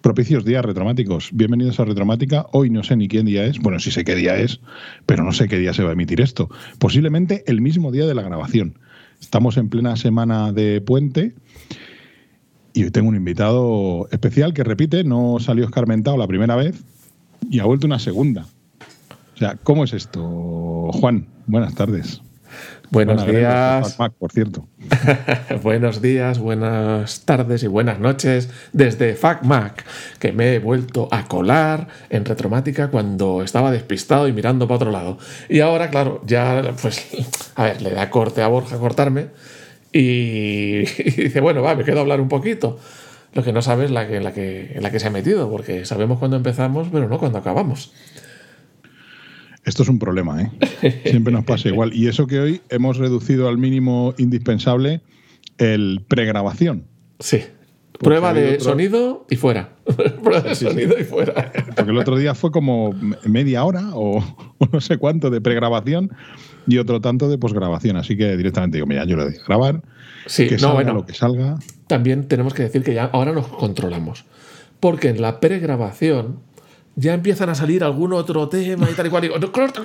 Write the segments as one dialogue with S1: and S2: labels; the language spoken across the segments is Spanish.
S1: Propicios días retromáticos. Bienvenidos a Retromática. Hoy no sé ni quién día es. Bueno, sí sé qué día es, pero no sé qué día se va a emitir esto. Posiblemente el mismo día de la grabación. Estamos en plena semana de puente y hoy tengo un invitado especial que repite, no salió escarmentado la primera vez y ha vuelto una segunda. O sea, ¿cómo es esto? Juan, buenas tardes.
S2: Buenos días.
S1: por cierto.
S2: Buenos días, buenas tardes y buenas noches desde FacMac, que me he vuelto a colar en Retromática cuando estaba despistado y mirando para otro lado. Y ahora, claro, ya, pues, a ver, le da corte a Borja cortarme y, dice, bueno, va, me quedo a hablar un poquito. Lo que no sabes la que, la que, la que se ha metido, porque sabemos cuándo empezamos, pero no cuándo acabamos.
S1: Esto es un problema, ¿eh? Siempre nos pasa igual. Y eso que hoy hemos reducido al mínimo indispensable el pregrabación.
S2: Sí. Prueba de sonido y fuera. Prueba de sonido y fuera.
S1: Porque el otro día fue como media hora o, no sé cuánto de pregrabación y otro tanto de posgrabación. Así que directamente digo, mira, yo lo digo, grabar, sí, que no, salga lo que salga.
S2: También tenemos que decir que ya ahora nos controlamos. Porque en la pregrabación ya empiezan a salir algún otro tema y tal y cual. Y digo, corta,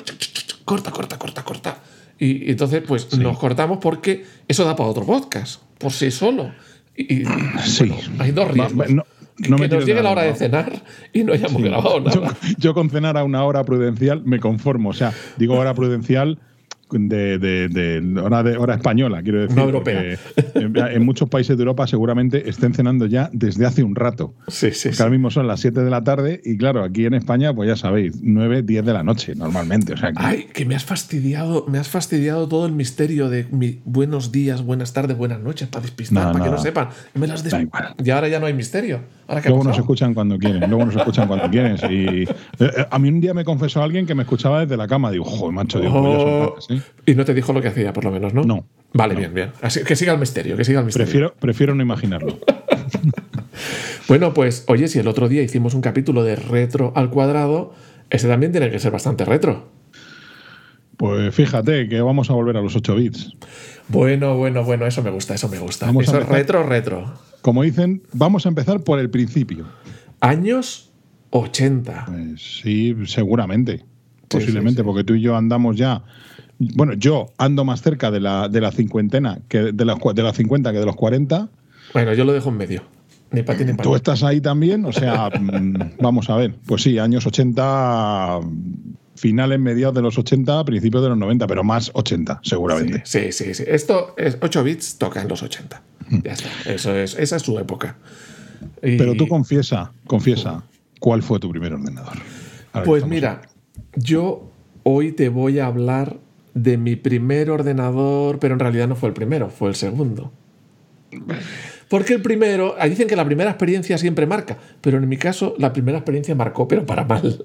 S2: corta, corta, corta, corta. Y, entonces, pues nos cortamos porque eso da para otro podcast, por sí solo. Y, sí. hay dos riesgos. No, que nos llegue la hora de cenar y no hayamos grabado nada.
S1: Yo, yo, con cenar a una hora prudencial me conformo. O sea, digo hora prudencial de, de, hora, de hora española, quiero decir.
S2: No europea.
S1: En, muchos países de Europa seguramente estén cenando ya desde hace un rato.
S2: Sí, sí.
S1: ahora mismo son las 7 de la tarde y claro, aquí en España, pues ya sabéis, 9, 10 de la noche normalmente. O sea, que...
S2: Ay, que me has fastidiado, me has fastidiado todo el misterio de mi buenos días, buenas tardes, buenas noches, para despistar, para que no sepan. Me las Y ahora ya no hay misterio.
S1: luego nos escuchan cuando quieren, luego nos escuchan cuando quieren. Y, eh, eh, a mí un día me confesó alguien que me escuchaba desde la cama. Digo, joder, macho, digo, pues
S2: Y no te dijo lo que hacía, por lo menos, ¿no?
S1: No.
S2: Vale, bien, bien. Así que siga el misterio, que siga el misterio.
S1: Prefiero, prefiero no imaginarlo.
S2: bueno, pues, oye, si el otro día hicimos un capítulo de retro al cuadrado, ese también tiene que ser bastante retro.
S1: Pues fíjate que vamos a volver a los 8 bits.
S2: Bueno, bueno, bueno, eso me gusta, eso me gusta. eso es retro, retro.
S1: Como dicen, vamos a empezar por el principio.
S2: Años 80.
S1: Pues sí, seguramente. Posiblemente, porque tú y yo andamos ya. Bueno, yo ando más cerca de la, de la cincuentena que de la, de la 50 que de los 40.
S2: Bueno, yo lo dejo en medio. Ni para ti ni para
S1: Tú estás ahí también, o sea, mm, vamos a ver. Pues sí, años 80, finales, mediados de los 80, principios de los 90, pero más 80, seguramente.
S2: Sí, sí, sí. Esto es 8 bits, toca en los 80. Mm. Ya está. Eso es, esa es su época.
S1: Pero tú confiesa, confiesa, ¿cuál fue tu primer ordenador?
S2: Pues mira, yo hoy te voy a hablar de mi primer ordenador, pero en realidad no fue el primero, fue el segundo. Porque el primero, dicen que la primera experiencia siempre marca, pero en mi caso la primera experiencia marcó, pero para mal.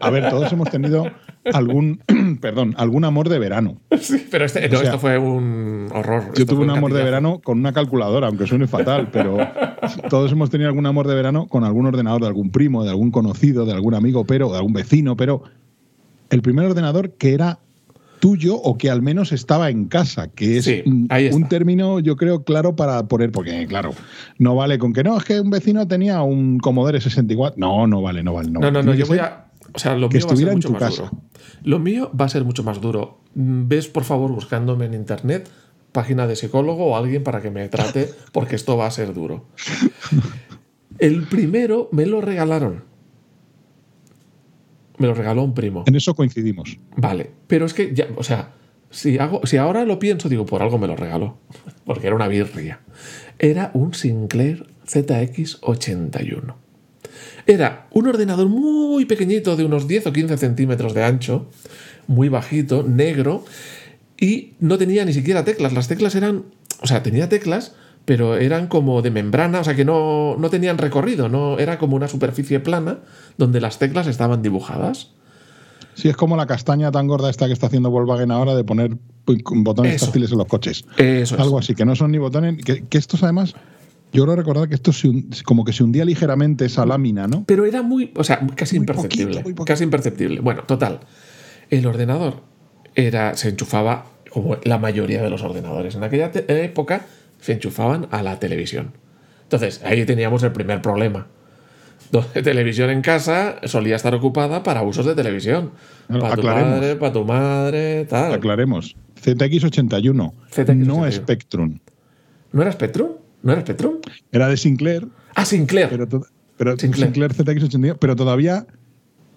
S1: A ver, todos hemos tenido algún, perdón, algún amor de verano.
S2: Sí, pero este, esto fue un horror.
S1: Yo tuve un amor de verano con una calculadora, aunque suene fatal, pero todos hemos tenido algún amor de verano con algún ordenador de algún primo, de algún conocido, de algún amigo, pero de algún vecino, pero el primer ordenador que era tuyo o que al menos estaba en casa, que es un, término yo creo claro para poner, porque claro, no vale con que no, es que un vecino tenía un Commodore 64, no, no vale, no vale.
S2: No, no, no, yo voy a... O sea, lo mío va a ser mucho más duro. Lo mío va a ser mucho más duro. Ves, por favor, buscándome en internet página de psicólogo o alguien para que me trate, porque esto va a ser duro. El primero me lo regalaron me lo regaló un primo.
S1: En eso coincidimos.
S2: Vale, pero es que ya, o sea, si, hago, si ahora lo pienso, digo, por algo me lo regaló, porque era una birria. Era un Sinclair ZX81. Era un ordenador muy pequeñito, de unos 10 o 15 centímetros de ancho, muy bajito, negro, y no tenía ni siquiera teclas. Las teclas eran, o sea, tenía teclas, pero eran como de membrana, o sea que no, no tenían recorrido, no era como una superficie plana donde las teclas estaban dibujadas.
S1: Sí, es como la castaña tan gorda esta que está haciendo Volkswagen ahora de poner botones táctiles en los coches.
S2: Eso
S1: Algo así, que no son ni botones. Que, estos además, yo creo recordar que esto como que se hundía ligeramente esa lámina, ¿no?
S2: Pero era muy, o sea, casi imperceptible. casi imperceptible. Bueno, total. El ordenador era, se enchufaba como la mayoría de los ordenadores. En aquella época se enchufaban a la televisión. Entonces, ahí teníamos el primer problema. donde televisión en casa solía estar ocupada para usos de televisión. Para tu padre, para tu madre, tal.
S1: Aclaremos. ZX81,
S2: ZX81.
S1: no Spectrum.
S2: ¿No era Spectrum? ¿No era Spectrum?
S1: Era de Sinclair,
S2: Ah, Sinclair.
S1: pero, pero
S2: Sinclair.
S1: Sinclair. ZX81, pero todavía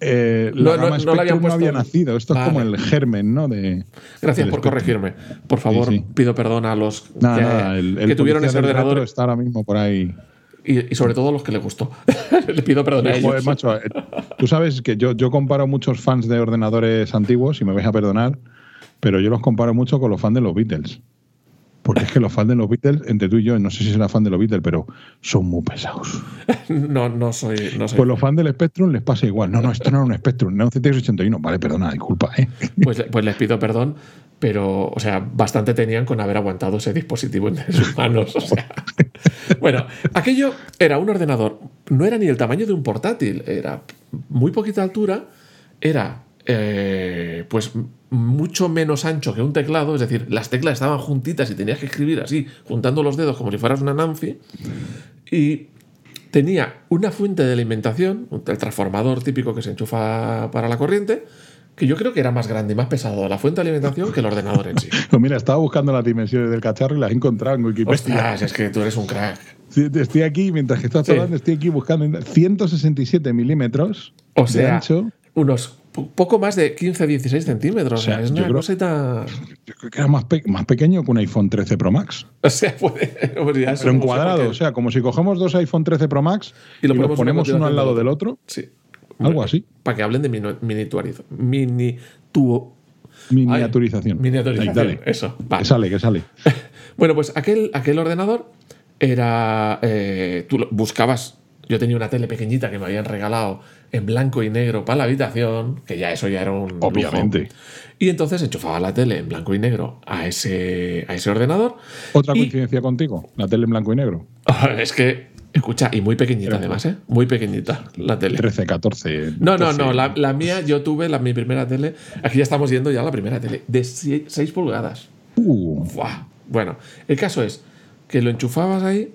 S1: eh,
S2: No,
S1: la
S2: no,
S1: gama
S2: no le habían
S1: Spectrum no había nacido. Esto
S2: Vale.
S1: es como el germen, ¿no? De,
S2: Gracias por
S1: Spectrum.
S2: corregirme. Por favor,
S1: Sí, sí.
S2: pido perdón a los que,
S1: nada, el, el
S2: que tuvieron ese ordenador
S1: está ahora mismo por ahí.
S2: y, y sobre todo a los que les gustó. Les pido perdón a
S1: Joder,
S2: ellos.
S1: macho, eh, tú sabes que yo, yo comparo muchos fans de ordenadores antiguos, y me vais a perdonar, pero yo los comparo mucho con los fans de los Beatles. Porque es que los fans de los Beatles, entre tú y yo, no sé si será fan de los Beatles, pero son muy pesados.
S2: No, no soy. No soy.
S1: Pues los fans del Spectrum les pasa igual. No, no, esto no era un Spectrum, era un ZX81. Vale, perdona, disculpa, ¿eh?
S2: Pues, pues les pido perdón, pero, o sea, bastante tenían con haber aguantado ese dispositivo en sus manos. O sea. Bueno, aquello era un ordenador, no era ni el tamaño de un portátil, era muy poquita altura, era eh, pues mucho menos ancho que un teclado, es decir, las teclas estaban juntitas y tenías que escribir así, juntando los dedos como si fueras una Nancy, y tenía una fuente de alimentación, el transformador típico que se enchufa para la corriente, que yo creo que era más grande y más pesado la fuente de alimentación que el ordenador en sí.
S1: Pues mira, estaba buscando las dimensiones del cacharro y las he encontrado en Wikipedia.
S2: Ostras, es que tú eres un crack.
S1: Estoy aquí, mientras que estás
S2: Sí.
S1: hablando, estoy aquí buscando 167 milímetros
S2: O
S1: de
S2: sea,
S1: ancho.
S2: unos poco más de 15-16 centímetros.
S1: O sea,
S2: es
S1: yo
S2: una
S1: creo-
S2: cosita.
S1: Yo creo que era más, pe- más pequeño que un iPhone 13 Pro Max.
S2: O sea, puede. pues ya
S1: Pero en
S2: no sé
S1: cuadrado, o sea, como si cogemos dos iPhone 13 Pro Max
S2: Y
S1: y,
S2: lo
S1: los
S2: ponemos
S1: uno al lado del otro,
S2: Sí.
S1: algo así.
S2: Para que hablen de minu- miniaturiz- mini tu-
S1: Miniaturización.
S2: Ay, miniaturización.
S1: Dale.
S2: Eso. vale.
S1: Que sale, que sale.
S2: Bueno, pues aquel, aquel ordenador era. eh, tú lo- buscabas. Yo tenía una tele pequeñita que me habían regalado en blanco y negro para la habitación, que ya eso ya era un. lujo.
S1: Obviamente.
S2: Y entonces enchufaba la tele en blanco y negro a ese, a ese ordenador.
S1: Otra
S2: Y-
S1: coincidencia contigo, la tele en blanco y negro.
S2: Es que, escucha, y muy pequeñita además, ¿eh? Muy pequeñita la tele.
S1: 13, 14.
S2: No, no,
S1: 12.
S2: no, la, la mía yo tuve la, mi primera tele. Aquí ya estamos yendo ya a la primera tele, de 6 pulgadas.
S1: Uh,
S2: Buah. Bueno, el caso es que lo enchufabas ahí,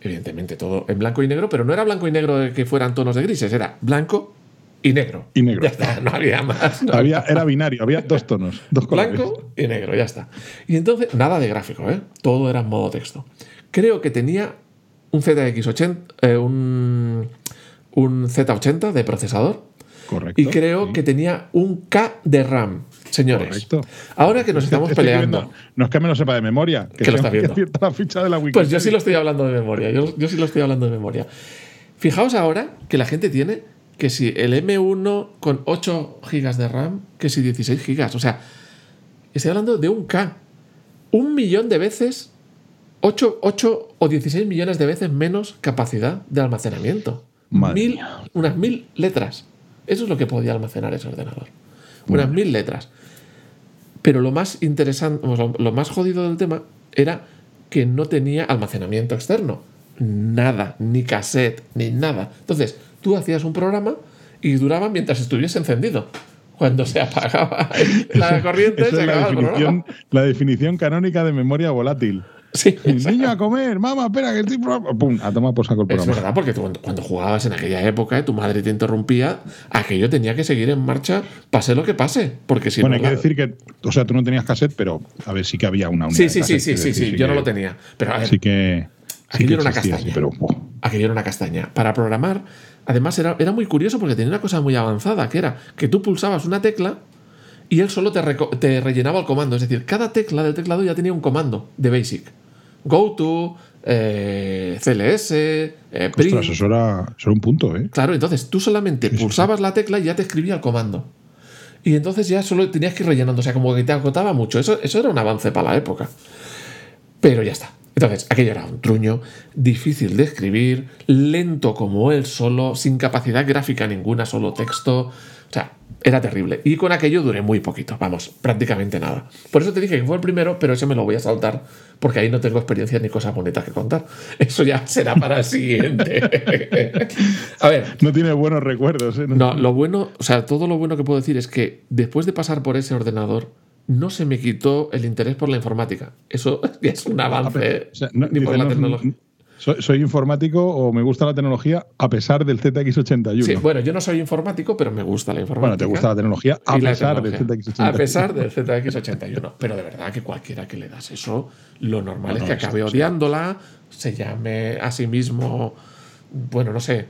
S2: evidentemente todo en blanco y negro, pero no era blanco y negro de que fueran tonos de grises, era blanco y negro.
S1: Y negro.
S2: Ya está, no había más. no
S1: había, era binario, había dos tonos, dos colores.
S2: Blanco y negro, ya está. Y entonces, nada de gráfico, ¿eh? Todo era en modo texto. Creo que tenía un ZX80, eh, un, un Z80 de procesador.
S1: Correcto.
S2: Y creo
S1: sí.
S2: que tenía un K de RAM, señores.
S1: Correcto.
S2: Ahora que nos estamos
S1: Estoy
S2: peleando.
S1: viendo- no es que me lo sepa de memoria, que,
S2: Que lo estás viendo.
S1: acierta la ficha de la Wikipedia.
S2: Pues yo sí lo estoy hablando de memoria. Yo, yo sí lo estoy hablando de memoria. Fijaos ahora que la gente tiene que si el M1 con 8 GB de RAM, que si 16 GB. O sea, estoy hablando de un K. Un millón de veces, 8, 8 o 16 millones de veces menos capacidad de almacenamiento.
S1: Madre
S2: Mil-
S1: mía.
S2: unas mil letras. Eso es lo que podía almacenar ese ordenador. Unas mil letras. Pero lo más interesante, lo más jodido del tema era que no tenía almacenamiento externo. Nada, ni cassette, ni nada. Entonces, tú hacías un programa y duraba mientras estuviese encendido. Cuando se apagaba la corriente,
S1: Esa
S2: se
S1: es la
S2: acababa el programa.
S1: definición, la definición canónica de memoria volátil.
S2: Sí,
S1: niño a comer, mamá, espera que estoy pro- Pum, a tomar por saco el
S2: Es
S1: programa.
S2: verdad, porque tú cuando, jugabas en aquella época, tu madre te interrumpía, aquello tenía que seguir en marcha, pase lo que pase. Porque si
S1: bueno,
S2: no.
S1: hay que decir que, o sea, tú no tenías cassette, pero a ver, sí que había una unidad.
S2: Sí, sí, sí,
S1: cassette,
S2: sí, sí,
S1: decir,
S2: sí, yo no lo tenía. Pero a ver,
S1: Sí que. sí
S2: Aquello
S1: que
S2: era una castaña.
S1: pero. buah.
S2: aquello era una castaña. Para programar, además era, era muy curioso porque tenía una cosa muy avanzada, que era que tú pulsabas una tecla y él solo te, rellenaba el comando. Es decir, cada tecla del teclado ya tenía un comando de basic. Go to, eh, CLS, eh, print.
S1: Ostras, eso era, eso era un punto, ¿eh?
S2: Claro, entonces tú solamente pulsabas la tecla y ya te escribía el comando. Y entonces ya solo tenías que ir rellenando, o sea, como que te agotaba mucho. Eso, eso era un avance para la época. Pero ya está. Entonces, aquello era un truño, difícil de escribir, lento como él solo, sin capacidad gráfica ninguna, solo texto. Era terrible. Y con aquello duré muy poquito, vamos, prácticamente nada. Por eso te dije que fue el primero, pero ese me lo voy a saltar, porque ahí no tengo experiencia ni cosas bonitas que contar. Eso ya será para el siguiente. a ver,
S1: No tiene buenos recuerdos, ¿eh?
S2: no, lo bueno, o sea, todo lo bueno que puedo decir es que después de pasar por ese ordenador, no se me quitó el interés por la informática. Eso ya es un avance.
S1: O sea, no,
S2: ni por la
S1: no-
S2: tecnología.
S1: Soy, soy informático o me gusta la tecnología a pesar del ZX81.
S2: Sí, bueno, yo no soy informático, pero me gusta la informática.
S1: Bueno, te gusta la tecnología a
S2: la
S1: pesar del
S2: tecnología.
S1: ZX81.
S2: A pesar del ZX81. Pero de verdad que cualquiera que le das eso, lo normal es que acabe odiándola, se llame a sí mismo, bueno, no sé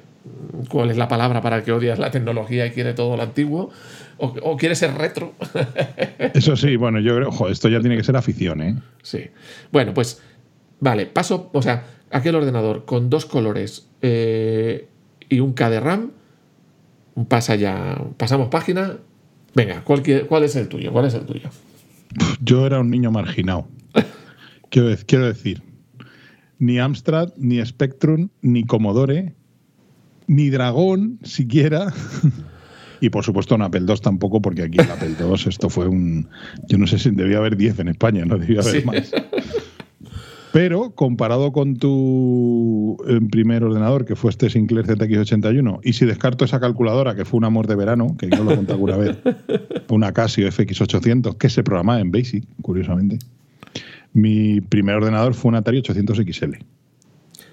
S2: cuál es la palabra para que odias la tecnología y quiere todo lo antiguo, o, o quiere ser retro.
S1: Eso sí, bueno, yo creo, ojo, esto ya tiene que ser afición, ¿eh?
S2: Sí. Bueno, pues, vale, paso, o sea, aquel ordenador con dos colores eh, y un K de RAM, pasa ya, pasamos página. Venga, ¿cuál, ¿cuál es el tuyo? ¿Cuál es el tuyo?
S1: Yo era un niño marginado. quiero, quiero decir, ni Amstrad, ni Spectrum, ni Commodore, ni Dragón siquiera. y por supuesto un Apple II tampoco, porque aquí el Apple II esto fue un... Yo no sé si debía haber 10 en España, no debía haber
S2: Sí.
S1: más. Pero comparado con tu eh, primer ordenador, que fue este Sinclair ZX81, y si descarto esa calculadora, que fue un amor de verano, que yo lo conté alguna vez, una Casio FX800, que se programaba en BASIC, curiosamente, mi primer ordenador fue un Atari 800 XL.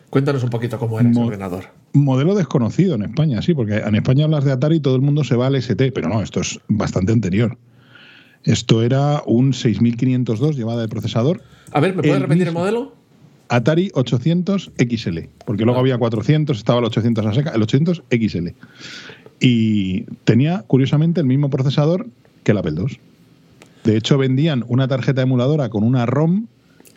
S2: Cuéntanos un poquito cómo era ese
S1: Mo-
S2: ordenador.
S1: Modelo desconocido en España, sí, porque en España hablas de Atari y todo el mundo se va al ST, pero no, esto es bastante anterior. Esto era un 6502 llevada de procesador,
S2: A ver, ¿me puedes
S1: el
S2: repetir el modelo?
S1: Atari 800 XL, porque luego
S2: Ah.
S1: había 400, estaba el 800 a seca, el 800 XL. Y tenía, curiosamente, el mismo procesador que el Apple II. De hecho, vendían una tarjeta emuladora con una ROM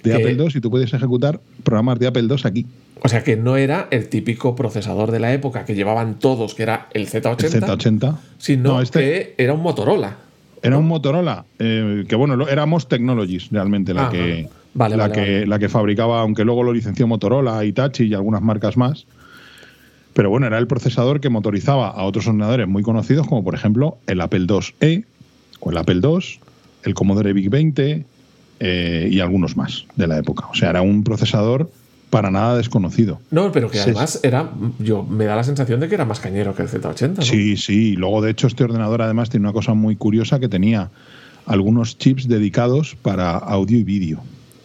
S1: de Apple II y tú puedes ejecutar programas de Apple II aquí.
S2: O sea, que no era el típico procesador de la época que llevaban todos, que era el Z80,
S1: El Z80.
S2: sino
S1: No, este-
S2: que era un Motorola.
S1: Era un Motorola, eh, que bueno, era Most Technologies realmente la,
S2: Ajá.
S1: que,
S2: Vale,
S1: la,
S2: vale,
S1: que,
S2: vale.
S1: la que fabricaba, aunque luego lo licenció Motorola, Hitachi y algunas marcas más. Pero bueno, era el procesador que motorizaba a otros ordenadores muy conocidos, como por ejemplo el Apple IIe o el Apple II, el Commodore VIC 20 eh, y algunos más de la época. O sea, era un procesador para nada desconocido.
S2: No, pero que además era. Yo me da la sensación de que era más cañero que el Z80. ¿no?
S1: Sí, sí. Luego, de hecho, este ordenador además tiene una cosa muy curiosa que tenía algunos chips dedicados para audio y vídeo.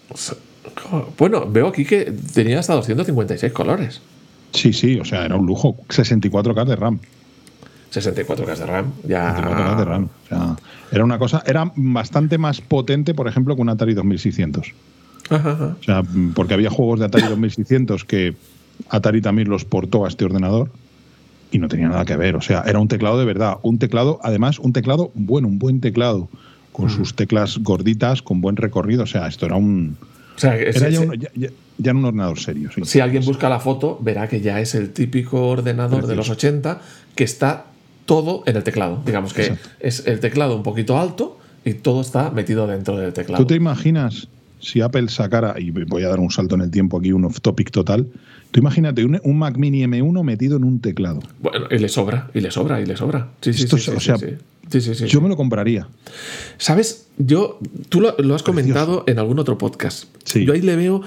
S2: O sea, Bueno, veo aquí que tenía hasta 256 colores.
S1: Sí, sí, o sea, era un lujo. 64K de RAM.
S2: 64K de RAM. Ya.
S1: 64K de RAM. O sea, era una cosa, era bastante más potente, por ejemplo, que un Atari 2600.
S2: Ajá, ajá.
S1: O sea, porque había juegos de Atari 2600 que Atari también los portó a este ordenador y no tenía nada que ver. O sea, era un teclado de verdad. Un teclado, además, un teclado bueno, un buen teclado, con sus teclas gorditas, con buen recorrido. O sea, esto era un.
S2: O sea, que
S1: Era ya, un, ya, ya- ya era un ordenador serio. Sí.
S2: si alguien busca la foto, verá que ya es el típico ordenador de los 80 que está todo en el teclado. Digamos que
S1: Exacto.
S2: es el teclado un poquito alto y todo está metido dentro del teclado.
S1: ¿Tú te imaginas si Apple sacara, y voy a dar un salto en el tiempo aquí, un off topic total, tú imagínate un, un Mac Mini M1 metido en un teclado?
S2: Bueno, y le sobra, y le sobra, y le sobra. Sí, sí,
S1: Esto
S2: sí,
S1: o sea,
S2: sí.
S1: Yo me lo compraría.
S2: ¿Sabes? Yo, tú lo, lo has comentado en algún otro podcast.
S1: Sí.
S2: Yo ahí le veo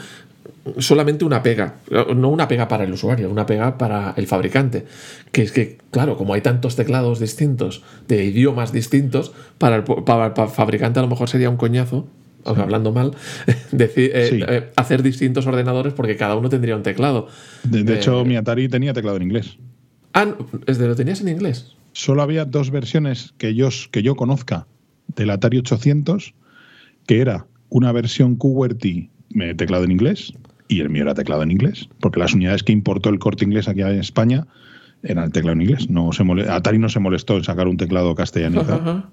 S2: solamente una pega, no una pega para el usuario, una pega para el fabricante. Que es que, claro, como hay tantos teclados distintos, de idiomas distintos, para el, para, para el fabricante a lo mejor sería un coñazo, aunque hablando mal, decir, eh,
S1: Sí.
S2: eh, hacer distintos ordenadores porque cada uno tendría un teclado.
S1: De, de
S2: Eh,
S1: hecho, mi Atari tenía teclado en inglés.
S2: Ah, no, ¿es de- ¿lo tenías en inglés?
S1: Solo había dos versiones que yo, que yo conozca del Atari 800, que era una versión QWERTY teclado en inglés y el mío era teclado en inglés, porque las unidades que importó el corte inglés aquí en España eran el teclado en inglés. No se mole- Atari no se molestó en sacar un teclado castellanizado.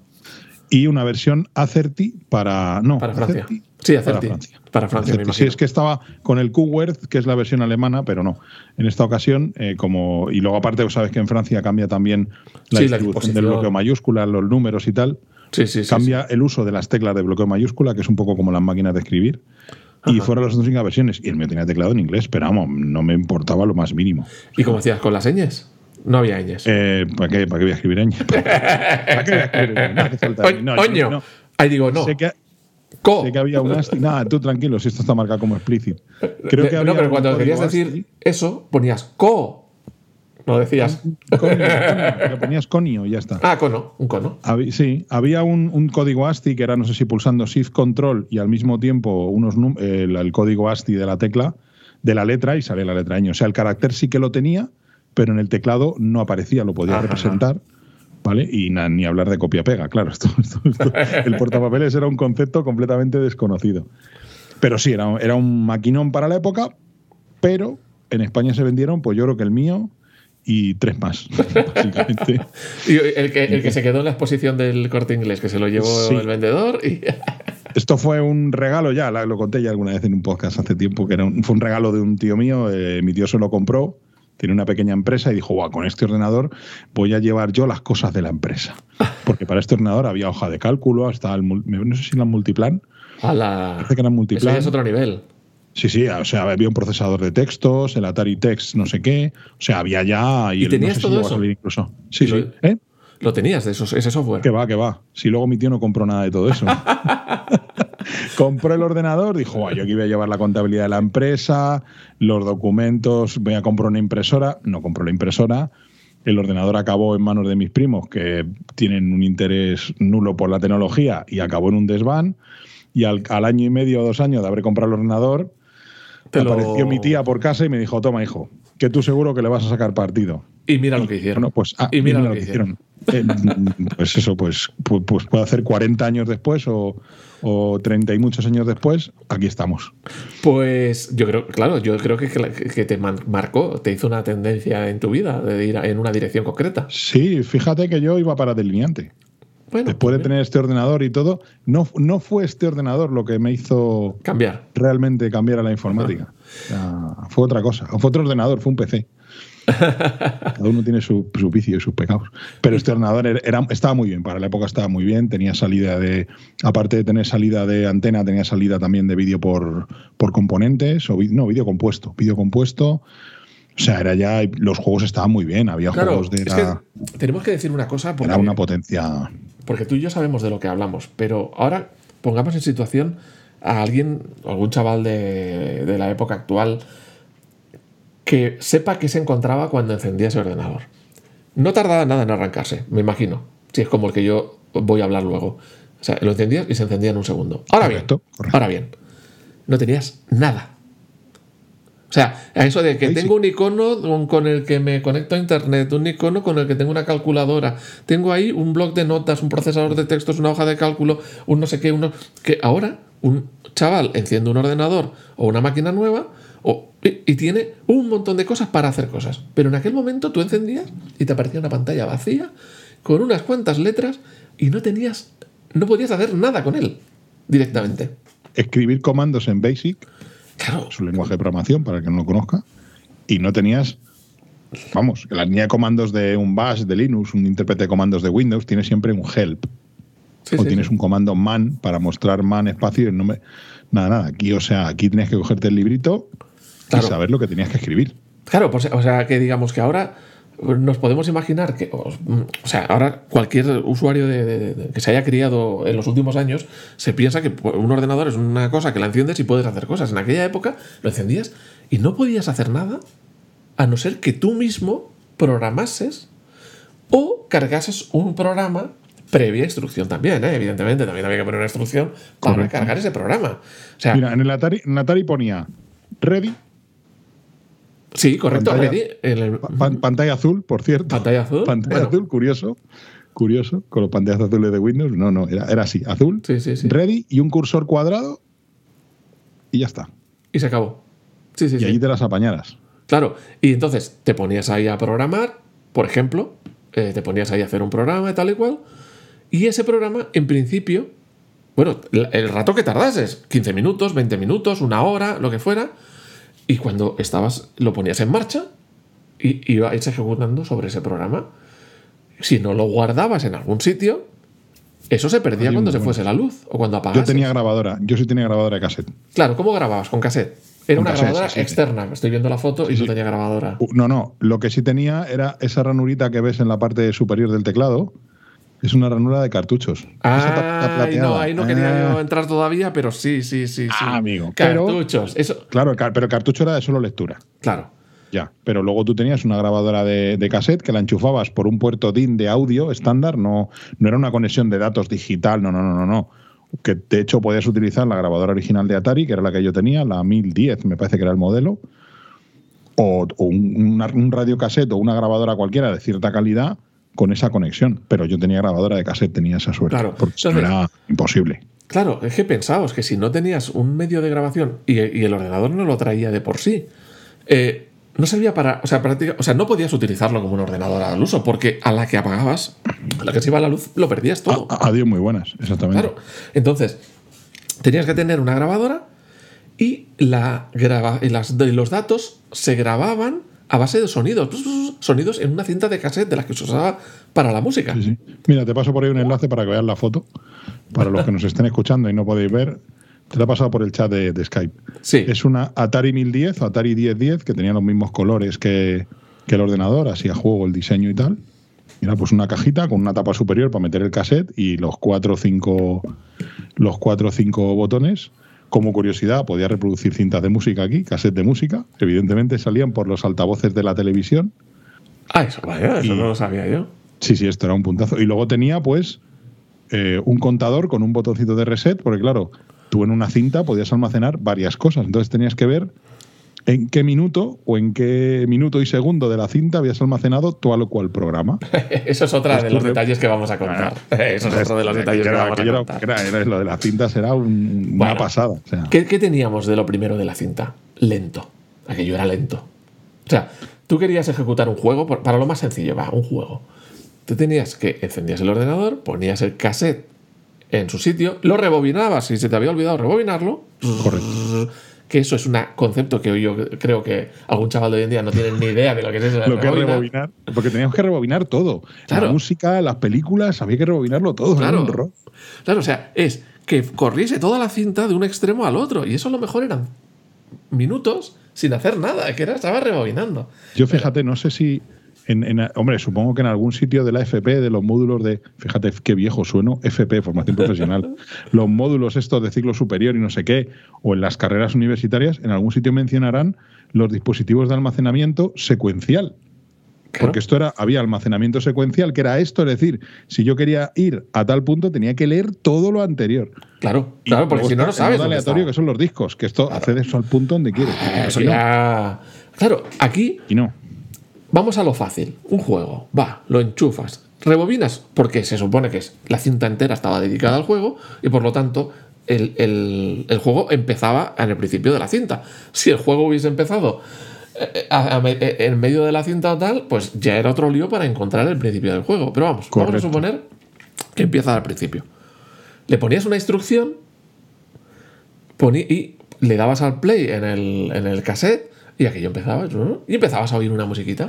S1: Y una versión A30 para. No,
S2: Para Francia.
S1: A30
S2: Sí,
S1: para
S2: Acerti.
S1: Francia.
S2: Para Francia, me
S1: A30. Sí,
S2: imagino.
S1: es que estaba con el QWERTY, que es la versión alemana, pero no. En esta ocasión, eh, como. Y luego, aparte, sabes que en Francia cambia también la
S2: Sí, la
S1: del bloqueo mayúscula, los números y tal.
S2: Sí, sí, sí.
S1: Cambia el uso de las teclas de bloqueo mayúscula, que es un poco como las máquinas de escribir. Y fueron las dos versiones. Y el mío tenía teclado en inglés, pero vamos, no me importaba lo más mínimo.
S2: ¿Y cómo hacías con las señas? No había ñes.
S1: Eh, ¿para, qué, ¿Para qué voy a escribir ñ? ¿Para qué voy a escribir ñ? No hace falta.
S2: Oñ-
S1: No, yo-
S2: Oño.
S1: no.
S2: Ahí digo, no.
S1: Sé que,
S2: Co.
S1: Sé que había un ASCII. Nada, tú tranquilo, si esto está marcado como explícito. Creo que había
S2: no, pero cuando querías
S1: ASCII.
S2: decir eso, ponías co. No decías.
S1: Conio, le ponías conio y ya está.
S2: Ah, cono, un cono.
S1: Sí, había un, un código ASCII que era, no sé si pulsando Shift Control y al mismo tiempo unos el, el código ASCII de la tecla de la letra y sale la letra ñ. O sea, el carácter sí que lo tenía, pero en el teclado no aparecía, lo podía
S2: Ajá.
S1: representar. ¿Vale? Y na- ni hablar de copia-pega, claro. Esto, esto- esto- el portapapeles era un concepto completamente desconocido. Pero sí, era, era un maquinón para la época, pero en España se vendieron, pues yo creo que el mío y tres más, básicamente.
S2: Y el que, el que se quedó en la exposición del corte inglés, que se lo llevó
S1: Sí.
S2: el vendedor y.
S1: Esto fue un regalo ya, lo conté ya alguna vez en un podcast hace tiempo, que era un- fue un regalo de un tío mío, eh, mi tío se lo compró, tiene una pequeña empresa y dijo, Guau, con este ordenador voy a llevar yo las cosas de la empresa. Porque para este ordenador había hoja de cálculo, hasta el, no sé si era multiplan,
S2: A la.
S1: parece que era
S2: Eso
S1: multiplan.
S2: ya es otro nivel.
S1: Sí, sí, o sea, había un procesador de textos, el Atari Text, no sé qué, o sea, había ya...
S2: ¿Y
S1: el-
S2: tenías
S1: no sé si
S2: todo
S1: a
S2: eso?
S1: salir incluso. Sí,
S2: lo-
S1: sí. ¿Eh?
S2: Lo tenías de esos, ese software.
S1: Que va, que va. Si luego mi tío no compró nada de todo eso. Compró el ordenador, dijo, "Buah, yo aquí voy a llevar la contabilidad de la empresa, los documentos, voy a comprar una impresora. No compró la impresora. El ordenador acabó en manos de mis primos, que tienen un interés nulo por la tecnología, y acabó en un desván. Y al, al año y medio o dos años de haber comprado el ordenador,
S2: Te lo-
S1: apareció mi tía por casa y me dijo, toma, hijo, que tú seguro que le vas a sacar partido.
S2: Y mira lo que hicieron.
S1: Bueno, pues, ah,
S2: y mira,
S1: mira
S2: lo que hicieron.
S1: Eh, pues eso, pues, pu- pues puede hacer 40 años después o, o 30 y muchos años después, aquí estamos.
S2: Pues yo creo, claro, yo creo que, que te marcó, te hizo una tendencia en tu vida de ir en una dirección concreta.
S1: Sí, fíjate que yo iba para delineante.
S2: Bueno,
S1: Después de
S2: pues
S1: tener este ordenador y todo, no, no fue este ordenador lo que me hizo
S2: cambiar.
S1: realmente cambiar a la informática. Fue otra cosa. Fue otro ordenador, fue un PC. Cada uno tiene su, su vicio y sus pecados. Pero este ordenador era, estaba muy bien, para la época estaba muy bien. Tenía salida de, aparte de tener salida de antena, tenía salida también de vídeo por, por componentes, o no, vídeo compuesto. Vídeo compuesto. O sea, era ya. Los juegos estaban muy bien. Había
S2: Claro,
S1: juegos de.
S2: es
S1: Era,
S2: que tenemos que decir una cosa porque,
S1: era una potencia.
S2: porque tú y yo sabemos de lo que hablamos, pero ahora pongamos en situación a alguien, algún chaval de, de la época actual, que sepa qué se encontraba cuando encendía ese ordenador. No tardaba nada en arrancarse, me imagino, si es como el que yo voy a hablar luego. O sea, lo encendías y se encendía en un segundo. Ahora
S1: Correcto,
S2: bien,
S1: correcto.
S2: ahora bien, no tenías nada. O sea, a eso de que tengo
S1: sí.
S2: un icono con- con el que me conecto a internet, un icono con el que tengo una calculadora, tengo ahí un blog de notas, un procesador de textos, una hoja de cálculo, un no sé qué, uno que ahora un chaval enciende un ordenador o una máquina nueva o- y, y tiene un montón de cosas para hacer cosas. Pero en aquel momento tú encendías y te aparecía una pantalla vacía con unas cuantas letras y no tenías, no podías hacer nada con él directamente.
S1: Escribir comandos en Basic
S2: Claro,
S1: es un lenguaje de programación para el que no lo conozca, y no tenías, vamos, la línea de comandos de un bash de Linux, un intérprete de comandos de Windows, tiene siempre un help,
S2: sí,
S1: o
S2: sí,
S1: tienes
S2: sí.
S1: un comando man para mostrar man espacio y el nombre. Nada, nada, aquí, o sea, aquí tienes que cogerte el librito
S2: Claro.
S1: y saber lo que tenías que escribir.
S2: Claro, pues, o sea, que digamos que ahora nos podemos imaginar que, o, sea, ahora cualquier usuario de- de- de- que se haya criado en los últimos años se piensa que un ordenador es una cosa que la enciendes y puedes hacer cosas. En aquella época lo encendías y no podías hacer nada a no ser que tú mismo programases o cargases un programa previa instrucción también, ¿eh? evidentemente, también había que poner una instrucción para
S1: Correcto.
S2: cargar ese programa. O sea,
S1: Mira, en el Atari, en Atari ponía ready,
S2: sí, correcto,
S1: pantalla-
S2: ready, el-
S1: pa- pantalla azul, por cierto.
S2: Pantalla azul,
S1: Pantalla
S2: bueno.
S1: azul, curioso. Curioso, con los pantallas azules de Windows. No, no, era, era así, azul,
S2: Sí, sí, sí.
S1: ready y un cursor cuadrado y ya está.
S2: y se acabó. Sí, sí,
S1: Y
S2: sí.
S1: allí te las apañaras.
S2: Claro, y entonces te ponías ahí a programar, por ejemplo, eh, te ponías ahí a hacer un programa y tal y cual, y ese programa, en principio, bueno, el rato que tardases, 15 minutos, 20 minutos, una hora, lo que fuera, y cuando estabas, lo ponías en marcha y ibas ejecutando sobre ese programa. Si no lo guardabas en algún sitio, eso se perdía cuando se fuese la luz o cuando
S1: Yo
S2: apagases.
S1: tenía grabadora, yo sí tenía grabadora de cassette.
S2: Claro, ¿cómo grababas? Con cassette. Era una
S1: cassette,
S2: grabadora
S1: sí, sí, sí.
S2: externa. Estoy viendo la foto y no tenía grabadora.
S1: Uh, No, no, lo que sí tenía era esa ranurita que ves en la parte superior del teclado. Es una ranura de cartuchos.
S2: Ah, no, ahí no quería
S1: Ah,
S2: yo entrar todavía, pero sí, sí, sí, sí.
S1: Ah, amigo, pero-
S2: Cartuchos, eso,
S1: Claro, pero el cartucho era de solo lectura.
S2: claro.
S1: Ya, pero luego tú tenías una grabadora de, de cassette que la enchufabas por un puerto DIN de audio estándar, no, no era una conexión de datos digital, no, no, no, no, no. Que de hecho podías utilizar la grabadora original de Atari, que era la que yo tenía, la 1010, me parece que era el modelo, o, un, un radiocassette o una grabadora cualquiera de cierta calidad con esa conexión. Pero yo tenía grabadora de cassette, tenía esa suerte.
S2: Claro.
S1: Porque
S2: Entonces-
S1: era imposible.
S2: Claro, es que pensaos que si no tenías un medio de grabación y, y el ordenador no lo traía de por sí, eh, no servía para. O sea, práctica- o sea, no podías utilizarlo como un ordenador al uso, porque a la que apagabas, a la que se iba la luz, lo perdías todo.
S1: A- Adiós, muy buenas, exactamente.
S2: Claro. Entonces, tenías que tener una grabadora y, la graba- y las, y los datos se grababan a base de sonidos. Sonidos en una cinta de cassette de las que se usaba para la música.
S1: Sí, sí. Mira, te paso por ahí un enlace para que veas la foto. Para los que nos estén escuchando y no podéis ver, te la he pasado por el chat de, de Skype.
S2: Sí.
S1: Es una Atari 1010 o Atari 1010 que tenía los mismos colores que, que el ordenador, así a juego el diseño y tal. Mira, pues una cajita con una tapa superior para meter el cassette y los cuatro o cinco, los cuatro cinco botones. Como curiosidad, podía reproducir cintas de música aquí, cassette de música. Evidentemente salían por los altavoces de la televisión.
S2: Ah, eso, vaya, eso
S1: Y-
S2: no lo sabía yo.
S1: Sí, sí, esto era un puntazo. Y luego tenía, pues, eh, un contador con un botoncito de reset, porque claro, tú en una cinta podías almacenar varias cosas. Entonces tenías que ver en qué minuto o en qué minuto y segundo de la cinta habías almacenado tal o cual programa.
S2: Eso es otra de los
S1: re-
S2: detalles que vamos a contar. Eso es otro de los detalles que
S1: era-
S2: vamos a contar.
S1: era- era- lo de las cintas era un- una pasada. o sea.
S2: ¿Qué, qué teníamos de lo primero de la cinta? Lento. Aquello era lento. O sea, tú querías ejecutar un juego, para lo más sencillo, va, un juego. Tú tenías que encendías el ordenador, ponías el cassette en su sitio, lo rebobinabas si se te había olvidado rebobinarlo.
S1: Correcto.
S2: Que eso es un concepto que yo creo que algún chaval de hoy en día no tiene ni idea de lo que es eso.
S1: Lo que es
S2: rebobinar.
S1: porque teníamos que rebobinar todo.
S2: Claro.
S1: La música, las películas, había que rebobinarlo todo.
S2: Claro.
S1: un
S2: Claro, o sea, es que corriese toda la cinta de un extremo al otro. Y eso a lo mejor eran minutos sin hacer nada, que era, estaba rebobinando.
S1: Yo fíjate, no sé si. En, en- hombre, supongo que en algún sitio de la FP, de los módulos de. Fíjate qué viejo sueno, FP, formación profesional. los módulos estos de ciclo superior y no sé qué, o en las carreras universitarias, en algún sitio mencionarán los dispositivos de almacenamiento secuencial.
S2: Claro.
S1: Porque esto era, había almacenamiento secuencial, que era esto, es decir, si yo quería ir a tal punto, tenía que leer todo lo anterior.
S2: Claro,
S1: Y
S2: claro, porque si no,
S1: el
S2: sabes. dónde
S1: aleatorio,
S2: está.
S1: que son los discos, que esto accede eso al punto donde quieres.
S2: Eso
S1: Aquí no.
S2: ya. Claro, aquí
S1: Y no.
S2: Vamos a lo fácil. Un juego, va, lo enchufas, rebobinas, porque se supone que es, la cinta entera estaba dedicada al juego y por lo tanto el, el- el juego empezaba en el principio de la cinta. Si el juego hubiese empezado eh, a- a me- eh, en medio de la cinta o tal, pues ya era otro lío para encontrar el principio del juego. Pero vamos, vamos a suponer que empieza al principio. Le ponías una instrucción poní- y le dabas al play en el, en el cassette y aquello empezaba y empezabas a oír una musiquita.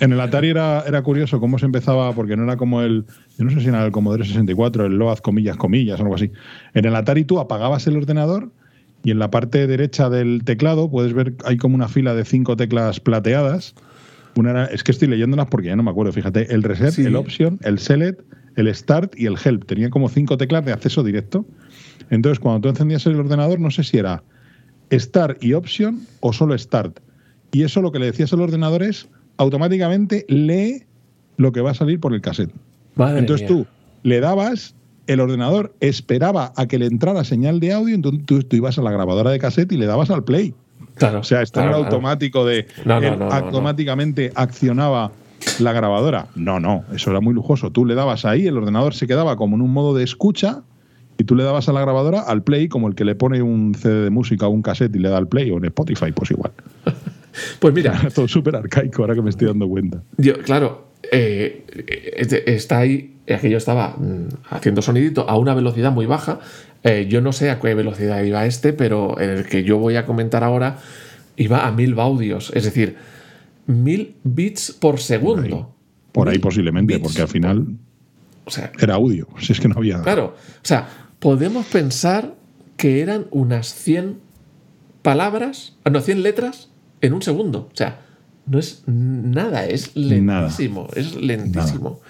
S1: En el Atari era, era curioso cómo se empezaba, porque no era como el. Yo no sé si era el Commodore 64, el Loaz, comillas, comillas, algo así. En el Atari tú apagabas el ordenador y en la parte derecha del teclado puedes ver, hay como una fila de cinco teclas plateadas. Una era- es que estoy leyéndolas porque ya no me acuerdo, fíjate, el reset,
S2: Sí.
S1: el option, el select, el start y el help. Tenía como cinco teclas de acceso directo. Entonces, cuando tú encendías el ordenador, no sé si era Start y Option o solo Start. Y eso lo que le decías al ordenador es automáticamente lee lo que va a salir por el cassette.
S2: Madre
S1: entonces
S2: mía.
S1: tú le dabas, el ordenador esperaba a que le entrara señal de audio, entonces tú, tú ibas a la grabadora de cassette y le dabas al play.
S2: Claro,
S1: O sea, esto
S2: claro,
S1: era
S2: claro.
S1: automático de
S2: no.
S1: automáticamente accionaba la grabadora. No, no, eso era muy lujoso. Tú le dabas ahí, el ordenador se quedaba como en un modo de escucha y tú le dabas a la grabadora al play como el que le pone un CD de música o un cassette y le da al play o en Spotify, pues igual.
S2: Pues mira,
S1: todo súper arcaico ahora que me estoy dando cuenta.
S2: Yo, claro, eh, está ahí, aquello estaba mm, haciendo sonidito a una velocidad muy baja. Eh, yo no sé a qué velocidad iba este, pero en el que yo voy a comentar ahora iba a mil baudios, es decir, mil bits por segundo.
S1: Por ahí posiblemente,
S2: bits
S1: porque al final
S2: O sea,
S1: era audio, si es que no había...
S2: claro, o sea, podemos pensar que eran unas 100 palabras, ah, no, 100 letras en un segundo. O sea, no es nada, es
S1: Nada.
S2: lentísimo, es lentísimo.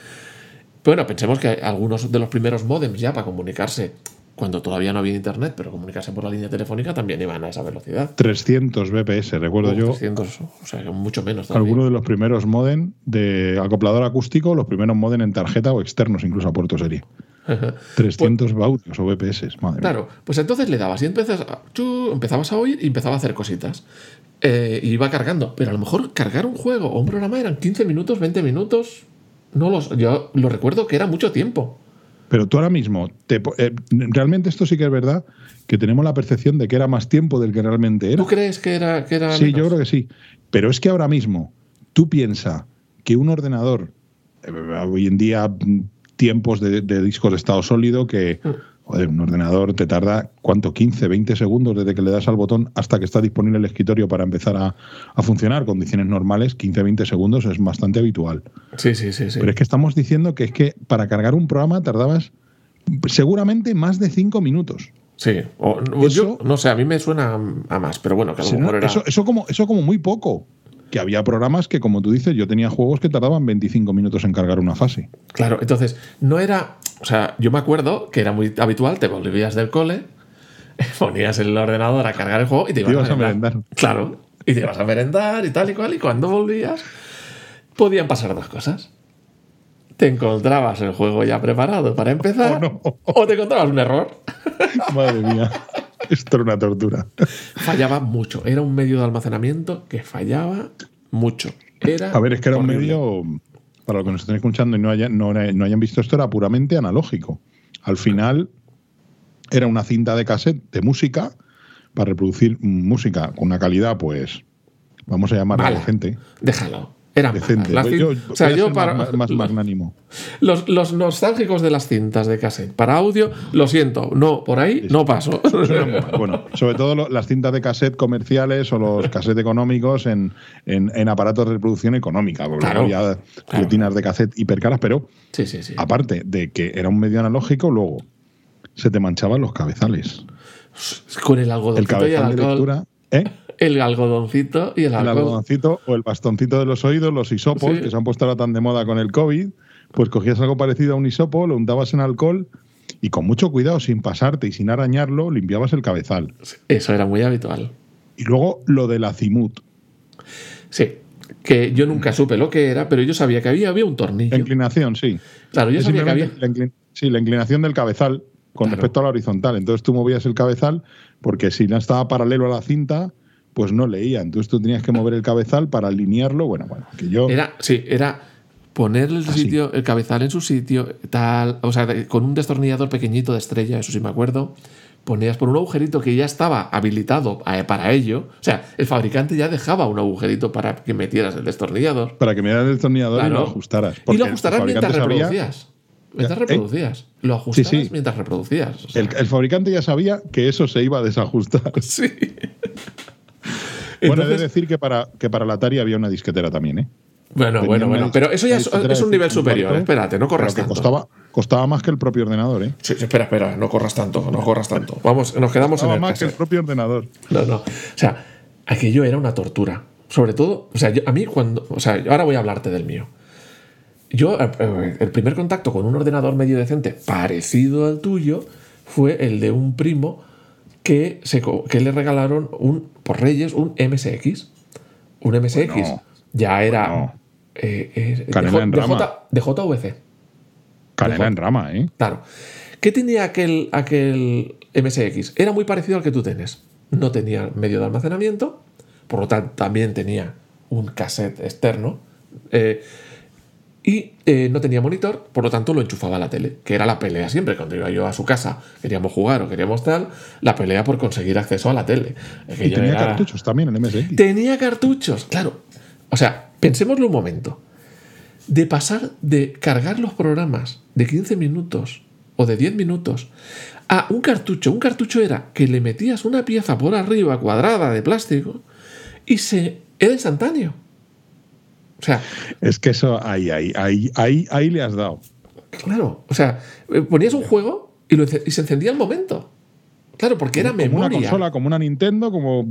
S2: Bueno, pensemos que algunos de los primeros modems ya para comunicarse, cuando todavía no había internet, pero comunicarse por la línea telefónica también iban a esa velocidad.
S1: 300 BPS, recuerdo
S2: Oh,
S1: yo.
S2: 300, o sea, mucho menos.
S1: Algunos de los primeros modem de acoplador acústico, los primeros modem en tarjeta o externos incluso a puerto serie. 300 baudios o BPS, madre
S2: Claro, pues entonces le dabas y empezas a- empezabas a oír y empezaba a hacer cositas. Eh, y iba cargando. Pero a lo mejor cargar un juego o un programa eran 15 minutos, 20 minutos. No los, yo lo recuerdo que era mucho tiempo.
S1: Pero tú ahora mismo, te eh, realmente esto sí que es verdad, que tenemos la percepción de que era más tiempo del que realmente era.
S2: ¿Tú crees que era, que era
S1: Sí,
S2: menos?
S1: yo creo que sí. Pero es que ahora mismo tú piensas que un ordenador, eh, hoy en día tiempos de, de discos de estado sólido, que
S2: Mm.
S1: joder, un ordenador te tarda, ¿cuánto? 15, 20 segundos desde que le das al botón hasta que está disponible el escritorio para empezar a, a funcionar. Condiciones normales, 15, 20 segundos es bastante habitual.
S2: Sí, sí, sí. sí.
S1: Pero es que estamos diciendo que es que para cargar un programa tardabas seguramente más de 5 minutos.
S2: Sí. O- yo, no sé, a mí me suena a más, pero bueno, que a lo
S1: Si no,
S2: mejor era.
S1: eso, eso como, eso como muy poco. Que había programas que, como tú dices, yo tenía juegos que tardaban 25 minutos en cargar una fase.
S2: Claro, entonces, no era. O sea, yo me acuerdo que era muy habitual, te volvías del cole, ponías el ordenador a cargar el juego y te ibas,
S1: ibas a
S2: merendar.
S1: merendar.
S2: Claro, y te ibas a merendar y tal y cual, y cuando volvías, podían pasar dos cosas. Te encontrabas el juego ya preparado para empezar,
S1: Oh, no.
S2: o te encontrabas un error.
S1: Madre mía. Esto era una tortura.
S2: Fallaba mucho. Era un medio de almacenamiento que fallaba mucho. Era
S1: A ver, es que era un medio, para los que nos estén escuchando y no hayan, no, no hayan visto esto, era puramente analógico. Al final era una cinta de cassette de música para reproducir música con una calidad, pues, vamos a llamarla
S2: Mala.
S1: decente.
S2: Déjalo. Era mala.
S1: Decente. Pues yo,
S2: o sea, yo para.
S1: más, más magnánimo.
S2: Los, los nostálgicos de las cintas de cassette para audio, lo siento, no, por ahí no paso.
S1: Bueno, sobre todo lo- las cintas de cassette comerciales o los cassettes económicos en, en- en aparatos de reproducción económica, porque
S2: Claro,
S1: había
S2: claro.
S1: rutinas de cassette hipercaras, pero
S2: Sí, sí, sí.
S1: aparte de que era un medio analógico, luego se te manchaban los cabezales.
S2: Con el
S1: El
S2: y el
S1: cabezal de
S2: alcohol.
S1: lectura, ¿eh?
S2: El algodoncito y el
S1: el
S2: alcohol.
S1: algodoncito o el bastoncito de los oídos, los hisopos,
S2: Sí.
S1: que se han puesto ahora tan de moda con el COVID, pues cogías algo parecido a un hisopo, lo untabas en alcohol y con mucho cuidado, sin pasarte y sin arañarlo, limpiabas el cabezal.
S2: Eso era muy habitual.
S1: Y luego lo del azimut.
S2: Sí. Que yo nunca supe lo que era, pero yo sabía que había, había un tornillo.
S1: La inclinación, sí.
S2: Claro, yo
S1: Es
S2: sabía que había.
S1: simplemente la inclin- sí, la inclinación del cabezal con
S2: Claro.
S1: respecto a la horizontal. Entonces tú movías el cabezal porque si no estaba paralelo a la cinta, pues no leía. Entonces tú tenías que mover el cabezal para alinearlo. Bueno, bueno, que yo.
S2: Era, sí, era poner el
S1: Así.
S2: sitio, el cabezal en su sitio, tal, o sea, con un destornillador pequeñito de estrella, eso sí me acuerdo. Ponías por un agujerito que ya estaba habilitado eh, para ello. O sea, el fabricante ya dejaba un agujerito para que metieras el destornillador.
S1: Para que me dieras el destornillador y lo ajustaras.
S2: Y lo ajustarás mientras
S1: sabía-
S2: reproducías. Mientras
S1: ¿Eh?
S2: reproducías. Lo ajustabas
S1: sí.
S2: mientras reproducías. o sea,
S1: El, el fabricante ya sabía que eso se iba a desajustar.
S2: sí.
S1: Bueno, he de decir que para, que para la Atari había una disquetera también, ¿eh?
S2: Bueno,
S1: Tenía
S2: bueno, bueno. Pero eso ya es, un nivel
S1: 5
S2: superior. Espérate, no corras tanto.
S1: costaba, costaba más que el propio ordenador, ¿eh?
S2: Sí, espera, espera, no corras tanto, no corras tanto. Vamos, nos quedamos
S1: Costaba
S2: en el
S1: más que el propio ordenador.
S2: No, no. O sea, aquello era una tortura. Sobre todo, o sea, yo- a mí cuando. O sea, ahora voy a hablarte del mío. Yo, eh, eh, el primer contacto con un ordenador medio decente parecido al tuyo fue el de un primo que, se, que le regalaron un, por Reyes un MSX. Un MSX.
S1: Bueno,
S2: ya era.
S1: bueno.
S2: eh, eh, de,
S1: Canela
S2: J-
S1: en
S2: de
S1: rama.
S2: J- de JVC.
S1: Canela en rama, ¿eh?
S2: Claro. ¿Qué tenía aquel, aquel MSX? Era muy parecido al que tú tienes. No tenía medio de almacenamiento, por lo tanto también tenía un cassette externo. eh, y eh, no tenía monitor, por lo tanto lo enchufaba a la tele, que era la pelea siempre. Cuando iba yo a su casa, queríamos jugar o queríamos tal, la pelea por conseguir acceso a la tele.
S1: Y tenía
S2: era-
S1: cartuchos también en MSX.
S2: Tenía cartuchos, claro. O sea, pensémoslo un momento. De pasar de cargar los programas de 15 minutos o de 10 minutos a un cartucho. Un cartucho era que le metías una pieza por arriba cuadrada de plástico y se era instantáneo. O sea,
S1: Es que eso, ahí, ahí, ahí, ahí, ahí le has dado.
S2: claro. O sea, eh, ponías un juego y, lo y se encendía al momento. Claro, porque era
S1: como
S2: memoria.
S1: una consola, como una Nintendo, como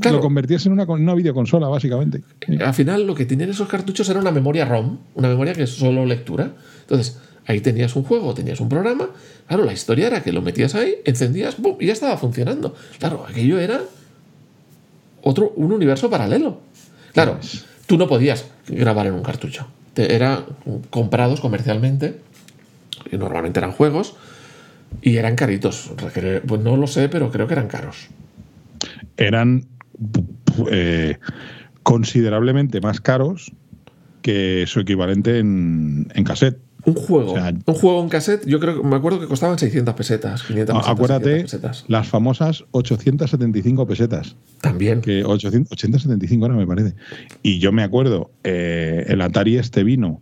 S2: Claro.
S1: lo convertías en una, con- una videoconsola, básicamente.
S2: Al final lo que tenían esos cartuchos era una memoria ROM, una memoria que es solo lectura. Entonces, ahí tenías un juego, tenías un programa. Claro, la historia era que lo metías ahí, encendías, y ya estaba funcionando. Claro, aquello era otro, un universo paralelo. Claro,
S1: Pues.
S2: Tú no podías grabar en un cartucho. Te- era comprados comercialmente y normalmente eran juegos, y eran caritos. Pues no lo sé, pero creo que eran caros.
S1: Eran eh, considerablemente más caros que su equivalente en, en cassette.
S2: Un juego, un juego en cassette, yo creo que me acuerdo que costaban 600 pesetas, 500 pesetas.
S1: Acuérdate, las famosas 875 pesetas.
S2: También.
S1: Que 875 ahora me parece. Y yo me acuerdo, eh, el Atari este vino.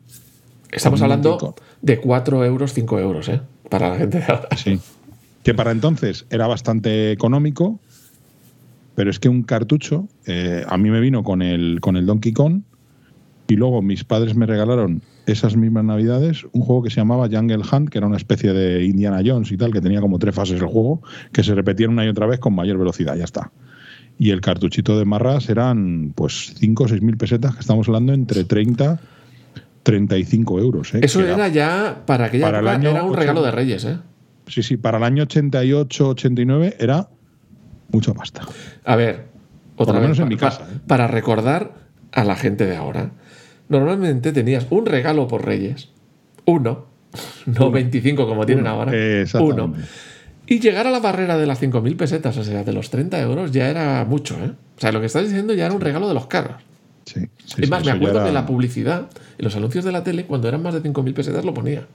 S2: Estamos hablando de 4 euros, 5 euros, ¿eh? Para la gente de ahora.
S1: Sí. Que para entonces era bastante económico, pero es que un cartucho, eh, a mí me vino con el, con el Donkey Kong, y luego mis padres me regalaron esas mismas navidades un juego que se llamaba Jungle Hunt, que era una especie de Indiana Jones y tal, que tenía como tres fases el juego, que se repetían una y otra vez con mayor velocidad, ya está. Y el cartuchito de marras eran pues 5 o 6 mil pesetas, que estamos hablando entre 30 35 euros. ¿eh?
S2: Eso era, ya, para aquella para época, era un regalo de Reyes. ¿eh?
S1: Sí, sí, para el año 88-89 era mucha pasta.
S2: A ver, otra Por lo menos en mi casa. ¿eh? Para recordar a la gente de ahora normalmente tenías un regalo por Reyes, uno, no 25 como tienen ahora, uno. Y llegar a la barrera de las 5.000 pesetas, o sea, de los 30 euros, ya era mucho, ¿eh? O sea, lo que estás diciendo ya era un regalo de los caros.
S1: Sí,
S2: es más, me acuerdo que la publicidad y los anuncios de la tele, cuando eran más de 5.000 pesetas, lo ponía.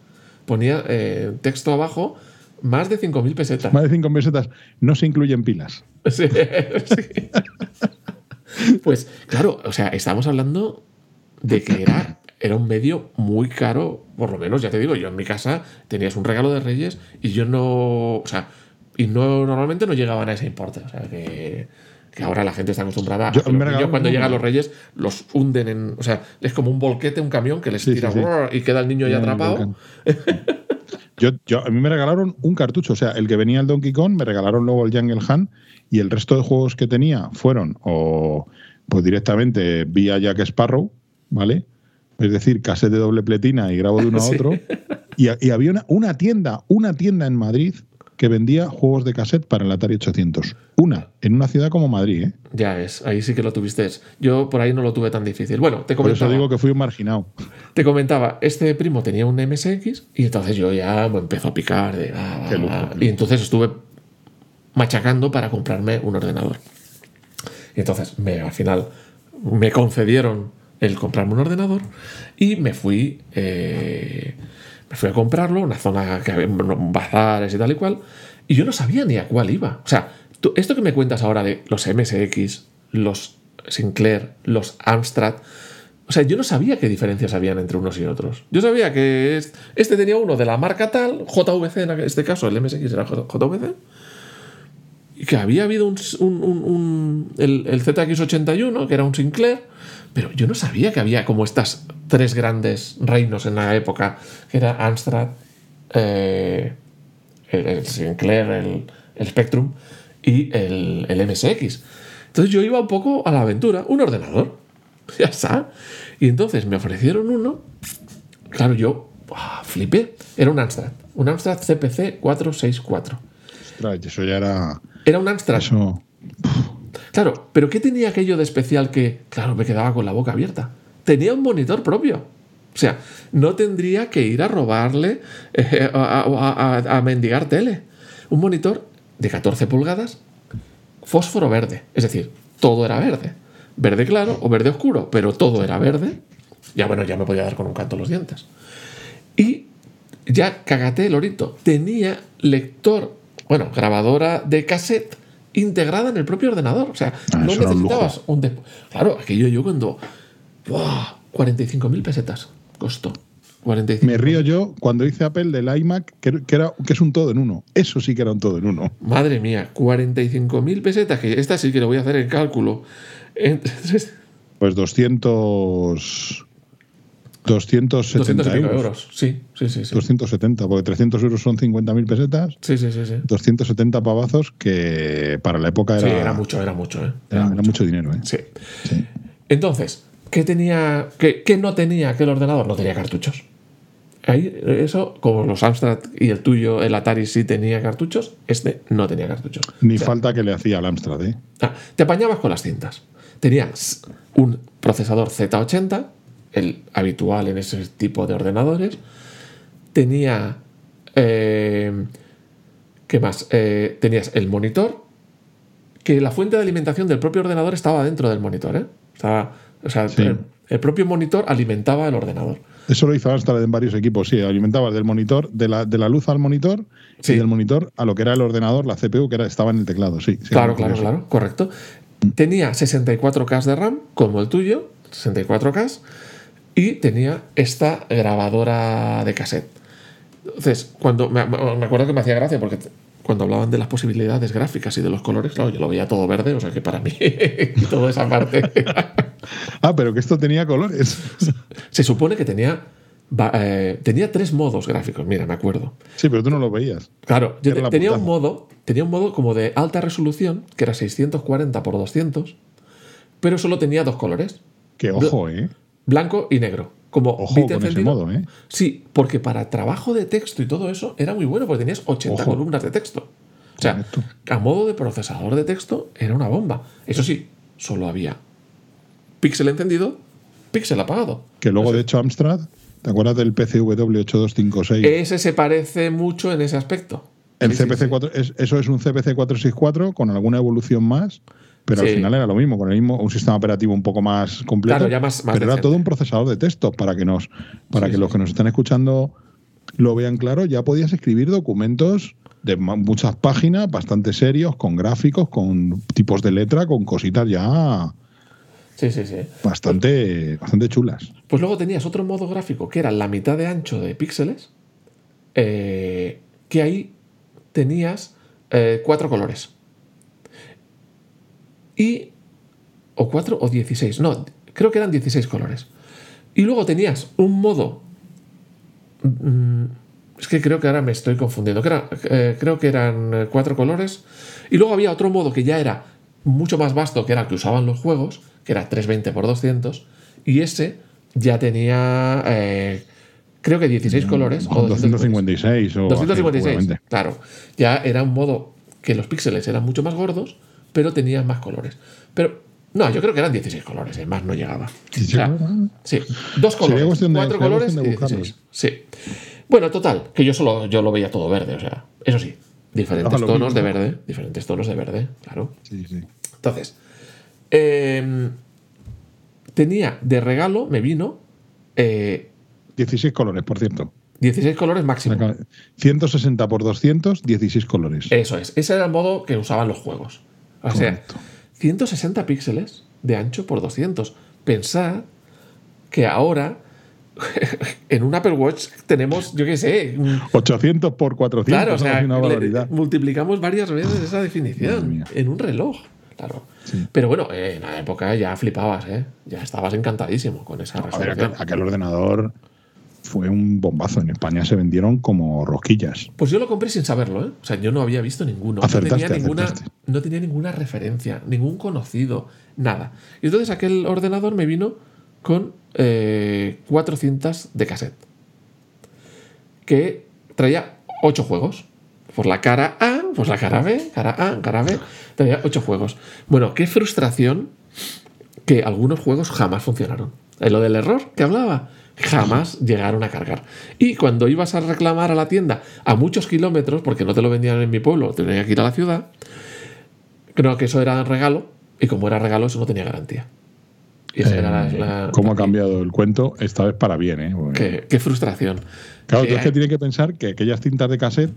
S2: Ponía eh, texto abajo, más de 5.000 pesetas.
S1: Más de 5.000 pesetas. No se incluyen pilas.
S2: Sí, sí. pues, claro, o sea, estamos hablando de que era, era un medio muy caro, por lo menos, ya te digo, yo en mi casa tenías un regalo de Reyes y yo no, o sea, y no normalmente no llegaban a ese importe, o sea, que, que ahora la gente está acostumbrada a que los cuando llegan los Reyes los hunden en, o sea, es como un volquete, un camión que les tira y queda el niño ya atrapado.
S1: Yo, yo, a mí me regalaron un cartucho, o sea, el que venía el Donkey Kong, me regalaron luego el Jungle Hunt y el resto de juegos que tenía fueron o pues directamente vía Jack Sparrow, ¿vale? Es decir, cassette de doble pletina y grabo de uno a otro. Y, había una, tienda, una tienda en Madrid que vendía juegos de cassette para el Atari 800. Una, en una ciudad como Madrid, ¿eh?
S2: Ya es, ahí sí que lo tuviste. Yo por ahí no lo tuve tan difícil. Bueno, te comentaba.
S1: Por eso digo que fui un marginado.
S2: Te comentaba, este primo tenía un MSX y entonces yo ya me empezó a picar de. Ah, y entonces estuve machacando para comprarme un ordenador. Y entonces me, al final me concedieron el comprarme un ordenador y me fui, eh, me fui a comprarlo, una zona que había bazares y tal y cual, y yo no sabía ni a cuál iba. O sea, esto que me cuentas ahora de los MSX, los Sinclair, los Amstrad, o sea, yo no sabía qué diferencias habían entre unos y otros. Yo sabía que este tenía uno de la marca tal, JVC en este caso, el MSX era JVC, y que había habido un, el, el ZX81, que era un Sinclair, pero yo no sabía que había como estas tres grandes reinos en la época, que era Amstrad, eh, el, Sinclair, el, Spectrum y el, MSX. Entonces yo iba un poco a la aventura, un ordenador, ya está. Y entonces me ofrecieron uno, claro, yo flipé, era un Amstrad, un Amstrad CPC 464.
S1: Ostras, eso ya era...
S2: Era un Amstrad. Eso... Claro, pero ¿qué tenía aquello de especial que, claro, me quedaba con la boca abierta? Tenía un monitor propio. O sea, no tendría que ir a robarle, eh, a, mendigar tele. Un monitor de 14 pulgadas, fósforo verde. Es decir, todo era verde. Verde claro o verde oscuro, pero todo era verde. Ya bueno, ya me podía dar con un canto los dientes. Y ya cagate el orito. Tenía lector, bueno, grabadora de cassette integrada en el propio ordenador. O sea, ah, no necesitabas un, Claro, aquello yo cuando. ¡Buah! 45.000 pesetas costó. 45.
S1: Me río yo cuando hice Apple del iMac, que, era, que es un todo en uno. Eso sí que era un todo en uno.
S2: Madre mía, 45.000 pesetas, que esta sí que le voy a hacer el cálculo.
S1: Pues 200. 270 euros.
S2: Sí, sí, sí,
S1: 270, porque 300 euros son 50.000 pesetas.
S2: Sí, sí, sí, sí.
S1: 270 pavazos que para la época era.
S2: Sí, era mucho, era mucho, ¿eh?
S1: Era, mucho. dinero, ¿eh?
S2: Sí. Entonces, ¿qué tenía, qué, qué, no tenía aquel ordenador? No tenía cartuchos. Ahí, eso, como los Amstrad y el tuyo, el Atari sí tenía cartuchos, este no tenía cartuchos.
S1: Ni falta que le hacía al Amstrad, ¿eh?
S2: Ah, te apañabas con las cintas. Tenías un procesador Z80 el habitual en ese tipo de ordenadores, tenía eh, ¿qué más? Eh, tenías el monitor, que la fuente de alimentación del propio ordenador estaba dentro del monitor, ¿eh? Estaba, o sea,
S1: Sí.
S2: el, el propio monitor alimentaba el ordenador.
S1: Eso lo hizo Amstrad en varios equipos, sí. Alimentabas del monitor, de la, de la luz al monitor
S2: Sí.
S1: y del monitor a lo que era el ordenador, la CPU, que era, estaba en el teclado, sí. sí,
S2: Claro, claro, claro, correcto. Tenía 64K de RAM, como el tuyo, 64K, y tenía esta grabadora de cassette. Entonces, cuando me, me acuerdo que me hacía gracia porque cuando hablaban de las posibilidades gráficas y de los colores, claro, yo lo veía todo verde, o sea que para mí toda esa parte
S1: Ah, pero que esto tenía colores.
S2: se supone que tenía va- eh, tenía tres modos gráficos, mira, me acuerdo.
S1: sí, pero tú no lo veías.
S2: Claro, yo te- tenía un modo, tenía un modo como de alta resolución, que era 640 por 200, pero solo tenía dos colores,
S1: Que ojo, ¿eh?
S2: Blanco y negro, como
S1: Ojo
S2: bit
S1: con ese modo, ¿eh?
S2: Sí, porque para trabajo de texto y todo eso era muy bueno, porque tenías 80
S1: Ojo.
S2: columnas de texto. O sea,
S1: Correcto.
S2: a modo de procesador de texto era una bomba. Eso sí, solo había píxel encendido, píxel apagado.
S1: Que luego, de hecho, Amstrad, ¿te acuerdas del PCW8256?
S2: Ese se parece mucho en ese aspecto.
S1: el
S2: Sí, sí,
S1: CPC 4, es- eso es un CPC 464 con alguna evolución más, pero
S2: Sí.
S1: al final era lo mismo, con el mismo, un sistema operativo un poco más completo.
S2: Claro, ya más- más
S1: pero era todo un procesador de texto para que nos, para
S2: Sí,
S1: que los que nos están escuchando lo vean claro, ya podías escribir documentos de muchas páginas, bastante serios, con gráficos, con tipos de letra, con cositas ya
S2: Sí, sí, sí.
S1: bastante, bastante chulas.
S2: Pues luego tenías otro modo gráfico que era la mitad de ancho de píxeles, eh, que ahí tenías eh, cuatro colores. Y. O cuatro o 16. No, creo que eran 16 colores. Y luego tenías un modo. mm, Es que creo que ahora me estoy confundiendo. que era- eh, creo que eran eh, cuatro colores. Y luego había otro modo que ya era mucho más vasto, que era el que usaban los juegos, que era 320 x 200. Y ese ya tenía. eh, creo que 16 colores. o
S1: 256 o así,
S2: 256,
S1: seguramente.
S2: claro. Ya era un modo que los píxeles eran mucho más gordos, pero tenían más colores. Pero no, yo creo que eran 16 colores, eh, más no llegaba.
S1: Sí,
S2: O sea, sí, dos colores,
S1: de-
S2: cuatro colores y
S1: buscarlos.
S2: 16. Sí. Bueno, total, que yo solo yo lo veía todo verde, o sea, eso sí, diferentes tonos de verde, diferentes tonos de verde, claro.
S1: Sí, sí.
S2: Entonces, em, tenía de regalo, me vino eh,
S1: 16 colores, por cierto.
S2: 16 colores máximo.
S1: 160 por 200, 16 colores.
S2: Eso es, ese era el modo que usaban los juegos. O sea,
S1: Correcto.
S2: 160 píxeles de ancho por 200. Pensad que ahora en un Apple Watch tenemos, yo qué sé, un-
S1: 800 por 400,
S2: claro, o sea,
S1: una barbaridad.
S2: multiplicamos varias veces esa definición en un reloj. Claro.
S1: Sí.
S2: Pero bueno, en la época ya flipabas, ¿eh? Ya estabas encantadísimo con esa
S1: A ver,
S2: resolución.
S1: aquel, aquel ordenador fue un bombazo. En España se vendieron como rosquillas.
S2: Pues yo lo compré sin saberlo, ¿eh? O sea, yo no había visto ninguno.
S1: Acertaste,
S2: no, tenía ninguna,
S1: acertaste.
S2: no tenía ninguna referencia, ningún conocido, nada. Y entonces aquel ordenador me vino con eh, cuatro cintas de cassette. Que traía ocho juegos. Por la cara A, pues la cara B, cara A, cara B. Traía ocho juegos. Bueno, qué frustración que algunos juegos jamás funcionaron. Lo del error que hablaba, jamás llegaron a cargar. Y cuando ibas a reclamar a la tienda a muchos kilómetros, porque no te lo vendían en mi pueblo, tenía que ir a la ciudad, creo que eso era regalo, y como era regalo, eso no tenía garantía. Y esa era la-
S1: Eh,
S2: la-
S1: ¿Cómo ha cambiado el cuento? Esta vez para bien, ¿eh?
S2: Qué, qué frustración.
S1: Claro,
S2: Que-
S1: tú es que tienes que pensar que aquellas cintas de cassette,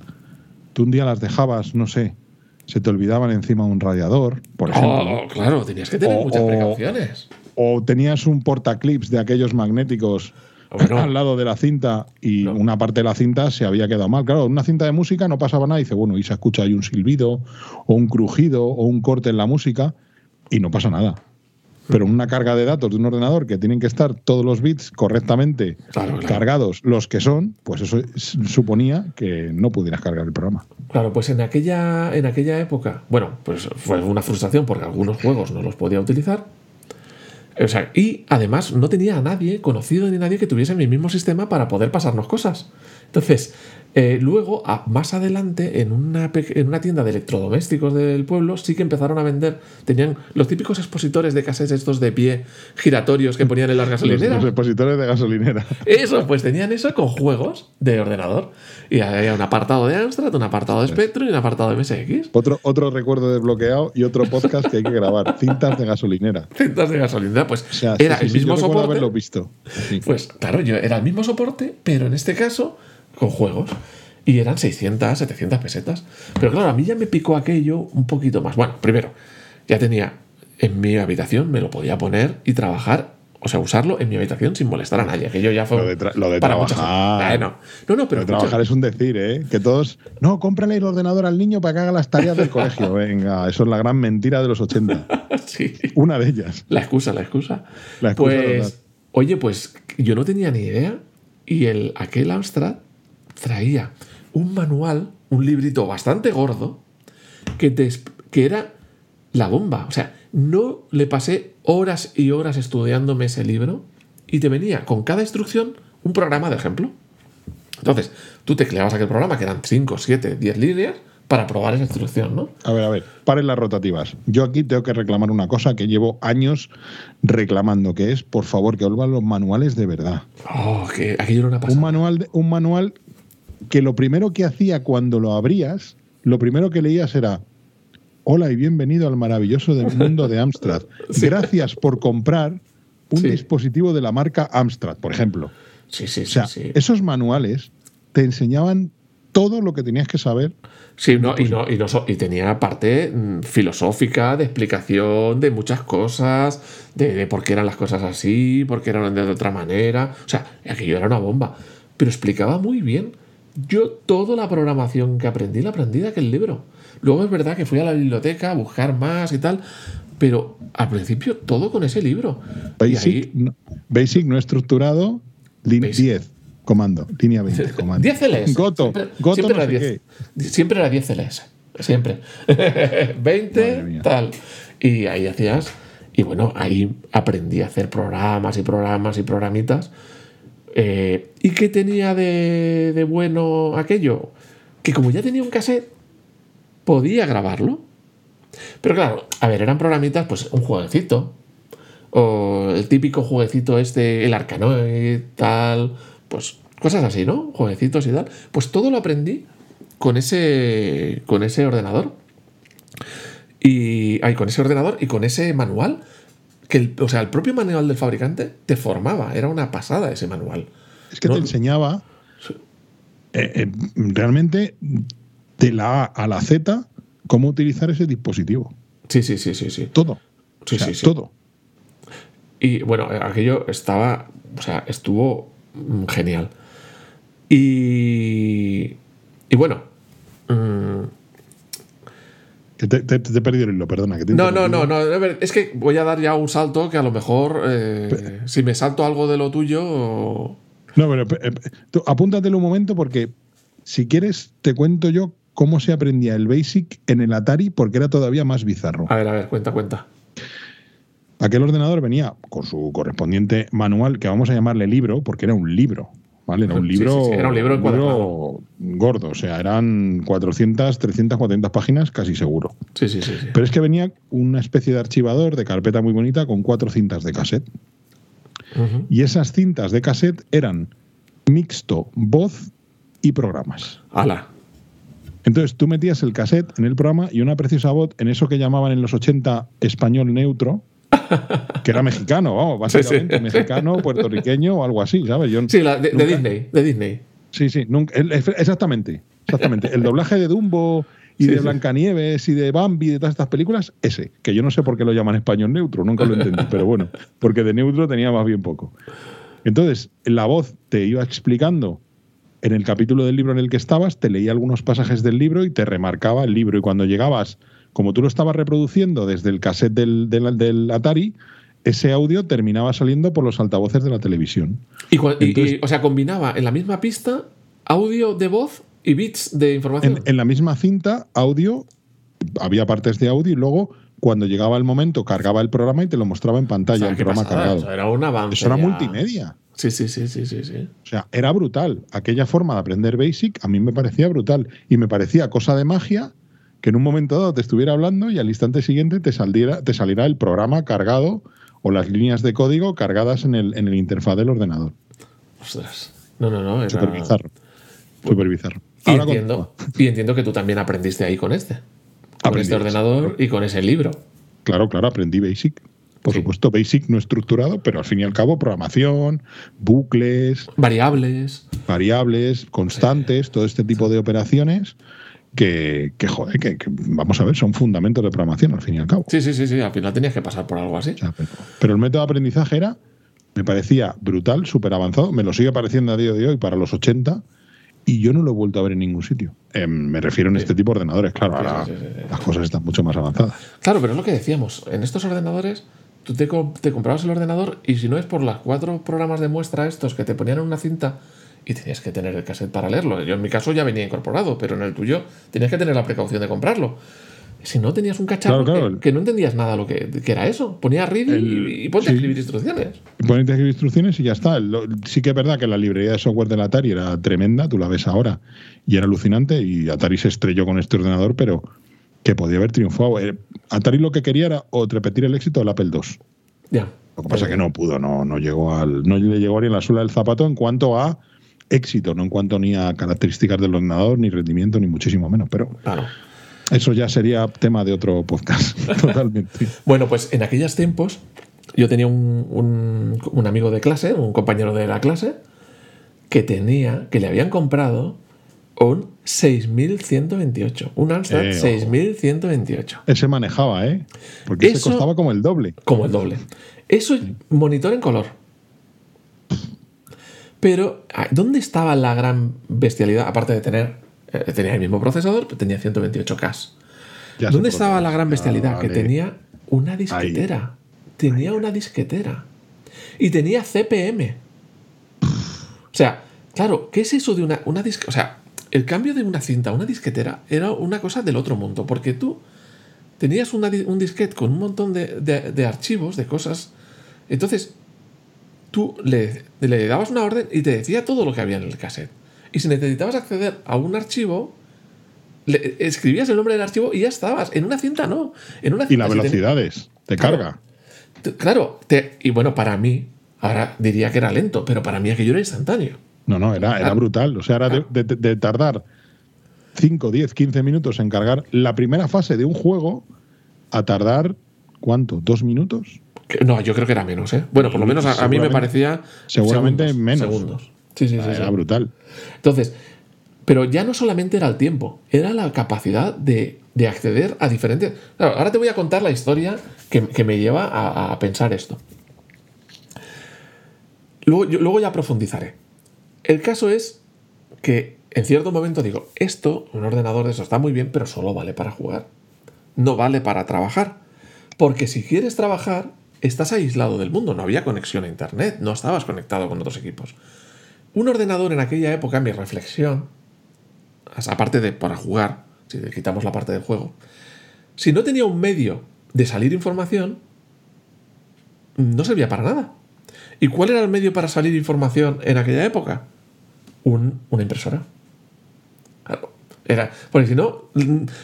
S1: tú un día las dejabas, no sé, se te olvidaban encima de un radiador, por ejemplo.
S2: Oh, claro, tenías que tener
S1: O-
S2: muchas
S1: o-
S2: precauciones.
S1: O tenías un portaclips de aquellos magnéticos
S2: Bueno.
S1: al lado de la cinta y
S2: No.
S1: una parte de la cinta se había quedado mal. Claro, en una cinta de música no pasaba nada y dice, bueno, y se escucha ahí un silbido o un crujido o un corte en la música y no pasa nada. Pero en una carga de datos de un ordenador que tienen que estar todos los bits correctamente
S2: Claro, claro.
S1: cargados, los que son, pues eso suponía que no pudieras cargar el programa.
S2: Claro, pues en aquella, en aquella época, bueno, pues fue una frustración porque algunos juegos no los podía utilizar. O sea, y además no tenía a nadie conocido ni nadie que tuviese mi mismo sistema para poder pasarnos cosas. Entonces, Eh, luego, a- más adelante, en una, en una tienda de electrodomésticos del pueblo, sí que empezaron a vender. Tenían los típicos expositores de cassettes estos de pie giratorios que ponían en las gasolineras.
S1: los expositores de gasolinera.
S2: Eso, pues tenían eso con juegos de ordenador. Y había un apartado de Amstrad, un apartado de Spectrum y un apartado de MSX.
S1: Otro, otro recuerdo desbloqueado y otro podcast que hay que grabar. Cintas de gasolinera.
S2: Cintas de gasolina, pues
S1: O sea,
S2: era
S1: sí, sí,
S2: el
S1: sí,
S2: mismo
S1: yo
S2: soporte.
S1: haberlo visto.
S2: Pues claro, yo era el mismo soporte, pero en este caso con juegos. Y eran 600, 700 pesetas. Pero claro, a mí ya me picó aquello un poquito más. Bueno, primero, ya tenía en mi habitación, me lo podía poner y trabajar, o sea, usarlo en mi habitación sin molestar a nadie. Aquello ya fue.
S1: Lo de tra- lo de
S2: para
S1: trabajar.
S2: gente. Bueno, no, no, pero.
S1: Pero
S2: escucha,
S1: trabajar es un decir, ¿eh? Que todos. No, cómprale el ordenador al niño para que haga las tareas del colegio. Venga, eso es la gran mentira de los 80.
S2: sí.
S1: Una de ellas.
S2: La excusa, la excusa.
S1: La excusa
S2: pues, oye, pues yo no tenía ni idea. Y el, aquel Amstrad traía un manual, un librito bastante gordo, que, te que era la bomba. O sea, no le pasé horas y horas estudiándome ese libro y te venía con cada instrucción un programa de ejemplo. Entonces, tú tecleabas aquel programa, que eran 5, 7, 10 líneas, para probar esa instrucción, ¿no?
S1: A ver, a ver, paren las rotativas. Yo aquí tengo que reclamar una cosa que llevo años reclamando, que es, por favor, que vuelvan los manuales de verdad.
S2: Oh, que aquello era una pasada.
S1: Un manual, un manual que lo primero que hacía cuando lo abrías, lo primero que leías era Hola y bienvenido al maravilloso del mundo de Amstrad. Gracias por comprar un
S2: Sí.
S1: dispositivo de la marca Amstrad, por ejemplo.
S2: Sí, sí,
S1: O sea,
S2: sí.
S1: esos manuales te enseñaban todo lo que tenías que saber.
S2: Sí, no, y, no, y, no y tenía parte mm, filosófica, de explicación de muchas cosas, de, de por qué eran las cosas así, por qué eran de otra manera. O sea, aquello era una bomba. Pero explicaba muy bien. Yo toda la programación que aprendí, la aprendí de aquel libro. Luego es verdad que fui a la biblioteca a buscar más y tal, pero al principio todo con ese libro.
S1: Basic,
S2: ahí,
S1: no, basic no estructurado,
S2: Basic.
S1: 10, comando, línea 20, comando.
S2: 10 CLS.
S1: Goto,
S2: Siempre,
S1: Goto
S2: siempre
S1: no
S2: era
S1: sé
S2: 10.
S1: qué.
S2: Siempre era 10 CLS. Siempre. 20,
S1: Madre mía.
S2: tal. Y ahí hacías. Y bueno, ahí aprendí a hacer programas y programas y programitas. Eh, ¿Y qué tenía de, bueno aquello? Que como ya tenía un cassette, podía grabarlo. Pero claro, a ver, eran programitas, pues un jueguecito. O el típico jueguecito este, el Arcanoid, tal. Pues cosas así, ¿no? Jueguecitos y tal. Pues todo lo aprendí con ese, con ese ordenador. Y. Ay, con ese ordenador y con ese manual. Que el- o sea, el propio manual del fabricante te formaba. Era una pasada ese manual.
S1: Es que
S2: No-
S1: te enseñaba eh, eh, realmente de la A a la Z cómo utilizar ese dispositivo.
S2: Sí, sí, sí, sí, sí.
S1: Todo.
S2: Sí,
S1: O sea,
S2: sí, sí.
S1: Todo.
S2: Y bueno, aquello estaba, o sea, estuvo mm, genial. Y, y bueno, mm,
S1: Que te, te- te he perdido el hilo, perdona. Que te he
S2: no, no, no, no, es que voy a dar ya un salto que a lo mejor, eh, si me salto algo de lo tuyo,
S1: No, pero eh, eh, tú apúntatelo un momento porque si quieres te cuento yo cómo se aprendía el BASIC en el Atari porque era todavía más bizarro.
S2: a ver, a ver, cuenta, cuenta.
S1: Aquel ordenador venía con su correspondiente manual, que vamos a llamarle libro, porque era un libro. ¿Vale? Era un libro,
S2: sí, sí, era un libro
S1: gordo, o sea, eran 400, 300, 400 páginas casi seguro.
S2: Sí, sí, sí, sí.
S1: Pero es que venía una especie de archivador de carpeta muy bonita con cuatro cintas de cassette. Y esas cintas de cassette eran mixto, voz y programas.
S2: Ala.
S1: Entonces tú metías el cassette en el programa y una preciosa voz en eso que llamaban en los 80 español neutro, que era mexicano, vamos,
S2: Sí, sí.
S1: básicamente mexicano, puertorriqueño o algo así, ¿sabes? Yo,
S2: Sí, la de, Disney, de Disney.
S1: Sí, sí, nunca- exactamente, exactamente. El doblaje de Dumbo y
S2: Sí,
S1: de. Blancanieves y de Bambi y de todas estas películas, ese, que yo no sé por qué lo llaman español neutro, nunca lo entendí, pero bueno, porque de neutro tenía más bien poco. Entonces, la voz te iba explicando en el capítulo del libro en el que estabas, te leía algunos pasajes del libro y te remarcaba el libro. Y cuando llegabas, como tú lo estabas reproduciendo desde el cassette del, del- del Atari, ese audio terminaba saliendo por los altavoces de la televisión.
S2: Y, o sea, combinaba en la misma pista audio de voz y bits de información.
S1: En, en la misma cinta, audio, había partes de audio y luego, cuando llegaba el momento, cargaba el programa y te lo mostraba en
S2: O
S1: pantalla,
S2: sea,
S1: el programa
S2: pasada,
S1: cargado.
S2: Eso era un avance.
S1: Eso era
S2: ya.
S1: multimedia.
S2: Sí, sí, sí, sí, sí, sí.
S1: O sea, era brutal. Aquella forma de aprender Basic a mí me parecía brutal. Y me parecía cosa de magia que en un momento dado te estuviera hablando y al instante siguiente te, saliera, te el programa cargado o las líneas de código cargadas en el, en el interfaz del ordenador.
S2: Ostras. No, no, no. Era...
S1: Súper bizarro. Súper bizarro.
S2: Y
S1: Ahora
S2: entiendo, y entiendo que tú también aprendiste ahí con este. Con
S1: Aprendí
S2: este ordenador y con ese libro.
S1: Claro, claro, aprendí Basic. Por
S2: Sí.
S1: supuesto, Basic no estructurado, pero al fin y al cabo, programación, bucles,
S2: Variables.
S1: variables, constantes, todo este tipo de operaciones que, que joder, que, que, vamos a ver, son fundamentos de programación al fin y al cabo.
S2: Sí, sí, sí, sí. Al final tenías que pasar por algo así.
S1: O sea, pero, pero el método de aprendizaje era, me parecía brutal, súper avanzado, me lo sigue pareciendo a día de hoy para los 80 y yo no lo he vuelto a ver en ningún sitio. Eh, me refiero en este tipo de ordenadores, claro, ahora
S2: sí,
S1: las cosas están mucho más avanzadas.
S2: Claro, pero es lo que decíamos. En estos ordenadores, tú te, te comprabas el ordenador y si no es por las cuatro programas de muestra estos que te ponían en una cinta y tenías que tener el cassette para leerlo. Yo en mi caso ya venía incorporado, pero en el tuyo tenías que tener la precaución de comprarlo. Si no tenías un cacharro
S1: Claro, claro.
S2: Que, que no entendías nada lo que, que era eso. Ponía read y- y, ponte a escribir instrucciones.
S1: Y a escribir instrucciones y ya está. Lo- sí que es verdad que la librería de software del Atari era tremenda, tú la ves ahora, y era alucinante, y Atari se estrelló con este ordenador, pero que podía haber triunfado. Eh, Atari lo que quería era o repetir el éxito del Apple II.
S2: Ya.
S1: Lo que pasa es que no pudo, no, no llegó al, no le llegó ni en la suela del zapato en cuanto a éxito, no en cuanto ni a características del ordenador, ni rendimiento, ni muchísimo menos. Pero
S2: Claro.
S1: eso ya sería tema de otro podcast, totalmente.
S2: Bueno, pues en aquellos tiempos yo tenía un, un- un amigo de clase, un compañero de la clase, que tenía, que le habían comprado un 6128, un Amstrad
S1: Eh,
S2: 6128,
S1: Ese manejaba, ¿eh? Porque ese
S2: Eso-
S1: costaba como el doble.
S2: como el doble. Eso es monitor en color. Pero, ¿dónde estaba la gran bestialidad? Aparte de tener, eh, tenía el mismo procesador, pero tenía 128K.
S1: Ya sé
S2: ¿Dónde estaba la gran bestialidad?
S1: Ah,
S2: Que
S1: vale.
S2: tenía una disquetera. Tenía una disquetera. Y tenía CPM. O sea, claro, ¿qué es eso de una, una disquetera? O sea, el cambio de una cinta a una disquetera era una cosa del otro mundo. Porque tú tenías una un disquete con un montón de, de- de archivos, de cosas. Entonces, tú le, le dabas una orden y te decía todo lo que había en el cassette. Y si necesitabas acceder a un archivo, le escribías el nombre del archivo y ya estabas. En una cinta no. En una
S1: Y
S2: cinta
S1: las
S2: si ten-
S1: velocidades de
S2: Claro.
S1: carga.
S2: te- Claro, te- y bueno, para mí, ahora diría que era lento, pero para mí aquello era instantáneo.
S1: No, no, era, era brutal. O sea, era de, de- de tardar 5, 10, 15 minutos en cargar la primera fase de un juego a tardar, ¿cuánto? ¿Dos minutos?
S2: No, yo creo que era menos, ¿eh? Bueno, por lo menos a, a mí me parecía.
S1: seguramente
S2: segundos,
S1: menos.
S2: Segundos. Sí, sí, sí.
S1: era
S2: sí.
S1: brutal.
S2: Entonces, pero ya no solamente era el tiempo, era la capacidad de, de acceder a diferentes. Claro, ahora te voy a contar la historia que, que me lleva a, a pensar esto. Luego, yo- luego ya profundizaré. El caso es que en cierto momento digo, esto, un ordenador de eso está muy bien, pero solo vale para jugar. No vale para trabajar. Porque si quieres trabajar, estás aislado del mundo, no había conexión a Internet, no estabas conectado con otros equipos. Un ordenador en aquella época, mi reflexión, aparte de para jugar, si le quitamos la parte del juego, si no tenía un medio de salir información, no servía para nada. ¿Y cuál era el medio para salir información en aquella época? Un- una impresora. Claro, Era, porque si no,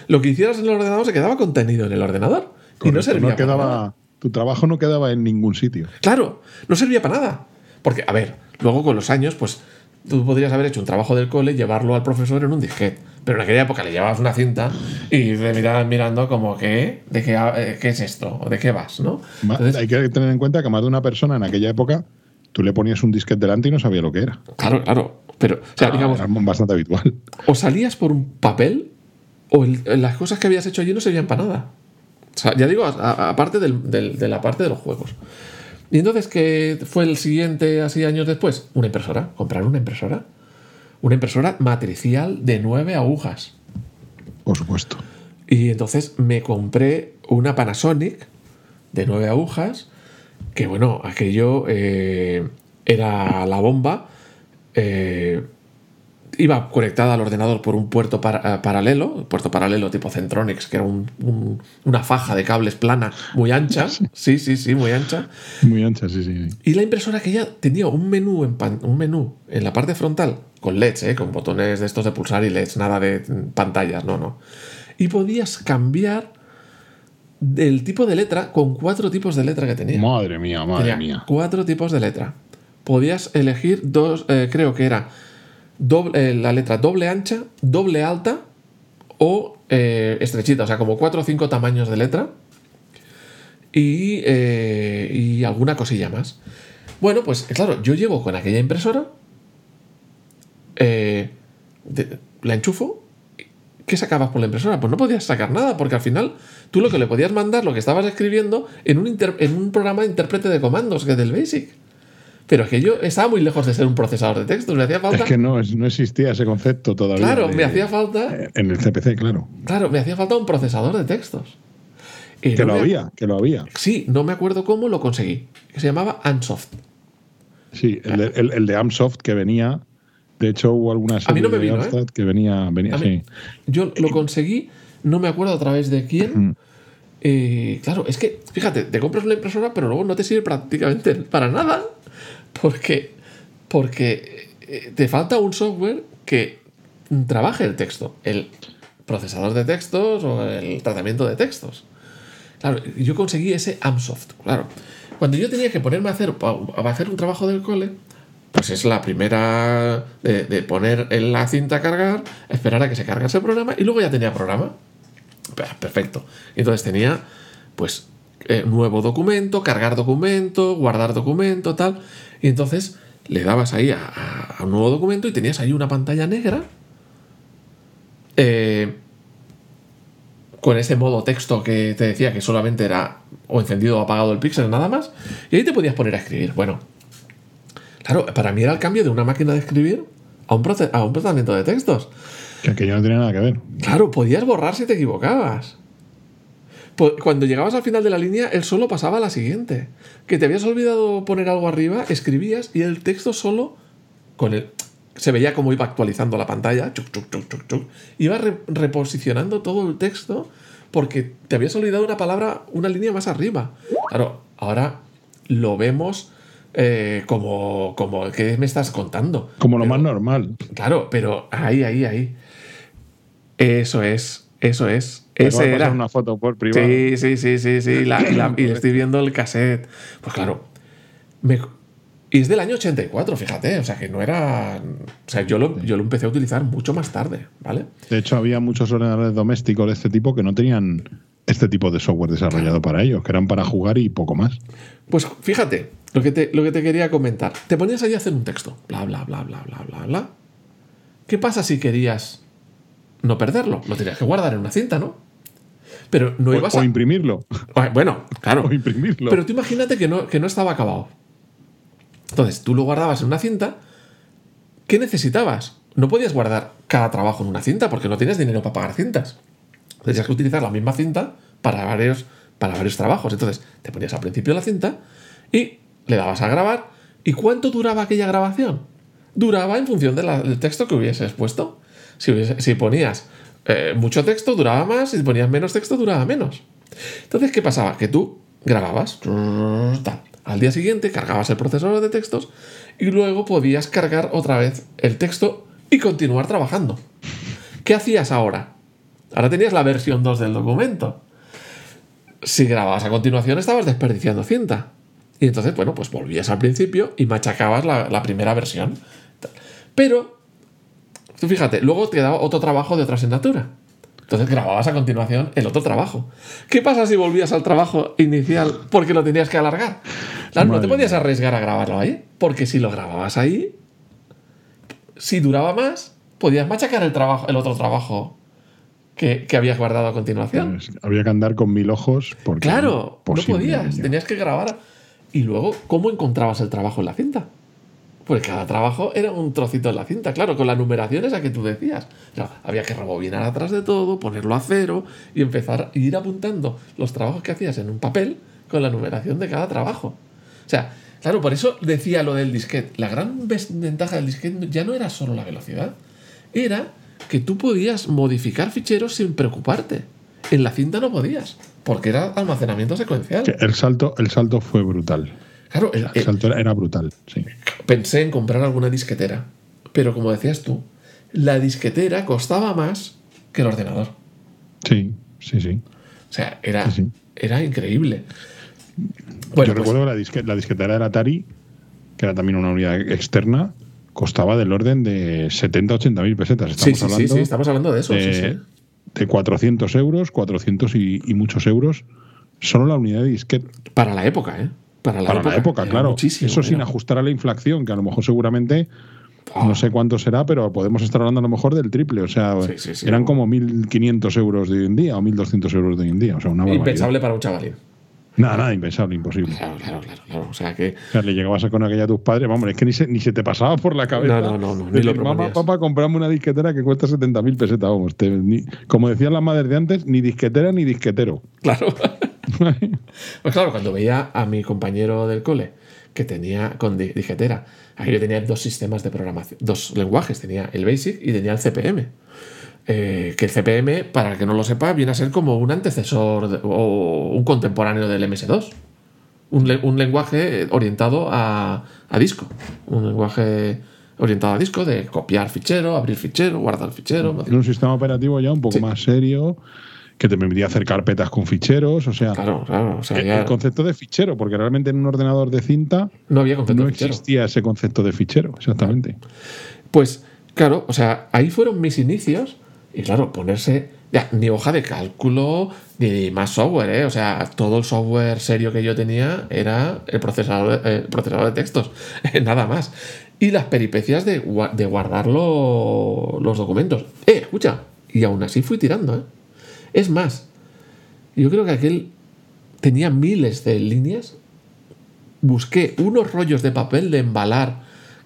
S2: lo que hicieras en el ordenador se quedaba contenido en el ordenador. y no servía para nada.
S1: Tu trabajo no quedaba en ningún sitio.
S2: Claro, no servía para nada. Porque, a ver, luego con los años, pues tú podrías haber hecho un trabajo del cole y llevarlo al profesor en un disquete. Pero en aquella época le llevabas una cinta y te miraban mirando como, ¿qué? ¿De qué, eh, qué es esto? ¿O de qué vas? ¿no? Entonces,
S1: Hay que tener en cuenta que más de una persona en aquella época, tú le ponías un disquete delante y no sabía lo que era.
S2: claro, claro. Pero, o sea, digamos,
S1: Era bastante habitual.
S2: o salías por un papel o el- las cosas que habías hecho allí no servían para nada. O sea, ya digo, aparte de la parte de los juegos. Y entonces, ¿qué fue el siguiente así años después? Una impresora. Comprar una impresora. Una impresora matricial de nueve agujas.
S1: Por supuesto.
S2: Y entonces me compré una Panasonic de nueve agujas, que bueno, aquello eh, era la bomba. eh, iba conectada al ordenador por un puerto para- eh, paralelo, puerto paralelo tipo Centronics, que era un- un- una faja de cables plana muy ancha. Sí, sí, sí, muy ancha.
S1: Muy ancha, sí, sí. sí.
S2: Y la impresora que ya tenía un menú en, pan- un menú en la parte frontal, con LEDs, ¿eh? con botones de estos de pulsar y LEDs, nada de pantallas, no, no. Y podías cambiar el tipo de letra con cuatro tipos de letra que tenía.
S1: Madre mía, madre
S2: Tenía
S1: mía.
S2: cuatro tipos de letra. Podías elegir dos, eh, creo que era eh, la letra doble ancha, doble alta o eh, estrechita, o sea, como cuatro o cinco tamaños de letra y, eh, y alguna cosilla más. Bueno, pues claro, yo llego con aquella impresora, de- la enchufo. ¿Qué sacabas por la impresora? Pues no podías sacar nada, porque al final tú lo que le podías mandar, lo que estabas escribiendo, en un, en un programa de intérprete de comandos, que es del Basic. Pero es que yo estaba muy lejos de ser un procesador de textos, me hacía falta.
S1: Es que no, no existía ese concepto todavía.
S2: claro,
S1: de-
S2: me hacía falta.
S1: En el CPC, claro.
S2: Claro, me hacía falta un procesador de textos. Y
S1: Que
S2: no
S1: lo
S2: me-
S1: había, que lo había.
S2: Sí, no me acuerdo cómo lo conseguí. Que se llamaba Ansoft.
S1: Sí, el de, el- el de Amsoft que venía. De hecho, hubo alguna
S2: A mí no me
S1: de
S2: vino, ¿eh?
S1: Que venía. venía sí.
S2: mí- Yo lo conseguí, no me acuerdo a través de quién. Eh, claro, es que, fíjate, te compras una impresora, pero luego no te sirve prácticamente para nada. Porque, porque eh, te falta un software que trabaje el texto, el procesador de textos o el tratamiento de textos. Claro, yo conseguí ese Amsoft, claro. Cuando yo tenía que ponerme a hacer, a hacer un trabajo del cole, pues es la primera de, poner en la cinta a cargar, esperar a que se cargase el programa y luego ya tenía programa. Pe- Perfecto. Entonces tenía, pues, eh, nuevo documento, cargar documento, guardar documento, tal. Y entonces le dabas ahí a, a- a un nuevo documento y tenías ahí una pantalla negra. eh, con ese modo texto que te decía que solamente era o encendido o apagado el píxel, nada más. Y ahí te podías poner a escribir. Bueno, claro, para mí era el cambio de una máquina de escribir a un, proce- a un procesamiento de textos.
S1: Que aquello no tenía nada que ver.
S2: Claro, podías borrar si te equivocabas. Po- Cuando llegabas al final de la línea, él solo pasaba a la siguiente. Que te habías olvidado poner algo arriba, escribías y el texto solo, con el, se veía como iba actualizando la pantalla, chuc, chuc, chuc, chuc, chuc, iba re- reposicionando todo el texto porque te habías olvidado una palabra, una línea más arriba. Claro, ahora lo vemos eh, como, como, ¿qué me estás contando?
S1: Como lo
S2: Pero-
S1: más normal.
S2: Claro, pero ahí, ahí, ahí. Eso es, eso es. Ese era.
S1: una foto por privado.
S2: Sí, sí, sí, sí, sí. la- y, la- y estoy viendo el cassette. Pues claro. me- y es del año 84, fíjate. O sea, que no era. O sea, yo lo, yo lo empecé a utilizar mucho más tarde, ¿vale?
S1: De hecho, había muchos ordenadores domésticos de este tipo que no tenían este tipo de software desarrollado para ellos, que eran para jugar y poco más.
S2: Pues fíjate, lo que, te, lo que te quería comentar. Te ponías ahí a hacer un texto. Bla, bla, bla, bla, bla, bla, bla. ¿Qué pasa si querías no perderlo? Lo tenías que guardar en una cinta, ¿no? Pero no
S1: O,
S2: ibas
S1: o
S2: a.
S1: imprimirlo.
S2: Bueno, claro.
S1: O imprimirlo.
S2: Pero tú imagínate que no, que no estaba acabado. Entonces, tú lo guardabas en una cinta. ¿Qué necesitabas? No podías guardar cada trabajo en una cinta porque no tienes dinero para pagar cintas. Tenías que utilizar la misma cinta para varios, para varios trabajos. Entonces, te ponías al principio la cinta y le dabas a grabar. ¿Y cuánto duraba aquella grabación? Duraba en función de la- del texto que hubieses puesto. Si, hubiese- si ponías eh, mucho texto, duraba más. Si ponías menos texto, duraba menos. Entonces, ¿qué pasaba? Que tú grababas, tal. Al día siguiente cargabas el procesador de textos y luego podías cargar otra vez el texto y continuar trabajando. ¿Qué hacías ahora? Ahora tenías la versión 2 del documento. Si grababas a continuación, estabas desperdiciando cinta. Y entonces, bueno, pues volvías al principio y machacabas la primera versión. Pero, tú fíjate, luego te daba otro trabajo de otra asignatura. Entonces grababas a continuación el otro trabajo. ¿Qué pasa si volvías al trabajo inicial porque lo tenías que alargar? Claro, no te podías arriesgar a grabarlo ahí, porque si lo grababas ahí, si duraba más, podías machacar el, trabajo, el otro trabajo que, que habías guardado a continuación.
S1: Pues había que andar con mil ojos porque
S2: Claro, no podías,
S1: ya.
S2: tenías que grabar. Y luego, ¿cómo encontrabas el trabajo en la cinta? Porque cada trabajo era un trocito en la cinta, claro, con la numeración esa que tú decías. Claro, había que rebobinar atrás de todo, ponerlo a cero y empezar a ir apuntando los trabajos que hacías en un papel con la numeración de cada trabajo. O sea, claro, por eso decía lo del disquete. La gran ventaja del disquete ya no era solo la velocidad, era que tú podías modificar ficheros sin preocuparte. En la cinta no podías, porque era almacenamiento secuencial.
S1: El, salto, el salto fue brutal.
S2: Claro, el-
S1: El era, brutal, sí.
S2: pensé en comprar alguna disquetera, pero como decías tú, la disquetera costaba más que el ordenador.
S1: Sí, sí, sí.
S2: O sea, era,
S1: Sí, sí.
S2: era increíble. Bueno,
S1: Yo
S2: pues,
S1: recuerdo que la, disque- la disquetera del Atari, que era también una unidad externa, costaba del orden de 70, 80 mil pesetas.
S2: sí,
S1: Estamos
S2: sí, sí,
S1: hablando
S2: sí, estamos hablando de eso.
S1: de,
S2: sí.
S1: de 400 euros, 400 y, y muchos euros, solo la unidad de disquete.
S2: Para la época, ¿eh? Para la
S1: Para
S2: época,
S1: la época,
S2: era
S1: claro.
S2: muchísimo,
S1: Eso sin ajustar a la inflación, que a lo mejor seguramente no sé cuánto será, pero podemos estar hablando a lo mejor del triple. O sea,
S2: Sí, sí, sí.
S1: eran como 1.500 euros de hoy en día o 1.200 euros de hoy en día. O sea, una barbaridad.
S2: Impensable para un chavalín.
S1: Nada, nada, impensable, imposible.
S2: Claro, claro, claro, claro. O sea que.
S1: O sea, le llegabas a con aquella a tus padres, vamos, es que ni se, ni se te pasaba por la cabeza.
S2: No, no, no, no, ni
S1: decir, Mamá,
S2: proponías".
S1: papá, comprame una disquetera que cuesta 70.000 pesetas, vamos. te- ni- como decían las madres de antes, ni disquetera ni disquetero.
S2: Claro. Pues claro, cuando veía a mi compañero del cole que tenía con di- disquetera, aquí yo tenía dos sistemas de programación, dos lenguajes, tenía el BASIC y tenía el CPM. Eh, que el CPM, para el que no lo sepa, viene a ser como un antecesor de- o un contemporáneo del MS2. Un, le- un lenguaje orientado a, a disco. Un lenguaje orientado a disco de copiar fichero, abrir fichero, guardar fichero.
S1: Era un sistema operativo ya un poco
S2: Sí.
S1: más serio, que te permitía hacer carpetas con ficheros. O sea,
S2: Claro, claro. O sea,
S1: el,
S2: ya
S1: el concepto de fichero, porque realmente en un ordenador de cinta
S2: no había concepto
S1: no
S2: de
S1: existía ese concepto de fichero, exactamente.
S2: Pues claro, o sea, ahí fueron mis inicios y claro, ponerse ya ni hoja de cálculo ni más software, ¿eh? O sea, todo el software serio que yo tenía era el procesador de, el procesador de textos, nada más. Y las peripecias de, de guardar lo- los documentos. Eh, escucha, y aún así fui tirando, ¿eh? Es más, yo creo que aquel tenía miles de líneas busqué unos rollos de papel de embalar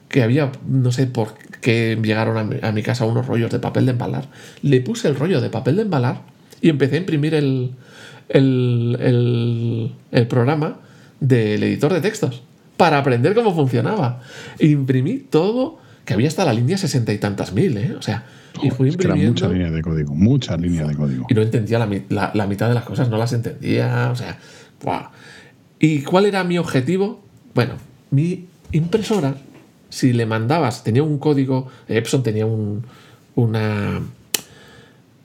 S2: que había, no sé por qué llegaron a mi, casa unos rollos de papel de embalar. Le puse el rollo de papel de embalar y empecé a imprimir el, el, el- el programa del editor de textos para aprender cómo funcionaba. Imprimí todo, que había hasta la línea sesenta y tantas mil, ¿eh? O sea, y fui
S1: Es que eran muchas líneas de código, muchas líneas de código.
S2: y no entendía la, la- la mitad de las cosas, no las entendía, o sea, ¡buah! ¿Y cuál era mi objetivo? Bueno, mi impresora, si le mandabas, tenía un código, Epson tenía un- una,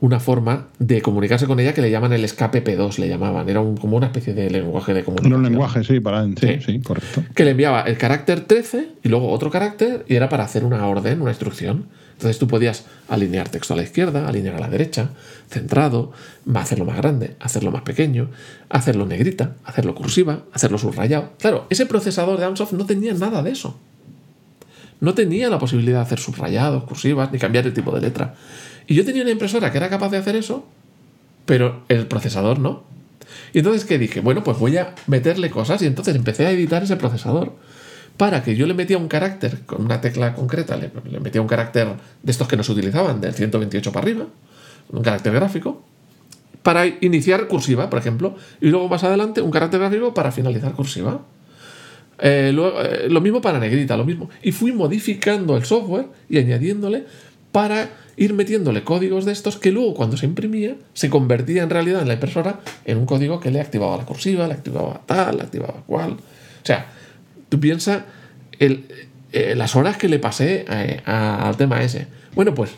S2: una forma de comunicarse con ella que le llaman el escape P2, le llamaban, era un- como una especie de lenguaje de comunicación.
S1: Era un lenguaje, sí, para. Sí,
S2: Sí.
S1: sí, correcto.
S2: Que le enviaba el carácter 13 y luego otro carácter y era para hacer una orden, una instrucción. Entonces tú podías alinear texto a la izquierda, alinear a la derecha, centrado, hacerlo más grande, hacerlo más pequeño, hacerlo negrita, hacerlo cursiva, hacerlo subrayado. Claro, ese procesador de Ansoft no tenía nada de eso. No tenía la posibilidad de hacer subrayados, cursivas, ni cambiar el tipo de letra. Y yo tenía una impresora que era capaz de hacer eso, pero el procesador no. Y entonces, ¿qué dije? Bueno, pues voy a meterle cosas y entonces empecé a editar ese procesador para que yo le metía un carácter con una tecla concreta, le, le metía un carácter de estos que no se utilizaban, del 128 para arriba, un carácter gráfico, para iniciar cursiva, por ejemplo, y luego más adelante un carácter gráfico para finalizar cursiva. Eh, eh, lo mismo para negrita, lo mismo. Y fui modificando el software y añadiéndole para ir metiéndole códigos de estos que luego cuando se imprimía se convertía en realidad en la impresora en un código que le activaba la cursiva, le activaba tal, le activaba cual. O sea, tú piensas eh, las horas que le pasé eh, al tema ese. Bueno, pues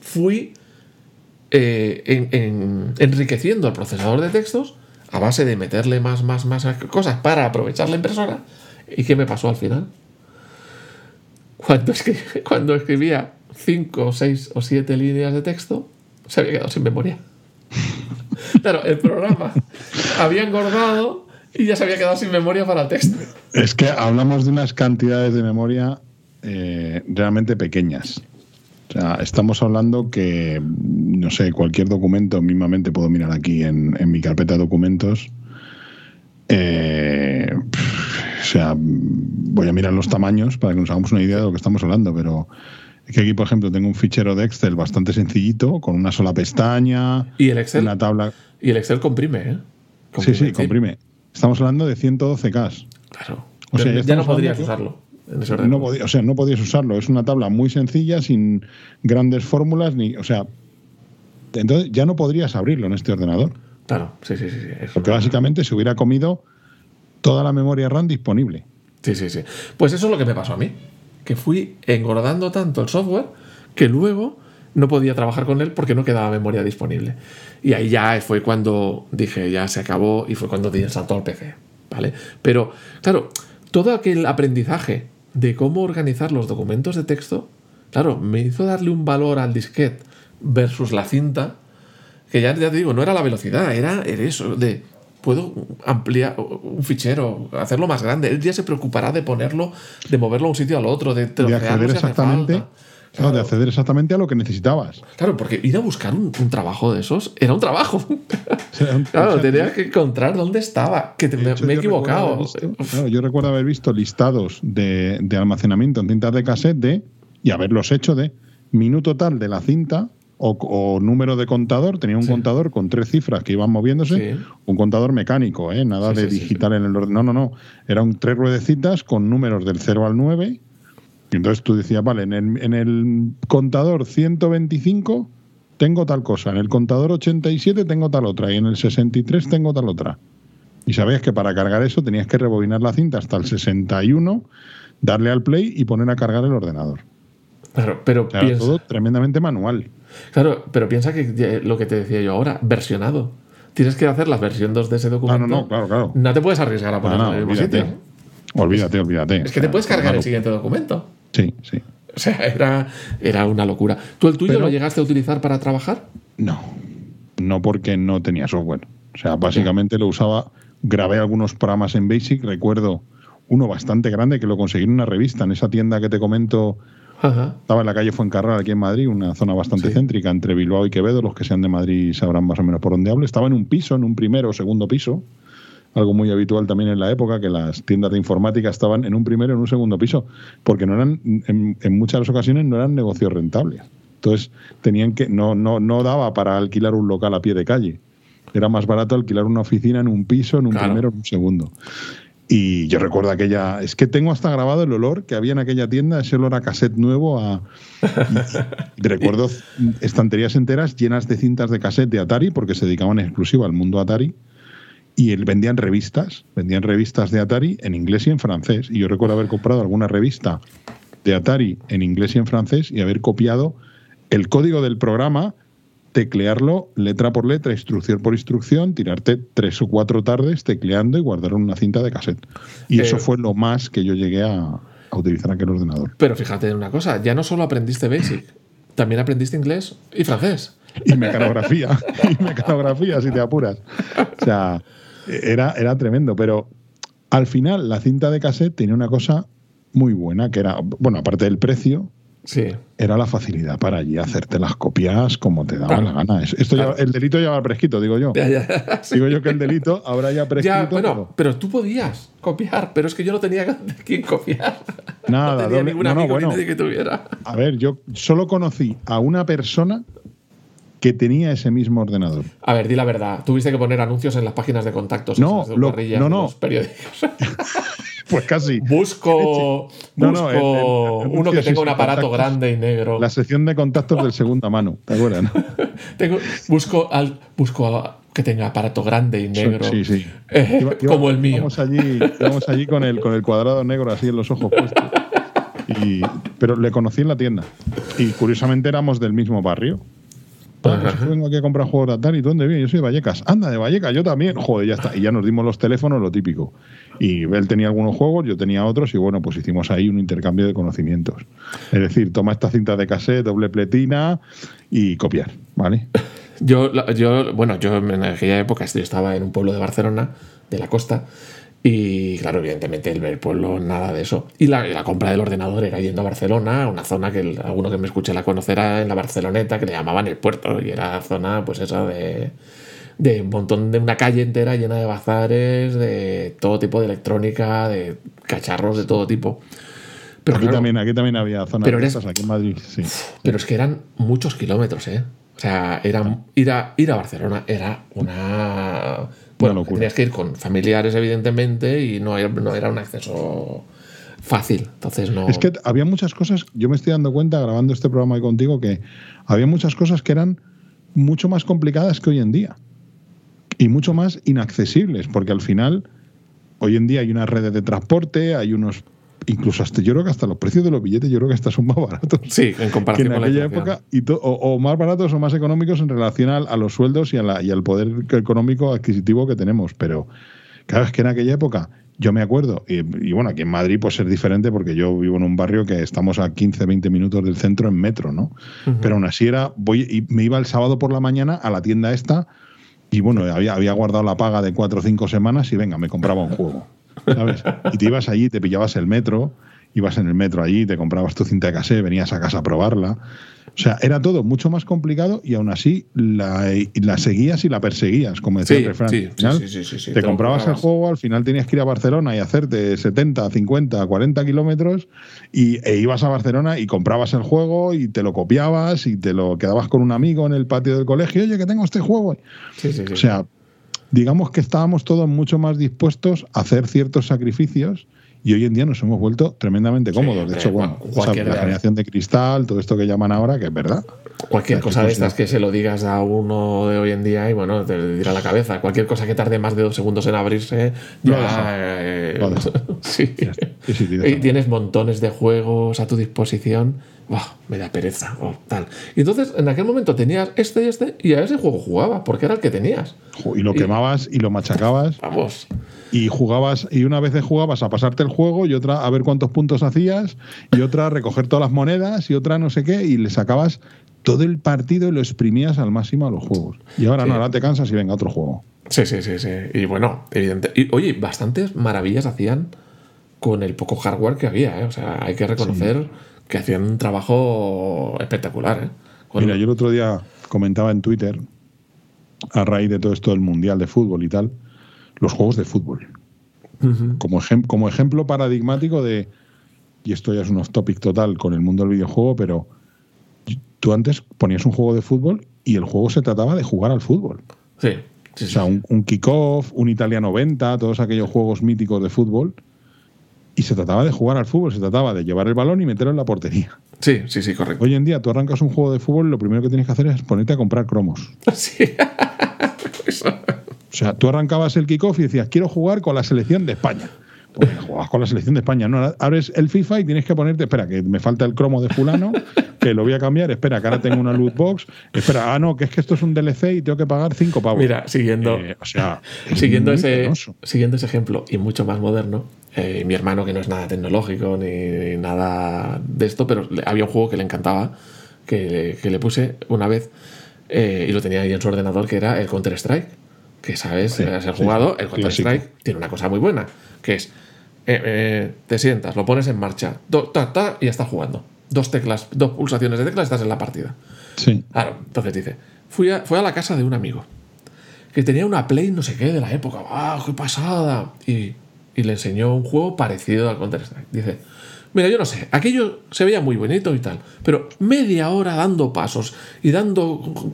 S2: fui eh, en- en- enriqueciendo el procesador de textos a base de meterle más, más, más cosas para aprovechar la impresora. ¿Y qué me pasó al final? Cuando, cuando escribía 5, 6 o 7 líneas de texto, se había quedado sin memoria. Claro, el programa había engordado y ya se había quedado sin memoria para el texto.
S1: Es que hablamos de unas cantidades de memoria eh, realmente pequeñas. O sea, estamos hablando que, no sé, cualquier documento, mismamente puedo mirar aquí en, en mi carpeta de documentos. eh, o sea, voy a mirar los tamaños para que nos hagamos una idea de lo que estamos hablando, pero es que aquí, por ejemplo, tengo un fichero de Excel bastante sencillito, con una sola pestaña,
S2: Y el Excel,
S1: una tabla.
S2: y el Excel comprime, ¿eh?
S1: Sí, sí,
S2: sí.
S1: comprime. Estamos hablando de 112K.
S2: Claro.
S1: O sea, ya
S2: no podrías usarlo. en.
S1: No o sea, no podías usarlo. Es una tabla muy sencilla, sin grandes fórmulas, ni. O sea. Entonces ya no podrías abrirlo en este ordenador.
S2: Claro, sí, sí, sí. sí, es
S1: Porque básicamente se hubiera comido toda la memoria RAM disponible.
S2: Sí, sí, sí. Pues eso es lo que me pasó a mí. Que fui engordando tanto el software que luego no podía trabajar con él porque no quedaba memoria disponible. Y ahí ya fue cuando dije, ya se acabó y fue cuando di el salto al PC. ¿Vale? Pero, claro, todo aquel aprendizaje de cómo organizar los documentos de texto, claro, me hizo darle un valor al disquete versus la cinta que ya, ya te digo, no era la velocidad, era, era eso, de puedo ampliar un fichero, hacerlo más grande. Él ya se preocupará de ponerlo, de moverlo a un sitio al otro, de
S1: De
S2: trocearlo
S1: acceder exactamente.
S2: falta.
S1: Claro, de acceder exactamente a lo que necesitabas.
S2: Claro, porque ir a buscar un, un trabajo de esos era un trabajo.
S1: Un-
S2: claro,
S1: o sea,
S2: tenía que encontrar dónde estaba, que te- me, he equivocado.
S1: visto- claro, yo recuerdo haber visto listados de, de almacenamiento en cintas de cassette de, y haberlos hecho de minuto tal de la cinta o, o número de contador. Tenía un
S2: Sí.
S1: contador con tres cifras que iban moviéndose.
S2: Sí.
S1: Un contador mecánico, ¿eh? nada
S2: Sí,
S1: de digital en el orden. No, no, no. Eran tres ruedecitas con números del 0 al 9. Y entonces tú decías, vale, en el, en el contador 125 tengo tal cosa, en el contador 87 tengo tal otra y en el 63 tengo tal otra. Y sabías que para cargar eso tenías que rebobinar la cinta hasta el 61, darle al play y poner a cargar el ordenador.
S2: Claro, pero
S1: O sea,
S2: piensa,
S1: todo tremendamente manual.
S2: claro, pero piensa que ya- lo que te decía yo ahora, versionado. Tienes que hacer la versión 2 de ese
S1: Ah,
S2: documento.
S1: no, no, claro, claro.
S2: No te puedes arriesgar a
S1: No,
S2: ponerlo
S1: no,
S2: en el mismo
S1: olvídate.
S2: sitio.
S1: Olvídate, olvídate.
S2: Es que te puedes cargar el siguiente documento.
S1: Sí, sí.
S2: O sea, era, era una locura. ¿Tú el tuyo
S1: Pero-
S2: lo llegaste a utilizar para trabajar?
S1: No, no porque no tenía software. O sea, básicamente lo usaba, grabé algunos programas en Basic, recuerdo uno bastante grande que lo conseguí en una revista, en esa tienda que te comento,
S2: Ajá.
S1: estaba en la calle Fuencarral, aquí en Madrid, una zona bastante
S2: Sí.
S1: céntrica entre Bilbao y Quevedo, los que sean de Madrid sabrán más o menos por dónde hablo. Estaba en un piso, en un primero o segundo piso, algo muy habitual también en la época, que las tiendas de informática estaban en un primero o en un segundo piso, porque no eran, en, en muchas ocasiones no eran negocios rentables. Entonces tenían que, no, no, no daba para alquilar un local a pie de calle. Era más barato alquilar una oficina en un piso, en un
S2: Claro.
S1: primero, en un segundo. Y yo recuerdo aquella, es que tengo hasta grabado el olor que había en aquella tienda, ese olor a cassette nuevo, a, y- y recuerdo estanterías enteras llenas de cintas de cassette de Atari, porque se dedicaban en exclusiva al mundo Atari, y él- vendían revistas, vendían revistas de Atari en inglés y en francés. Y yo recuerdo haber comprado alguna revista de Atari en inglés y en francés y haber copiado el código del programa, teclearlo letra por letra, instrucción por instrucción, tirarte tres o cuatro tardes tecleando y guardarlo en una cinta de cassette. Y
S2: Eh,
S1: eso fue lo más que yo llegué a, a utilizar aquel ordenador.
S2: Pero fíjate en una cosa, ya no solo aprendiste Basic, también aprendiste inglés y francés.
S1: y mecanografía, y mecanografía, si te apuras. O sea, era, era tremendo, pero al final la cinta de cassette tenía una cosa muy buena, que era, bueno, aparte del precio,
S2: Sí.
S1: era la facilidad para allí hacerte las copias como te daba
S2: Claro.
S1: la gana. Es- Esto
S2: Claro.
S1: ya- el delito ya va prescrito, digo yo.
S2: Ya, ya.
S1: Digo yo que el delito habrá ya prescrito.
S2: Bueno,
S1: pero
S2: pero tú podías copiar, pero es que yo no tenía de quién copiar.
S1: Nada,
S2: no tenía
S1: doble-
S2: ningún
S1: no, no,
S2: amigo
S1: bueno.
S2: ni nadie que tuviera.
S1: A ver, yo solo conocí a una persona que tenía ese mismo ordenador.
S2: A ver, di la verdad. Tuviste que poner anuncios en las páginas de contactos.
S1: No,
S2: de
S1: lo- no,
S2: de
S1: no.
S2: los periódicos.
S1: Pues casi.
S2: Busco,
S1: No,
S2: busco
S1: no, el- el- el-
S2: uno que tenga un aparato
S1: contactos.
S2: grande y negro.
S1: La sección de contactos del segunda mano, ¿te acuerdas? no?
S2: Tengo- busco, al, busco a- que tenga aparato grande y negro.
S1: Sí, sí.
S2: Eh,
S1: Iba- iba-
S2: como el mío.
S1: Íbamos allí, íbamos allí con, el, con el cuadrado negro así en los ojos puestos. Y, pero le conocí en la tienda. Y curiosamente éramos del mismo barrio. Pues yo vengo aquí a comprar juegos de Atari. ¿Tú dónde vienes? Yo soy de Vallecas. Anda, de Vallecas, yo también. Joder, ya está. Y ya nos dimos los teléfonos, lo típico. Y él tenía algunos juegos, yo tenía otros, y bueno, pues hicimos ahí un intercambio de conocimientos. Es decir, toma esta cinta de cassette, doble pletina y copiar, ¿vale?
S2: Yo, yo, bueno, yo en aquella época yo estaba en un pueblo de Barcelona, de la costa, y claro, evidentemente el, el pueblo nada de eso. Y la, la compra del ordenador era yendo a Barcelona, una zona que el- alguno que me escuche la conocerá en la Barceloneta, que le llamaban el puerto, y era zona, pues esa de, de un montón de una calle entera llena de bazares, de todo tipo de electrónica, de cacharros de todo tipo. Pero
S1: aquí,
S2: claro,
S1: también, aquí también había zonas
S2: Pero eres-
S1: aquí en Madrid, sí.
S2: pero es que eran muchos kilómetros, ¿eh? O sea, era, ir, a, ir a Barcelona era una... Bueno, tenías que ir con familiares, evidentemente, y no era, no era un acceso fácil. Entonces no.
S1: Es que había muchas cosas, yo me estoy dando cuenta grabando este programa ahí contigo que había muchas cosas que eran mucho más complicadas que hoy en día y mucho más inaccesibles, porque al final hoy en día hay unas redes de transporte, hay unos incluso hasta yo creo que hasta los precios de los billetes yo creo que hasta son más baratos
S2: sí en comparación
S1: que en
S2: con
S1: aquella
S2: la
S1: época y o, o más baratos o más económicos en relación al- a, los sueldos y, a la- y al poder económico adquisitivo que tenemos. Pero claro es que en aquella época yo me acuerdo y, y bueno aquí en Madrid pues es diferente porque yo vivo en un barrio que estamos a 15 20 minutos del centro en metro no pero aún así era voy y me iba el sábado por la mañana a la tienda esta y bueno, había, había guardado la paga de cuatro o cinco semanas y venga, me compraba un juego. ¿Sabes? Y te ibas allí, te pillabas el metro, ibas en el metro allí, te comprabas tu cinta de cassette, venías a casa a probarla. O sea, era todo mucho más complicado y aún así la, seguías y la perseguías, como decía
S2: Sí,
S1: el refrán.
S2: sí,
S1: Al final,
S2: sí,
S1: te comprabas el juego, al final tenías que ir a Barcelona y hacerte 70, 50, 40 kilómetros y, e ibas a Barcelona y comprabas el juego y te lo copiabas y te lo quedabas con un amigo en el patio del colegio, oye, que tengo este juego.
S2: Sí, sí, sí.
S1: O sea, digamos que estábamos todos mucho más dispuestos a hacer ciertos sacrificios y hoy en día nos hemos vuelto tremendamente cómodos. de hecho, bueno,
S2: cual-
S1: o sea,
S2: cualquier-
S1: la generación de cristal, todo esto que llaman ahora, que es verdad.
S2: Cualquier
S1: O sea,
S2: cosa de estas
S1: no.
S2: que se lo digas a uno de hoy en día y bueno, te dirá la cabeza. Cualquier cosa que tarde más de dos segundos en abrirse, ya. eh, sí.
S1: Sí, sí,
S2: Y tienes montones de juegos a tu disposición. Me da pereza. o tal. Y entonces, en aquel momento tenías este y este, y a ese juego jugaba, porque era el que tenías.
S1: Y lo quemabas y lo machacabas
S2: Vamos.
S1: y jugabas y una vez jugabas a pasarte el juego y otra a ver cuántos puntos hacías y otra a recoger todas las monedas y otra no sé qué y le sacabas todo el partido y lo exprimías al máximo a los juegos. Y ahora
S2: Sí.
S1: no, ahora te cansas y venga otro juego.
S2: Sí, sí, sí, sí. Y bueno, evidente. Y oye, bastantes maravillas hacían con el poco hardware que había, ¿eh? O sea, hay que reconocer que hacían un trabajo espectacular, ¿eh?
S1: Mira, yo el otro día comentaba en Twitter, a raíz de todo esto del Mundial de Fútbol y tal, los juegos de fútbol. Como, ejem- como ejemplo paradigmático de, y esto ya es un off topic total con el mundo del videojuego, pero tú antes ponías un juego de fútbol y el juego se trataba de jugar al fútbol.
S2: Sí, sí,
S1: O
S2: sí.
S1: sea, un, un kickoff, un Italia 90, todos aquellos juegos míticos de fútbol. Y se trataba de jugar al fútbol, se trataba de llevar el balón y meterlo en la portería.
S2: sí, sí, sí, correcto.
S1: Hoy en día tú arrancas un juego de fútbol y lo primero que tienes que hacer es ponerte a comprar cromos.
S2: Sí. Eso.
S1: O sea, tú arrancabas el kickoff y decías, quiero jugar con la selección de España. Pues jugabas con la selección de España. No, abres el FIFA y tienes que ponerte, espera, que me falta el cromo de fulano, que lo voy a cambiar, espera, que ahora tengo una loot box, espera, ah, no, que es que esto es un DLC y tengo que pagar cinco pavos.
S2: Mira, siguiendo,
S1: Eh, o sea, es
S2: siguiendo, ese,
S1: penoso.
S2: siguiendo ese ejemplo y mucho más moderno, eh, mi hermano, que no es nada tecnológico ni nada de esto, pero había un juego que le encantaba, que, que le puse una vez eh, y lo tenía ahí en su ordenador, que era el Counter-Strike. Que sabes,
S1: Sí,
S2: has jugado,
S1: sí,
S2: el Counter-Strike tiene una cosa muy buena, que es, eh, eh, te sientas, lo pones en marcha, do- ta, ta, y ya estás jugando. Dos teclas, dos pulsaciones de teclas, estás en la partida.
S1: Sí.
S2: Claro, entonces dice, fui a, fui a la casa de un amigo que tenía una Play no sé qué de la época, ¡wow, qué pasada! Y, y le enseñó un juego parecido al Counter-Strike. Dice, mira, yo no sé, aquello se veía muy bonito y tal, pero media hora dando pasos y dando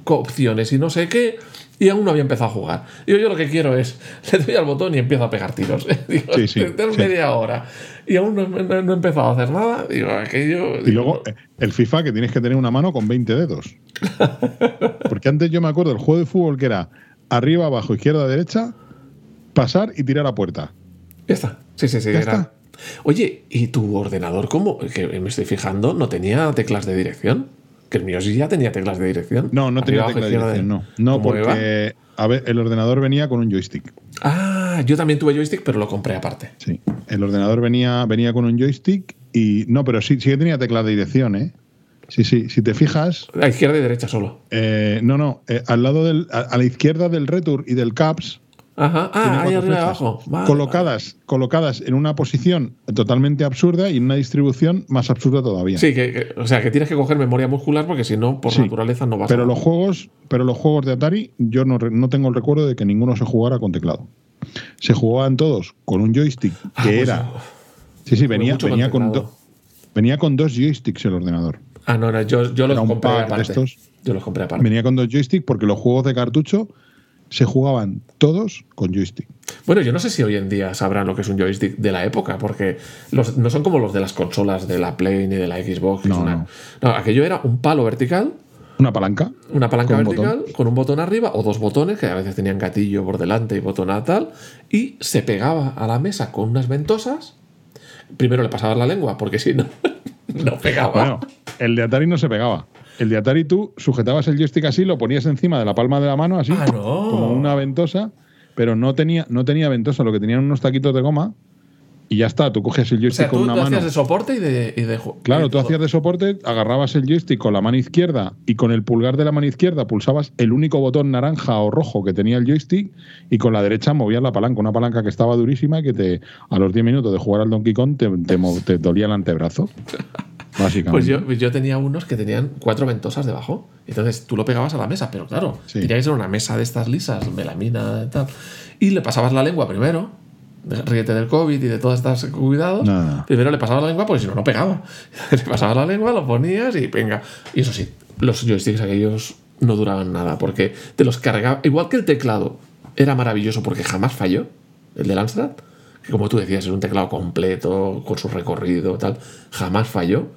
S2: opciones y no sé qué, y aún no había empezado a jugar. Digo, yo lo que quiero es, le doy al botón y empiezo a pegar tiros. Digo,
S1: Sí, sí,
S2: "Tengo
S1: sí.
S2: media hora y aún no, no- no he empezado a hacer nada. Digo, aquello...
S1: Y luego eh, el FIFA que tienes que tener una mano con 20 dedos. Porque antes yo me acuerdo del juego de fútbol que era arriba, abajo, izquierda, derecha, pasar y tirar a puerta.
S2: Ya está. Sí, sí, sí.
S1: Ya
S2: era-
S1: está.
S2: Oye, ¿y tu ordenador cómo? Que me estoy fijando, ¿no tenía teclas de dirección? Que el mío sí ya tenía teclas de dirección.
S1: No, no tenía
S2: Arriba,
S1: tecla de dirección, no. No, porque a ver, el ordenador venía con un joystick.
S2: Ah, yo también tuve joystick, pero lo compré aparte.
S1: Sí. El ordenador venía, venía con un joystick y. No, pero sí, sí que tenía tecla de dirección, ¿eh? Sí, sí. Si te fijas,
S2: A izquierda y derecha solo.
S1: eh, no, no. eh, al lado del. A, a la izquierda del retur y del caps.
S2: Ajá. Ah, ahí
S1: cuatro
S2: arriba y
S1: flechas
S2: abajo. Vale,
S1: colocadas, colocadas en una posición totalmente absurda y en una distribución más absurda todavía.
S2: Sí, que, que- o sea, que tienes que coger memoria muscular porque si no, por
S1: Sí.
S2: naturaleza no vas
S1: Pero
S2: a.
S1: los juegos, pero los juegos de Atari, yo no, no tengo el recuerdo de que ninguno se jugara con teclado. Se jugaban todos con un joystick que
S2: Ah, pues,
S1: era. Sí, sí, venía, venía, con do- venía con dos joysticks el ordenador.
S2: Ah, no, no, yo, yo los compré aparte.
S1: estos.
S2: Yo los compré aparte.
S1: Venía con dos joysticks porque los juegos de cartucho se jugaban todos con joystick.
S2: Bueno, yo no sé si hoy en día sabrán lo que es un joystick de la época, porque los, no son como los de las consolas de la Play ni de la Xbox.
S1: No,
S2: una-
S1: no.
S2: no, aquello era un palo vertical,
S1: Una palanca.
S2: una palanca
S1: Con un
S2: vertical con un botón arriba o dos botones, que a veces tenían gatillo por delante y botón a tal, y se pegaba a la mesa con unas ventosas. Primero le pasabas la lengua, porque si no, no pegaba.
S1: Bueno, el de Atari no se pegaba. El de Atari tú sujetabas el joystick así, lo ponías encima de la palma de la mano, así,
S2: Ah, no.
S1: como una ventosa, pero no tenía, no tenía ventosa, lo que tenían unos taquitos de goma y ya está. Tú cogías el
S2: o
S1: joystick
S2: sea, tú
S1: con una
S2: lo
S1: mano.
S2: hacías de soporte y de, y de
S1: Claro,
S2: y
S1: tú hacías de soporte, agarrabas el joystick con la mano izquierda y con el pulgar de la mano izquierda pulsabas el único botón naranja o rojo que tenía el joystick y con la derecha movías la palanca, una palanca que estaba durísima y que te a los 10 minutos de jugar al Donkey Kong te, te te dolía el antebrazo. Básicamente.
S2: Pues yo, yo tenía unos que tenían cuatro ventosas debajo. Entonces tú lo pegabas a la mesa, pero claro,
S1: Sí.
S2: tenía que ser una mesa de estas lisas, melamina y tal. Y le pasabas la lengua primero. Ríete del COVID y de todas estas cuidados. Primero le pasabas la lengua porque si no, no pegaba. le pasabas la lengua, lo ponías y venga. Y eso sí, los joysticks aquellos no duraban nada porque te los cargaba. Igual que el teclado era maravilloso porque jamás falló, el del Amstrad, que como tú decías, es un teclado completo, con su recorrido, tal, jamás falló.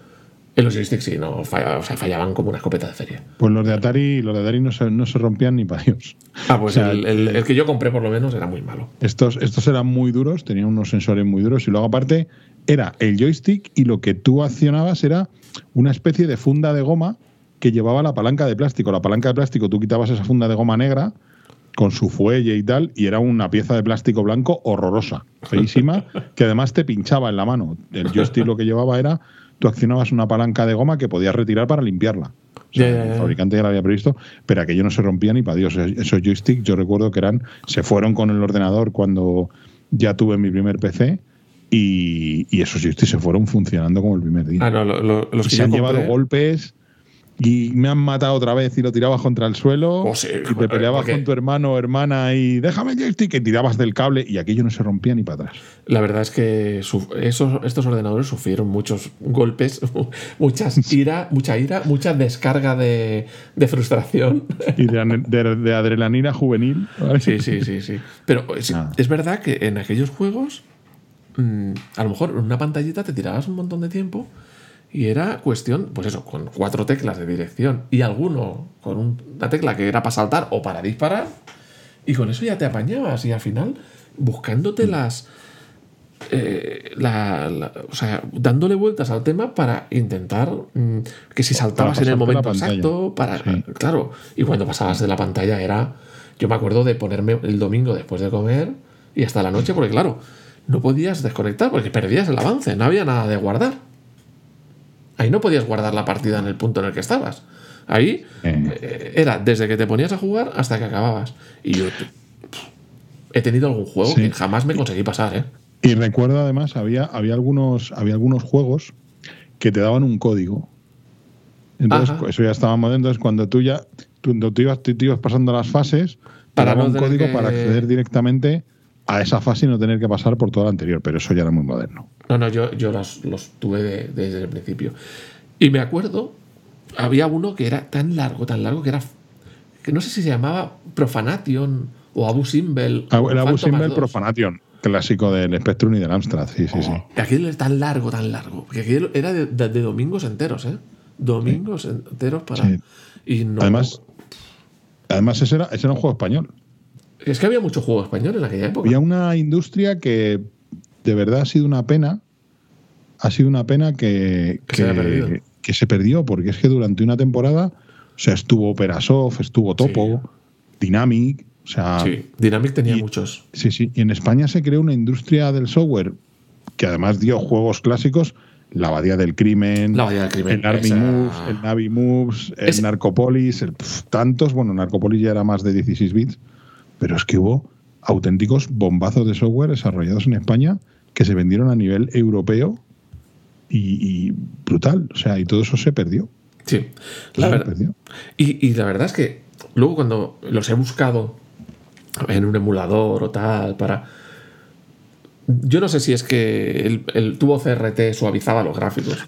S2: En los joysticks sí, no, falla- o sea, fallaban como una escopeta de feria.
S1: Pues los de Atari, los de Atari no se, no se rompían ni para Dios.
S2: Ah, pues
S1: O sea,
S2: el, el- el que yo compré por lo menos era muy malo.
S1: Estos, estos eran muy duros, tenían unos sensores muy duros y luego aparte era el joystick y lo que tú accionabas era una especie de funda de goma que llevaba la palanca de plástico. La palanca de plástico, tú quitabas esa funda de goma negra con su fuelle y tal y era una pieza de plástico blanco horrorosa, feísima, que además te pinchaba en la mano. El joystick lo que llevaba era, tú accionabas una palanca de goma que podías retirar para limpiarla. O sea, el fabricante ya lo había previsto, pero aquello no se rompía ni para Dios. Esos joysticks yo recuerdo que eran, se fueron con el ordenador cuando ya tuve mi primer PC y, y esos joysticks se fueron funcionando como el primer día.
S2: Ah, no, lo- lo- los que
S1: se han
S2: compré-
S1: llevado golpes y me han matado otra vez y lo tirabas contra el suelo
S2: Oh, sí,
S1: y te peleabas con tu hermano o hermana y déjame y tirabas del cable y aquello no se rompía ni para atrás.
S2: La verdad es que esos, estos ordenadores sufrieron muchos golpes, muchas ira, mucha ira, mucha descarga de, de frustración.
S1: Y de, ane- de- de adrenalina juvenil. ¿vale?
S2: Sí, sí, sí, sí. Pero es,
S1: Ah.
S2: es verdad que en aquellos juegos, mm, a lo mejor en una pantallita te tirabas un montón de tiempo y era cuestión, pues eso, con cuatro teclas de dirección y alguno con un- una tecla que era para saltar o para disparar, y con eso ya te apañabas y al final buscándote las. eh, la- la- o sea, dándole vueltas al tema para intentar mm, que si saltabas en el momento exacto, para.
S1: Sí.
S2: Claro, y cuando pasabas de la pantalla era. Yo me acuerdo de ponerme el domingo después de comer y hasta la noche, porque claro, no podías desconectar porque perdías el avance, no había nada de guardar. Ahí no podías guardar la partida en el punto en el que estabas. Ahí
S1: Eh.
S2: era desde que te ponías a jugar hasta que acababas. Y yo he tenido algún juego
S1: Sí.
S2: que jamás me conseguí pasar, ¿eh?
S1: Y recuerdo además, había, había, algunos, había algunos juegos que te daban un código. Entonces,
S2: Ajá.
S1: eso ya estaba moderno. Entonces, cuando tú ya tú, cuando tú ibas, tú ibas pasando las fases, te
S2: Para no
S1: un código
S2: que-
S1: para acceder directamente a esa fase y no tener que pasar por toda la anterior. Pero eso ya era muy moderno.
S2: No, no, yo, yo los, los tuve de- desde el principio. Y me acuerdo, había uno que era tan largo, tan largo, que era. que no sé si se llamaba Profanation o Abu Simbel.
S1: Ah, El Abu Simbel Profanation, clásico del Spectrum y del Amstrad. Sí, sí, sí.
S2: Y aquello era tan largo, tan largo. Aquello era de, de- de domingos enteros, ¿eh? Domingos enteros para.
S1: Sí.
S2: Y no,
S1: Además, además ese, era, ese era un juego español.
S2: Es que había mucho juego español en aquella época.
S1: Había una industria que de verdad ha sido una pena. Ha sido una pena que,
S2: Que se
S1: que perdió, porque es que durante una temporada, o sea, estuvo Operasoft, estuvo Topo, Dynamic, o sea, sí.
S2: Sí, Dynamic tenía
S1: Y-
S2: muchos.
S1: sí, Y en España se creó una industria del software que además dio juegos clásicos, La Abadía del Crimen,
S2: La del Crimen,
S1: el Army
S2: esa-
S1: Moves, el Navi Moves, el Narcopolis, el, tantos, bueno, Narcopolis ya era más de 16 bits, pero es que hubo auténticos bombazos de software desarrollados en España que se vendieron a nivel europeo y, y brutal, o sea, y todo eso se perdió.
S2: Sí, la verdad.
S1: perdió.
S2: Y, y la verdad es que luego cuando los he buscado en un emulador o tal para... Yo no sé si es que el, el tubo CRT suavizaba los gráficos.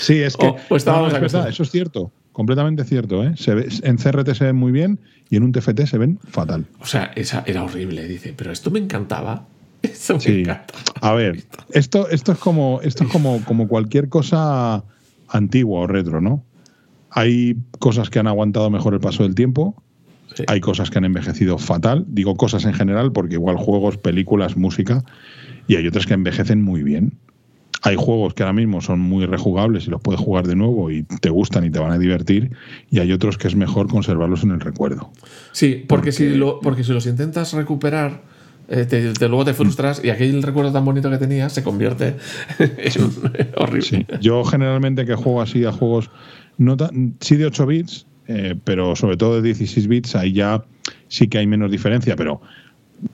S1: Sí, es que
S2: O- o estábamos
S1: no, es verdad, eso es cierto. Completamente cierto. ¿eh? Se ve- en CRT se ven muy bien y en un TFT se ven fatal.
S2: O sea, esa era horrible, dice, pero esto me encantaba. Esto me
S1: Sí.
S2: encanta.
S1: A ver, esto, esto es como, esto es como, como cualquier cosa antigua o retro, ¿no? Hay cosas que han aguantado mejor el paso del tiempo,
S2: Sí.
S1: hay cosas que han envejecido fatal. Digo cosas en general porque igual juegos, películas, música, y hay otras que envejecen muy bien. Hay juegos que ahora mismo son muy rejugables y los puedes jugar de nuevo y te gustan y te van a divertir, y hay otros que es mejor conservarlos en el recuerdo.
S2: Sí, porque, Si lo, porque si los intentas recuperar, eh, te, te- luego te frustras y aquel recuerdo tan bonito que tenías se convierte en un- horrible.
S1: Sí, yo generalmente que juego así a juegos, no tan- sí de 8 bits, eh, pero sobre todo de 16 bits, ahí ya sí que hay menos diferencia, pero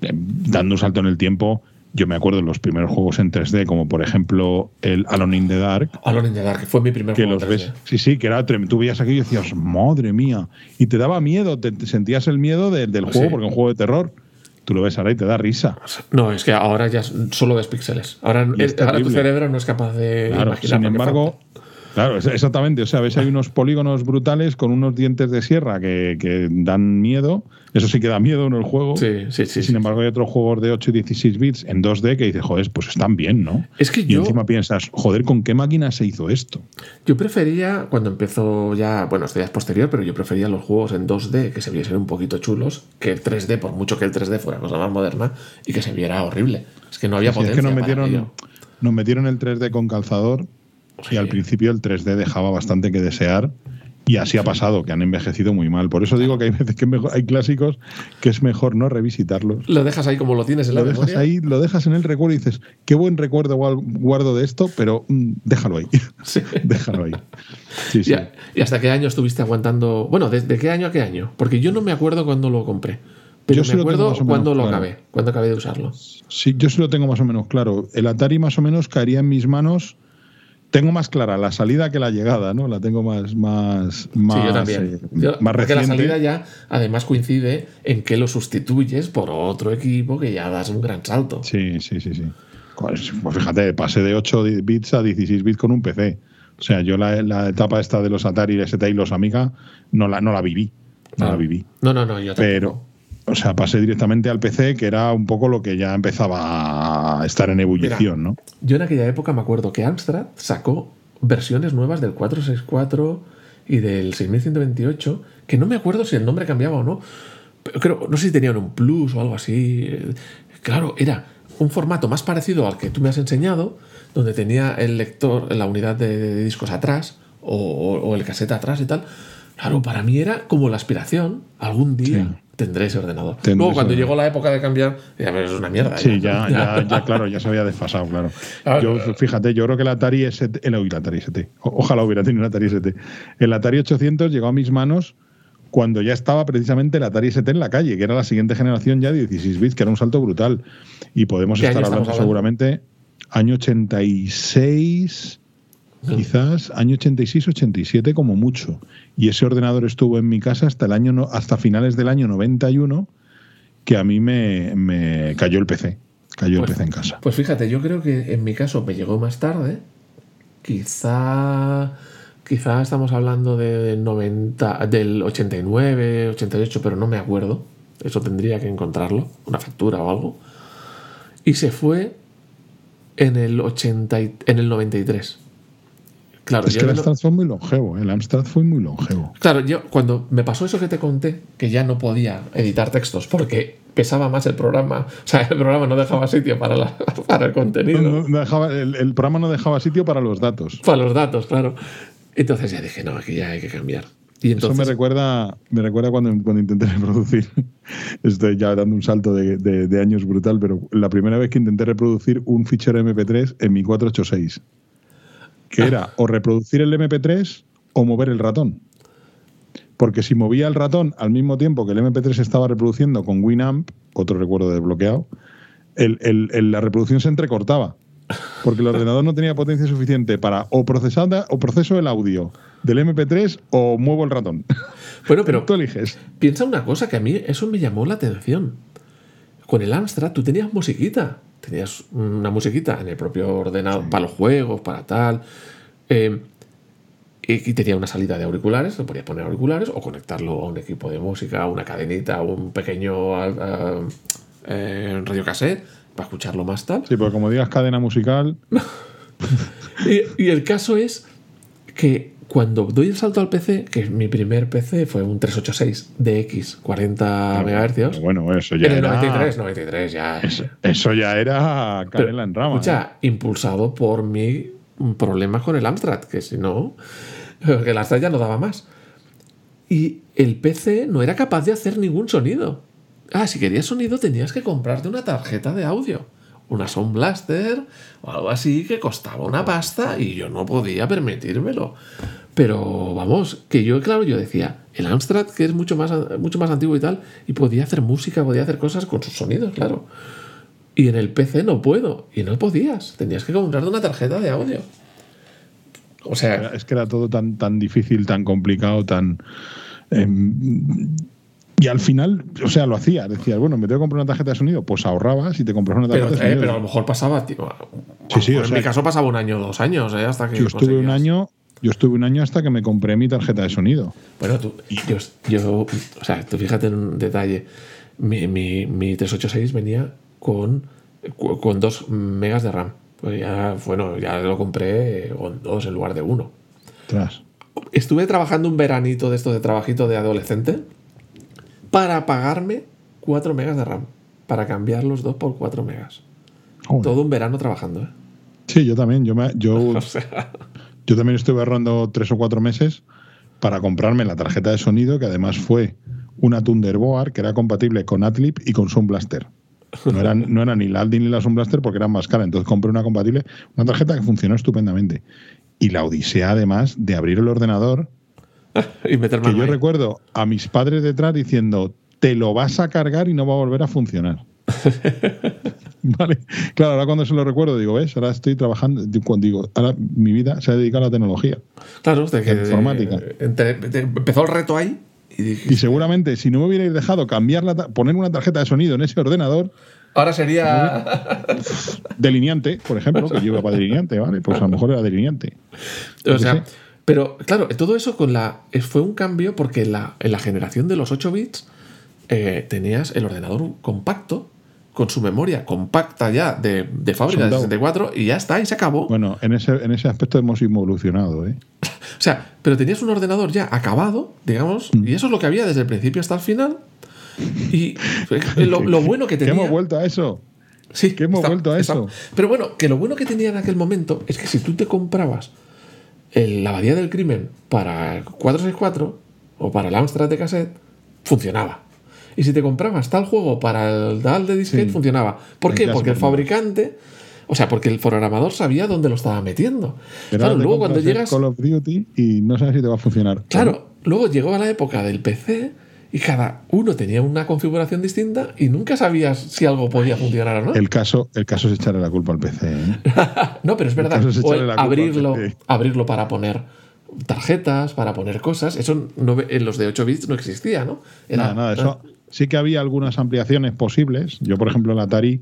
S1: eh, dando un salto en el tiempo, yo me acuerdo de los primeros juegos en 3D, como por ejemplo el Alone in the Dark,
S2: Alone in the Dark, que fue mi primer
S1: que
S2: juego
S1: los
S2: 3D.
S1: ves, sí, sí, que era trem- tú veías aquello y decías, madre mía, y te daba miedo, te, te sentías el miedo de- del juego,
S2: Sí.
S1: porque es un juego de terror, tú lo ves ahora y te da risa.
S2: No, es que ahora ya solo ves píxeles. Ahora, ahora tu cerebro no es capaz de
S1: Claro,
S2: imaginar
S1: sin embargo, claro, es- exactamente. O sea, ves, hay unos polígonos brutales con unos dientes de sierra que, que dan miedo. Eso sí que da miedo en el juego.
S2: Sí, sí, sí.
S1: Sin embargo, hay otros juegos de 8 y 16 bits en 2D que dices, joder, pues están bien, ¿no?
S2: Es que
S1: y
S2: yo,
S1: encima piensas, joder, ¿con qué máquina se hizo esto?
S2: yo prefería, cuando empezó ya, bueno, esto ya es posterior, pero yo prefería los juegos en 2D que se viesen un poquito chulos que el 3D, por mucho que el 3D fuera cosa más moderna y que se viera horrible. Es que no había
S1: Sí, es
S2: potencia.
S1: que nos
S2: para
S1: metieron,
S2: ello.
S1: nos metieron el 3D con calzador
S2: Sí.
S1: y al principio el 3D dejaba bastante que desear. Y así ha pasado, que han envejecido muy mal. Por eso digo que hay veces que mejor- hay clásicos que es mejor no revisitarlos.
S2: Lo dejas ahí como lo tienes en la
S1: lo dejas
S2: memoria.
S1: ahí, lo dejas en el recuerdo y dices, qué buen recuerdo guardo de esto, pero mm, déjalo ahí.
S2: Sí.
S1: déjalo ahí. Sí, sí.
S2: ¿Y, a- y hasta qué año estuviste aguantando? Bueno, ¿desde qué año a qué año? Porque yo no me acuerdo cuándo lo compré. Pero
S1: Yo sí
S2: me acuerdo
S1: más o menos
S2: cuándo lo acabé, cuándo acabé de usarlo.
S1: Sí, yo sí lo tengo más o menos claro. El Atari más o menos caería en mis manos. Tengo más clara la salida que la llegada, ¿no? La tengo más, más, más,
S2: sí, yo también.
S1: eh,
S2: Yo-
S1: más
S2: porque la
S1: reciente.
S2: salida ya además coincide en que lo sustituyes por otro equipo que ya das un gran salto.
S1: Sí, sí, sí, sí. Pues, pues fíjate, pasé de 8 bits a 16 bits con un PC. O sea, yo la, la etapa esta de los Atari, ST y los Amiga no la, no la viví. No la viví.
S2: No, no, no, yo tampoco.
S1: Pero, o sea, pasé directamente al PC, que era un poco lo que ya empezaba a estar en ebullición, ¿no?
S2: Yo en aquella época me acuerdo que Amstrad sacó versiones nuevas del 464 y del 6128, que no me acuerdo si el nombre cambiaba o no. Pero creo, no sé si tenían un plus o algo así. Claro, era un formato más parecido al que tú me has enseñado, donde tenía el lector, la unidad de, discos atrás o, o- el cassette atrás y tal. Claro, para mí era como la aspiración. Algún día
S1: Sí.
S2: tendré ese ordenador.
S1: Tendré
S2: Luego,
S1: ese
S2: cuando
S1: ordenador.
S2: llegó la época de cambiar, ya es una mierda.
S1: Sí, ya, ya, ya, claro, ya se había desfasado, claro.
S2: Claro.
S1: Yo, fíjate, yo creo que el Atari ST, el, el Atari ST, ojalá hubiera tenido un Atari ST. El Atari 800 llegó a mis manos cuando ya estaba precisamente el Atari ST en la calle, que era la siguiente generación ya de 16 bits, que era un salto brutal. Y podemos
S2: ¿Qué
S1: estar hablando? seguramente año 86, quizás año 86, 87 como mucho. Y ese ordenador estuvo en mi casa hasta el año no- hasta finales del año 91 que a mí me, me cayó el PC. Cayó
S2: Pues-
S1: el PC en casa.
S2: Pues fíjate, yo creo que en mi caso me llegó más tarde. Quizá. Quizá estamos hablando de 90, del 89, 88, pero no me acuerdo. Eso tendría que encontrarlo, una factura o algo. Y se fue en el 80, y- en el 93. Claro,
S1: es que el Amstrad fue muy longevo. ¿eh? El Amstrad fue muy longevo.
S2: Claro, yo cuando me pasó eso que te conté, que ya no podía editar textos porque pesaba más el programa, o sea, el programa no dejaba sitio para, la- para el contenido.
S1: No- no dejaba- el, el programa no dejaba sitio para los datos.
S2: Para los datos, claro. Entonces ya dije, no, aquí ya hay que cambiar. Y
S1: Eso me
S2: entonces,
S1: recuerda, me recuerda cuando, cuando intenté reproducir. Estoy ya dando un salto de, de- de años brutal, pero la primera vez que intenté reproducir un fichero MP3 en mi 486, que era o reproducir el MP3 o mover el ratón. Porque si movía el ratón al mismo tiempo que el MP3 estaba reproduciendo con Winamp, otro recuerdo desbloqueado, el- el- el- la reproducción se entrecortaba. Porque el ordenador no tenía potencia suficiente para o procesar o proceso el audio del MP3 o muevo el ratón.
S2: bueno, pero
S1: Tú eliges.
S2: piensa una cosa que a mí eso me llamó la atención. Con el Amstrad tú tenías musiquita. Tenías una musiquita en el propio ordenador para los juegos, para tal. Eh, y, tenía una salida de auriculares, le podías poner auriculares o conectarlo a un equipo de música, una cadenita, un pequeño eh, radio cassette para escucharlo más tal.
S1: Sí, porque como digas cadena musical,
S2: Y, y el caso es que cuando doy el salto al PC, que mi primer PC fue un 386 DX, 40 MHz.
S1: bueno, eso ya
S2: En el
S1: era.
S2: 93, 93, ya.
S1: Eso, eso ya era canela en rama. ¿eh?
S2: escucha, impulsado por mi problema con el Amstrad, que si no, que el Amstrad ya no daba más. Y el PC no era capaz de hacer ningún sonido. Ah, si querías sonido tenías que comprarte una tarjeta de audio. Una Sound Blaster o algo así que costaba una pasta y yo no podía permitírmelo. Pero vamos, que yo, claro, yo decía, el Amstrad, que es mucho más, mucho más antiguo y tal, y podía hacer música, podía hacer cosas con sus sonidos, claro. Y en el PC no puedo. Y no podías. Tenías que comprarte una tarjeta de audio. O sea,
S1: Es que era todo tan, tan difícil, tan complicado, tan. em, y al final, o sea, lo hacía. Decías, bueno, me tengo que comprar una tarjeta de sonido. Pues ahorrabas y te compras una
S2: pero,
S1: tarjeta de
S2: eh,
S1: sonido.
S2: pero a lo mejor pasaba, tío.
S1: Sí, sí, o
S2: en
S1: sea,
S2: mi caso pasaba un año o dos años, eh, hasta que.
S1: yo estuve un año. Yo estuve un año hasta que me compré mi tarjeta de sonido.
S2: Bueno, tú, yo, yo, o sea, tú fíjate en un detalle. Mi, mi, mi 386 venía con, con 2 megas de RAM. Pues ya, bueno, ya lo compré con dos en lugar de uno.
S1: Tras.
S2: Estuve trabajando un veranito de esto de trabajito de adolescente para pagarme 4 megas de RAM. Para cambiar los dos por 4 megas. Todo un verano trabajando, ¿eh?
S1: Sí, yo también. Yo, me, yo,
S2: O sea,
S1: yo también estuve ahorrando tres o cuatro meses para comprarme la tarjeta de sonido, que además fue una Thunderboard que era compatible con Adlib y con Sound Blaster. No era, no era ni la Aldi ni la Sound Blaster porque eran más caras. Entonces compré una compatible, una tarjeta que funcionó estupendamente. Y la odisea, además, de abrir el ordenador,
S2: y meter
S1: que yo
S2: ahí.
S1: recuerdo a mis padres detrás diciendo, te lo vas a cargar y no va a volver a funcionar. vale. Claro, ahora cuando se lo recuerdo, digo, ¿ves? Ahora estoy trabajando, cuando digo, ahora mi vida se ha dedicado a la tecnología.
S2: Claro, de que,
S1: Informática.
S2: de- empezó el reto ahí y dije,
S1: Y seguramente, si no me hubierais dejado cambiar la poner una tarjeta de sonido en ese ordenador,
S2: ahora sería.
S1: delineante, por ejemplo, que yo iba para delineante, ¿vale? Pues a lo mejor era delineante.
S2: o sea. Pero claro, todo eso con la eh, fue un cambio porque la, en la generación de los 8 bits eh, tenías el ordenador compacto con su memoria compacta ya de, de fábrica de
S1: Soldado.
S2: 64 y ya está, y se acabó.
S1: Bueno, en ese, en ese aspecto hemos evolucionado, ¿eh?
S2: O sea, pero tenías un ordenador ya acabado, digamos,
S1: Mm.
S2: y eso es lo que había desde el principio hasta el final. Y lo, lo bueno que
S1: Que
S2: tenía.
S1: hemos vuelto a eso.
S2: Sí,
S1: que hemos vuelto a eso.
S2: Pero bueno, que lo bueno que tenía en aquel momento es que si tú te comprabas el, la abadía del crimen para 464 o para el Amstrad de cassette, funcionaba. Y si te comprabas tal juego para el tal de disquete,
S1: Sí.
S2: funcionaba. ¿Por
S1: El
S2: qué? Porque el fabricante, o sea, porque el programador sabía dónde lo estaba metiendo.
S1: Pero
S2: claro, luego cuando llegas.
S1: Call of Duty y no sabes si te va a funcionar.
S2: Claro, luego llegó a la época del PC y cada uno tenía una configuración distinta y nunca sabías si algo podía funcionar o no.
S1: El caso, el caso es echarle la culpa al PC. ¿eh?
S2: no, pero es verdad.
S1: es
S2: O el abrirlo, abrirlo para poner tarjetas, para poner cosas. Eso no, en los de 8 bits no existía, ¿no?
S1: Nada, nada, eso sí que había algunas ampliaciones posibles. Yo, por ejemplo, en la Atari,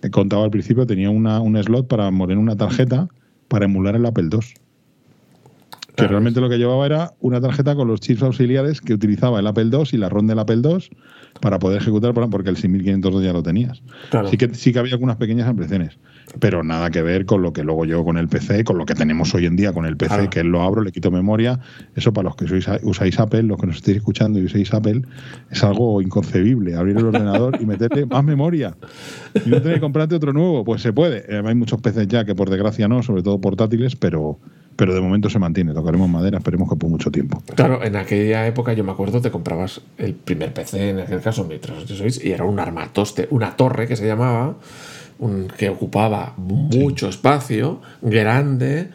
S1: he contado al principio, tenía una, un slot para poner una tarjeta para emular el Apple II. Que
S2: Claro.
S1: realmente lo que llevaba era una tarjeta con los chips auxiliares que utilizaba el Apple II y la ROM del Apple II para poder ejecutar, porque el 6502 ya lo tenías.
S2: Claro.
S1: Sí, que, sí que había algunas pequeñas ampliaciones, pero nada que ver con lo que luego yo con el PC, con lo que tenemos hoy en día con el PC,
S2: Claro.
S1: que lo abro, le quito memoria. Eso para los que sois, usáis Apple, los que nos estéis escuchando y usáis Apple, es algo inconcebible. Abrir el ordenador y meterle más memoria y no tener que comprarte otro nuevo. Pues se puede. Eh, hay muchos PCs ya que por desgracia no, sobre todo portátiles, pero, pero de momento se mantiene. Tocaremos madera, esperemos que por mucho tiempo.
S2: Claro, en aquella época yo me acuerdo, te comprabas el primer PC, en aquel caso mi 386, y era un armatoste, una torre que se llamaba, un, que ocupaba mucho espacio, grande,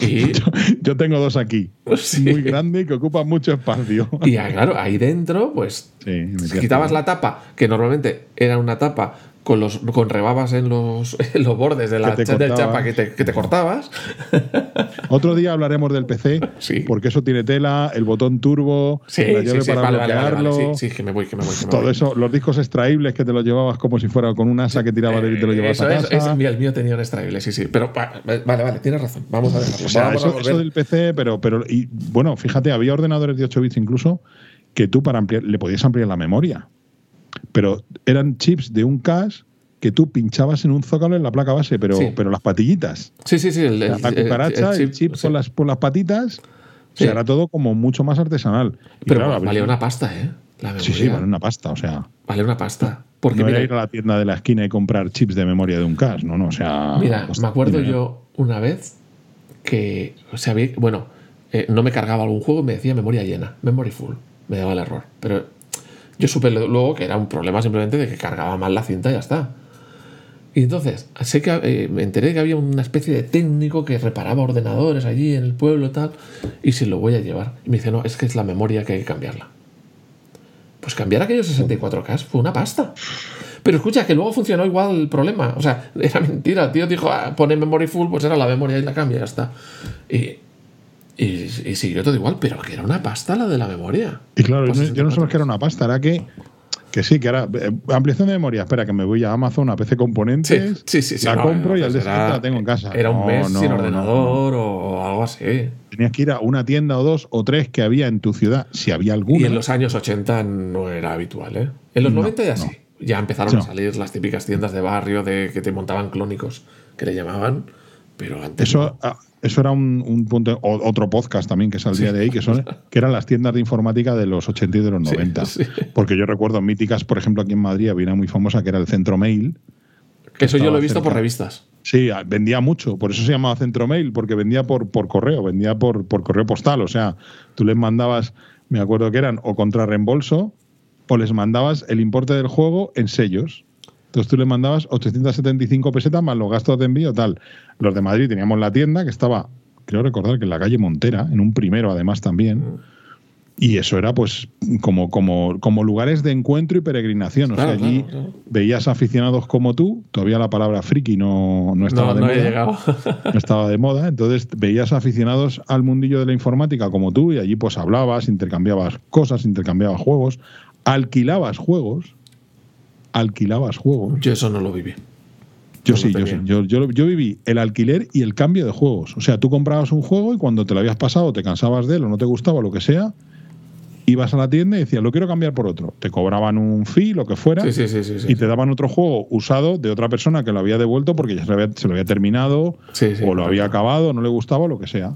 S2: y,
S1: Yo tengo dos aquí,
S2: Sí.
S1: muy grande y que ocupan mucho espacio.
S2: y ah, claro, ahí dentro, pues
S1: Sí,
S2: quitabas la tapa, que normalmente era una tapa con, los, con rebabas en los, en los bordes de la
S1: Que
S2: del chapa que te, que te cortabas.
S1: Otro día hablaremos del PC,
S2: Sí.
S1: porque eso tiene tela, el botón turbo,
S2: Sí,
S1: la
S2: sí,
S1: llave
S2: sí,
S1: para
S2: vale,
S1: bloquearlo.
S2: vale, sí, sí, que me voy, que me voy, que me
S1: Todo
S2: voy.
S1: eso, los discos extraíbles que te los llevabas como si fuera con un asa que tiraba de y te lo
S2: Eh,
S1: llevabas
S2: eso
S1: a casa.
S2: es- mira, el mío tenía un extraíble, sí, sí. Pero va- vale, vale, tienes razón. Vamos a dejarlo.
S1: O sea,
S2: Vamos a
S1: eso,
S2: volver.
S1: eso del PC, pero, pero y, bueno, fíjate, había ordenadores de 8 bits incluso que tú para ampliar, le podías ampliar la memoria. Pero eran chips de un cache que tú pinchabas en un zócalo en la placa base, pero,
S2: Sí.
S1: pero las patillitas.
S2: Sí, sí, sí. El, el-
S1: la cucaracha, el, chip,
S2: sí.
S1: por, las, por las patitas,
S2: Sí.
S1: sea, era todo como mucho más artesanal.
S2: Pero
S1: claro,
S2: valía una pasta, ¿eh? La memoria.
S1: Sí, sí, vale una pasta, o sea.
S2: Vale una pasta. Porque
S1: no
S2: mira,
S1: era ir a la tienda de la esquina y comprar chips de memoria de un cache, no, no, o sea.
S2: Mira, me acuerdo yo una vez que, o sea, bueno, eh, no me cargaba algún juego y me decía memoria llena, memory full, me daba el error. Pero yo supe luego que era un problema simplemente de que cargaba mal la cinta y ya está. Y entonces, sé que eh, me enteré que había una especie de técnico que reparaba ordenadores allí en el pueblo y tal, y se lo voy a llevar. Y me dice, no, es que es la memoria que hay que cambiarla. Pues cambiar aquellos 64K fue una pasta. Pero escucha, que luego funcionó igual el problema. O sea, era mentira. El tío dijo, ah, pone memory full, pues era la memoria y la cambia ya está. Y, y, y siguió todo igual, pero que era una pasta la de la memoria.
S1: Y claro,
S2: Pues
S1: yo no- yo no solo que era
S2: 64K.
S1: una pasta, era que. Que sí, que era eh, ampliación de memoria. Espera, que me voy a Amazon, a PC Componentes,
S2: Sí, sí, sí.
S1: la
S2: no,
S1: compro y
S2: pues
S1: al día siguiente la tengo en casa.
S2: Era un
S1: No,
S2: mes sin ordenador o algo así.
S1: Tenías que ir a una tienda o dos o tres que había en tu ciudad, si había alguna.
S2: Y en los años 80 no era habitual, ¿eh? En los
S1: No,
S2: 90 ya sí. Ya empezaron a salir las típicas tiendas de barrio de que te montaban clónicos, que le llamaban, pero antes
S1: Eso, eso era un, un punto, otro podcast también que saldría de ahí, que son que eran las tiendas de informática de los 80 y de los 90.
S2: sí.
S1: Porque yo recuerdo míticas, por ejemplo, aquí en Madrid había una muy famosa que era el Centro Mail.
S2: Que eso yo lo he visto por revistas.
S1: Sí, ah, vendía mucho, por eso se llamaba Centro Mail, porque vendía por, por correo, vendía por, por correo postal. O sea, tú les mandabas, me acuerdo que eran o contra reembolso, o les mandabas el importe del juego en sellos. Entonces tú le mandabas 875 pesetas más los gastos de envío, tal. Los de Madrid teníamos la tienda que estaba, creo recordar que en la calle Montera, en un primero además también. Y eso era pues como, como, como lugares de encuentro y peregrinación. O
S2: Claro,
S1: sea, allí
S2: claro, claro.
S1: veías aficionados como tú, todavía la palabra friki no, no estaba
S2: No,
S1: de
S2: no
S1: moda
S2: llegado.
S1: no estaba de moda, entonces veías aficionados al mundillo de la informática como tú y allí pues hablabas, intercambiabas cosas, intercambiabas juegos, alquilabas juegos, alquilabas juegos.
S2: yo eso no lo viví.
S1: Yo sí, yo sí, yo, yo, yo viví el alquiler y el cambio de juegos. O sea, tú comprabas un juego y cuando te lo habías pasado te cansabas de él o no te gustaba lo que sea, ibas a la tienda y decías, lo quiero cambiar por otro. Te cobraban un fee, lo que fuera,
S2: Sí, sí, sí, sí. sí.
S1: y te daban otro juego usado de otra persona que lo había devuelto porque ya se lo había, se lo había terminado o lo había acabado, no le gustaba, lo que sea.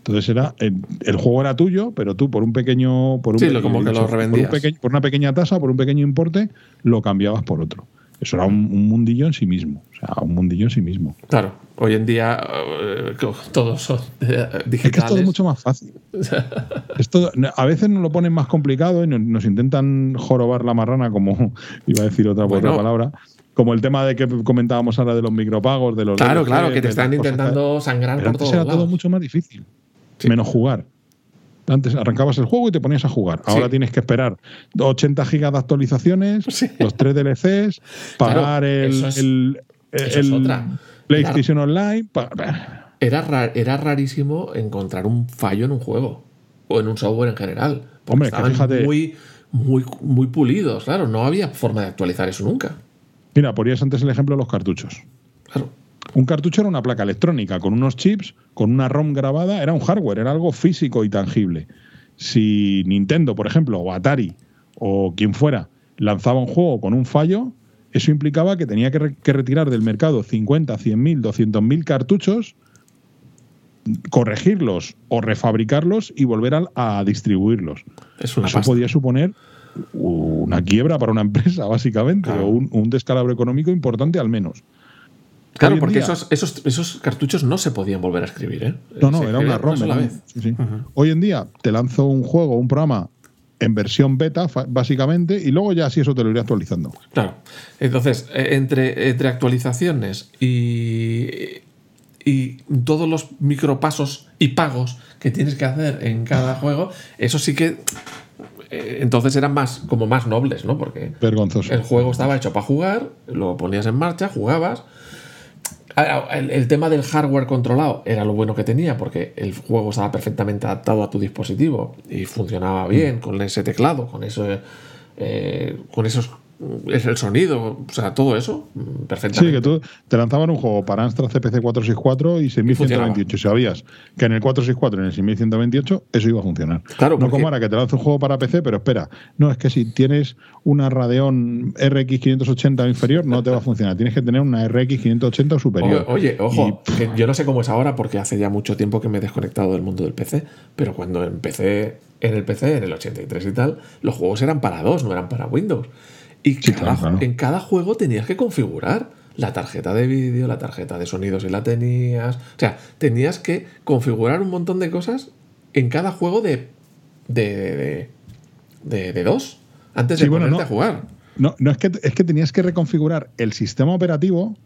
S1: Entonces era el, el juego era tuyo, pero tú por un pequeño, por un
S2: Sí, como que
S1: por un
S2: revendías.
S1: pequeño- por una pequeña tasa, por un pequeño importe, lo cambiabas por otro. Eso era un, un mundillo en sí mismo, o sea, un mundillo en sí mismo.
S2: Claro, hoy en día eh, todos son eh,
S1: Es que es todo
S2: digitales.
S1: mucho más fácil. Esto a veces nos lo ponen más complicado y nos, intentan jorobar la marrana, como iba a decir otra,
S2: Bueno.
S1: otra palabra. Como el tema de que comentábamos ahora de los micropagos, de los
S2: Claro, claro, que te están
S1: cosas
S2: intentando sangrar
S1: Pero
S2: por
S1: antes
S2: todos
S1: era todo mucho más difícil.
S2: Sí.
S1: Menos jugar. Antes arrancabas el juego y te ponías a jugar. Ahora
S2: Sí.
S1: tienes que esperar 80 gigas de actualizaciones,
S2: Sí.
S1: los tres DLCs, pagar el,
S2: es-
S1: el. PlayStation Online.
S2: Era, ra- era rarísimo encontrar un fallo en un juego o en un software en general. porque
S1: Hombre, es que
S2: estaban
S1: fíjate-
S2: muy, muy, muy pulidos, claro. No había forma de actualizar eso nunca.
S1: Mira, ponías antes el ejemplo de los cartuchos.
S2: Claro.
S1: Un cartucho era una placa electrónica con unos chips, con una ROM grabada, era un hardware, era algo físico y tangible. Si Nintendo, por ejemplo, o Atari, o quien fuera, lanzaba un juego con un fallo, eso implicaba que tenía que, re- que retirar del mercado 50, 100.000, 200.000 cartuchos, corregirlos o refabricarlos y volver a, a distribuirlos. Eso
S2: pasta.
S1: podía suponer una quiebra para una empresa, básicamente,
S2: Claro.
S1: o un, un descalabro económico importante al menos.
S2: Claro, porque esos, esos, esos cartuchos no se podían volver a escribir, ¿eh?
S1: No, no,
S2: Se
S1: era una ROM.
S2: sola
S1: era un-
S2: vez.
S1: sí, sí. Hoy en día te lanzo un juego, un programa en versión beta, básicamente, y luego ya si eso te lo iré actualizando.
S2: Claro. Entonces, eh, entre, entre actualizaciones y, y todos los micropasos y pagos que tienes que hacer en cada juego, eso sí que eh, entonces eran más, como más nobles, ¿no? Porque
S1: Vergonzoso.
S2: el juego estaba hecho para jugar, lo ponías en marcha, jugabas. Ah, El, el tema del hardware controlado era lo bueno que tenía, porque el juego estaba perfectamente adaptado a tu dispositivo y funcionaba bien con ese teclado, con eso, eh, con esos es el sonido, o sea, todo eso, mm,
S1: Sí,
S2: perfectamente.
S1: que tú te lanzaban un juego para Amstrad CPC 464 y 6128. Y sabías que en el 464 y en el 6128 eso iba a funcionar.
S2: Claro,
S1: no
S2: porque-
S1: como ahora que te lanza un juego para PC, pero espera, no, es que si tienes una Radeon RX 580 o inferior, no te va a funcionar. Tienes que tener una RX 580 o superior.
S2: O- Oye, ojo, que yo no sé cómo es ahora porque hace ya mucho tiempo que me he desconectado del mundo del PC, pero cuando empecé en el PC, en el 83 y tal, los juegos eran para dos, no eran para Windows. Y
S1: Sí,
S2: cada-
S1: claro, claro.
S2: en cada juego tenías que configurar la tarjeta de vídeo, la tarjeta de sonido si la tenías. O sea, tenías que configurar un montón de cosas en cada juego de, de, de, de- de dos antes de
S1: bueno,
S2: ponerte
S1: no.
S2: a jugar.
S1: No, no es que es que tenías que reconfigurar el sistema operativo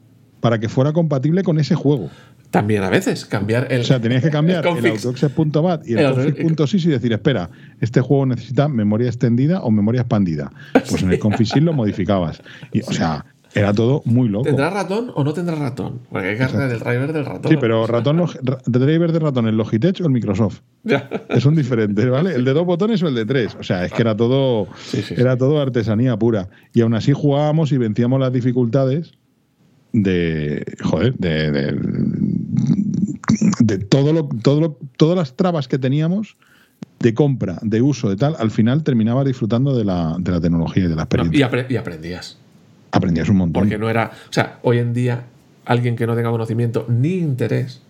S1: para que fuera compatible con ese juego.
S2: También a veces cambiar el.
S1: O sea, tenías que cambiar el, autoexec.bat y el,
S2: El
S1: config.sys y decir, espera, este juego necesita memoria extendida o memoria expandida. Pues en el config lo modificabas. Y, o sea, era todo muy loco.
S2: ¿Tendrá ratón o no tendrá ratón? Porque hay que cargar el driver del ratón.
S1: Sí, pero ratón, driver de ratón en Logitech o en Microsoft.
S2: Ya.
S1: Son diferentes, ¿vale? El de dos botones o el de tres. O sea, es que era todo,
S2: Sí, sí,
S1: era todo artesanía pura. Y aún así jugábamos y vencíamos las dificultades de, joder, de, de, de todo lo, todo lo- todas las trabas que teníamos de compra, de uso, de tal. Al final terminabas disfrutando de la, de la tecnología y de la
S2: No,
S1: experiencia.
S2: y, apre- y aprendías.
S1: Aprendías un montón.
S2: Porque no era. O sea, hoy en día, alguien que no tenga conocimiento ni interés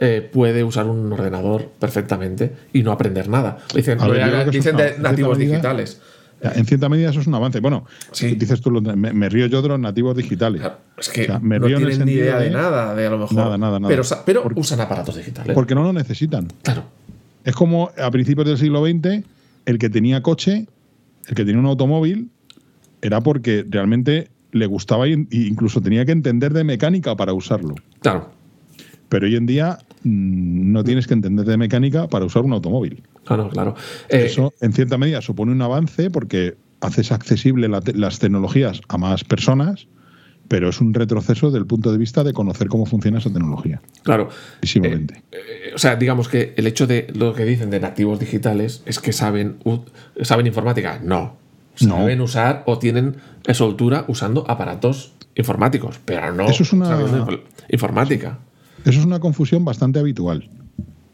S2: eh, puede usar un ordenador perfectamente y no aprender nada. Dicen,
S1: ver, eso
S2: dicen de nativos digitales.
S1: En cierta medida eso es un avance. Bueno,
S2: Sí.
S1: dices tú, me, me río yo de los nativos digitales.
S2: Claro, Es que
S1: O sea, me
S2: no
S1: río en el
S2: tienen ni idea de,
S1: de-
S2: nada, de a lo mejor.
S1: Nada, nada, nada.
S2: Pero, sa- pero
S1: Porque-
S2: usan aparatos digitales.
S1: Porque no lo necesitan.
S2: claro.
S1: Es como a principios del siglo XX, el que tenía coche, el que tenía un automóvil, era porque realmente le gustaba e incluso tenía que entender de mecánica para usarlo.
S2: Claro.
S1: Pero hoy en día mm, no tienes que entender de mecánica para usar un automóvil.
S2: Claro, claro. Eh,
S1: Eso, en cierta medida, supone un avance porque haces accesible la te- las tecnologías a más personas, pero es un retroceso del punto de vista de conocer cómo funciona esa tecnología.
S2: claro.
S1: Visiblemente.
S2: Eh, o sea, digamos que el hecho de lo que dicen de nativos digitales es que saben, saben informática. No.
S1: No.
S2: Saben usar o tienen soltura usando aparatos informáticos, pero no
S1: Eso es una-
S2: informática.
S1: Eso es una confusión bastante habitual.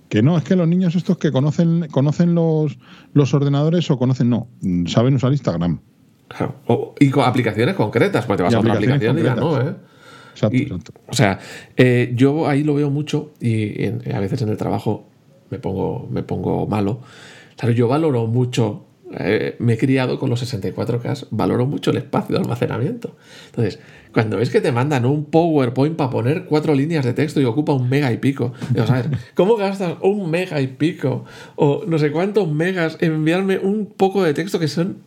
S1: Que no, es que los niños estos que conocen, conocen los, los ordenadores o conocen, no, saben usar Instagram.
S2: Claro. O- y con aplicaciones concretas, pues te vas
S1: Y
S2: a otra aplicación y ya no. ¿eh?
S1: Exacto,
S2: Y,
S1: exacto.
S2: O sea, eh, yo ahí lo veo mucho y en- a veces en el trabajo me pongo, me pongo malo. Claro, yo valoro mucho, eh, me he criado con los 64K, valoro mucho el espacio de almacenamiento. Entonces, cuando ves que te mandan un PowerPoint para poner cuatro líneas de texto y ocupa un mega y pico, digo, a ver, ¿cómo gastas un mega y pico o no sé cuántos megas en enviarme un poco de texto que son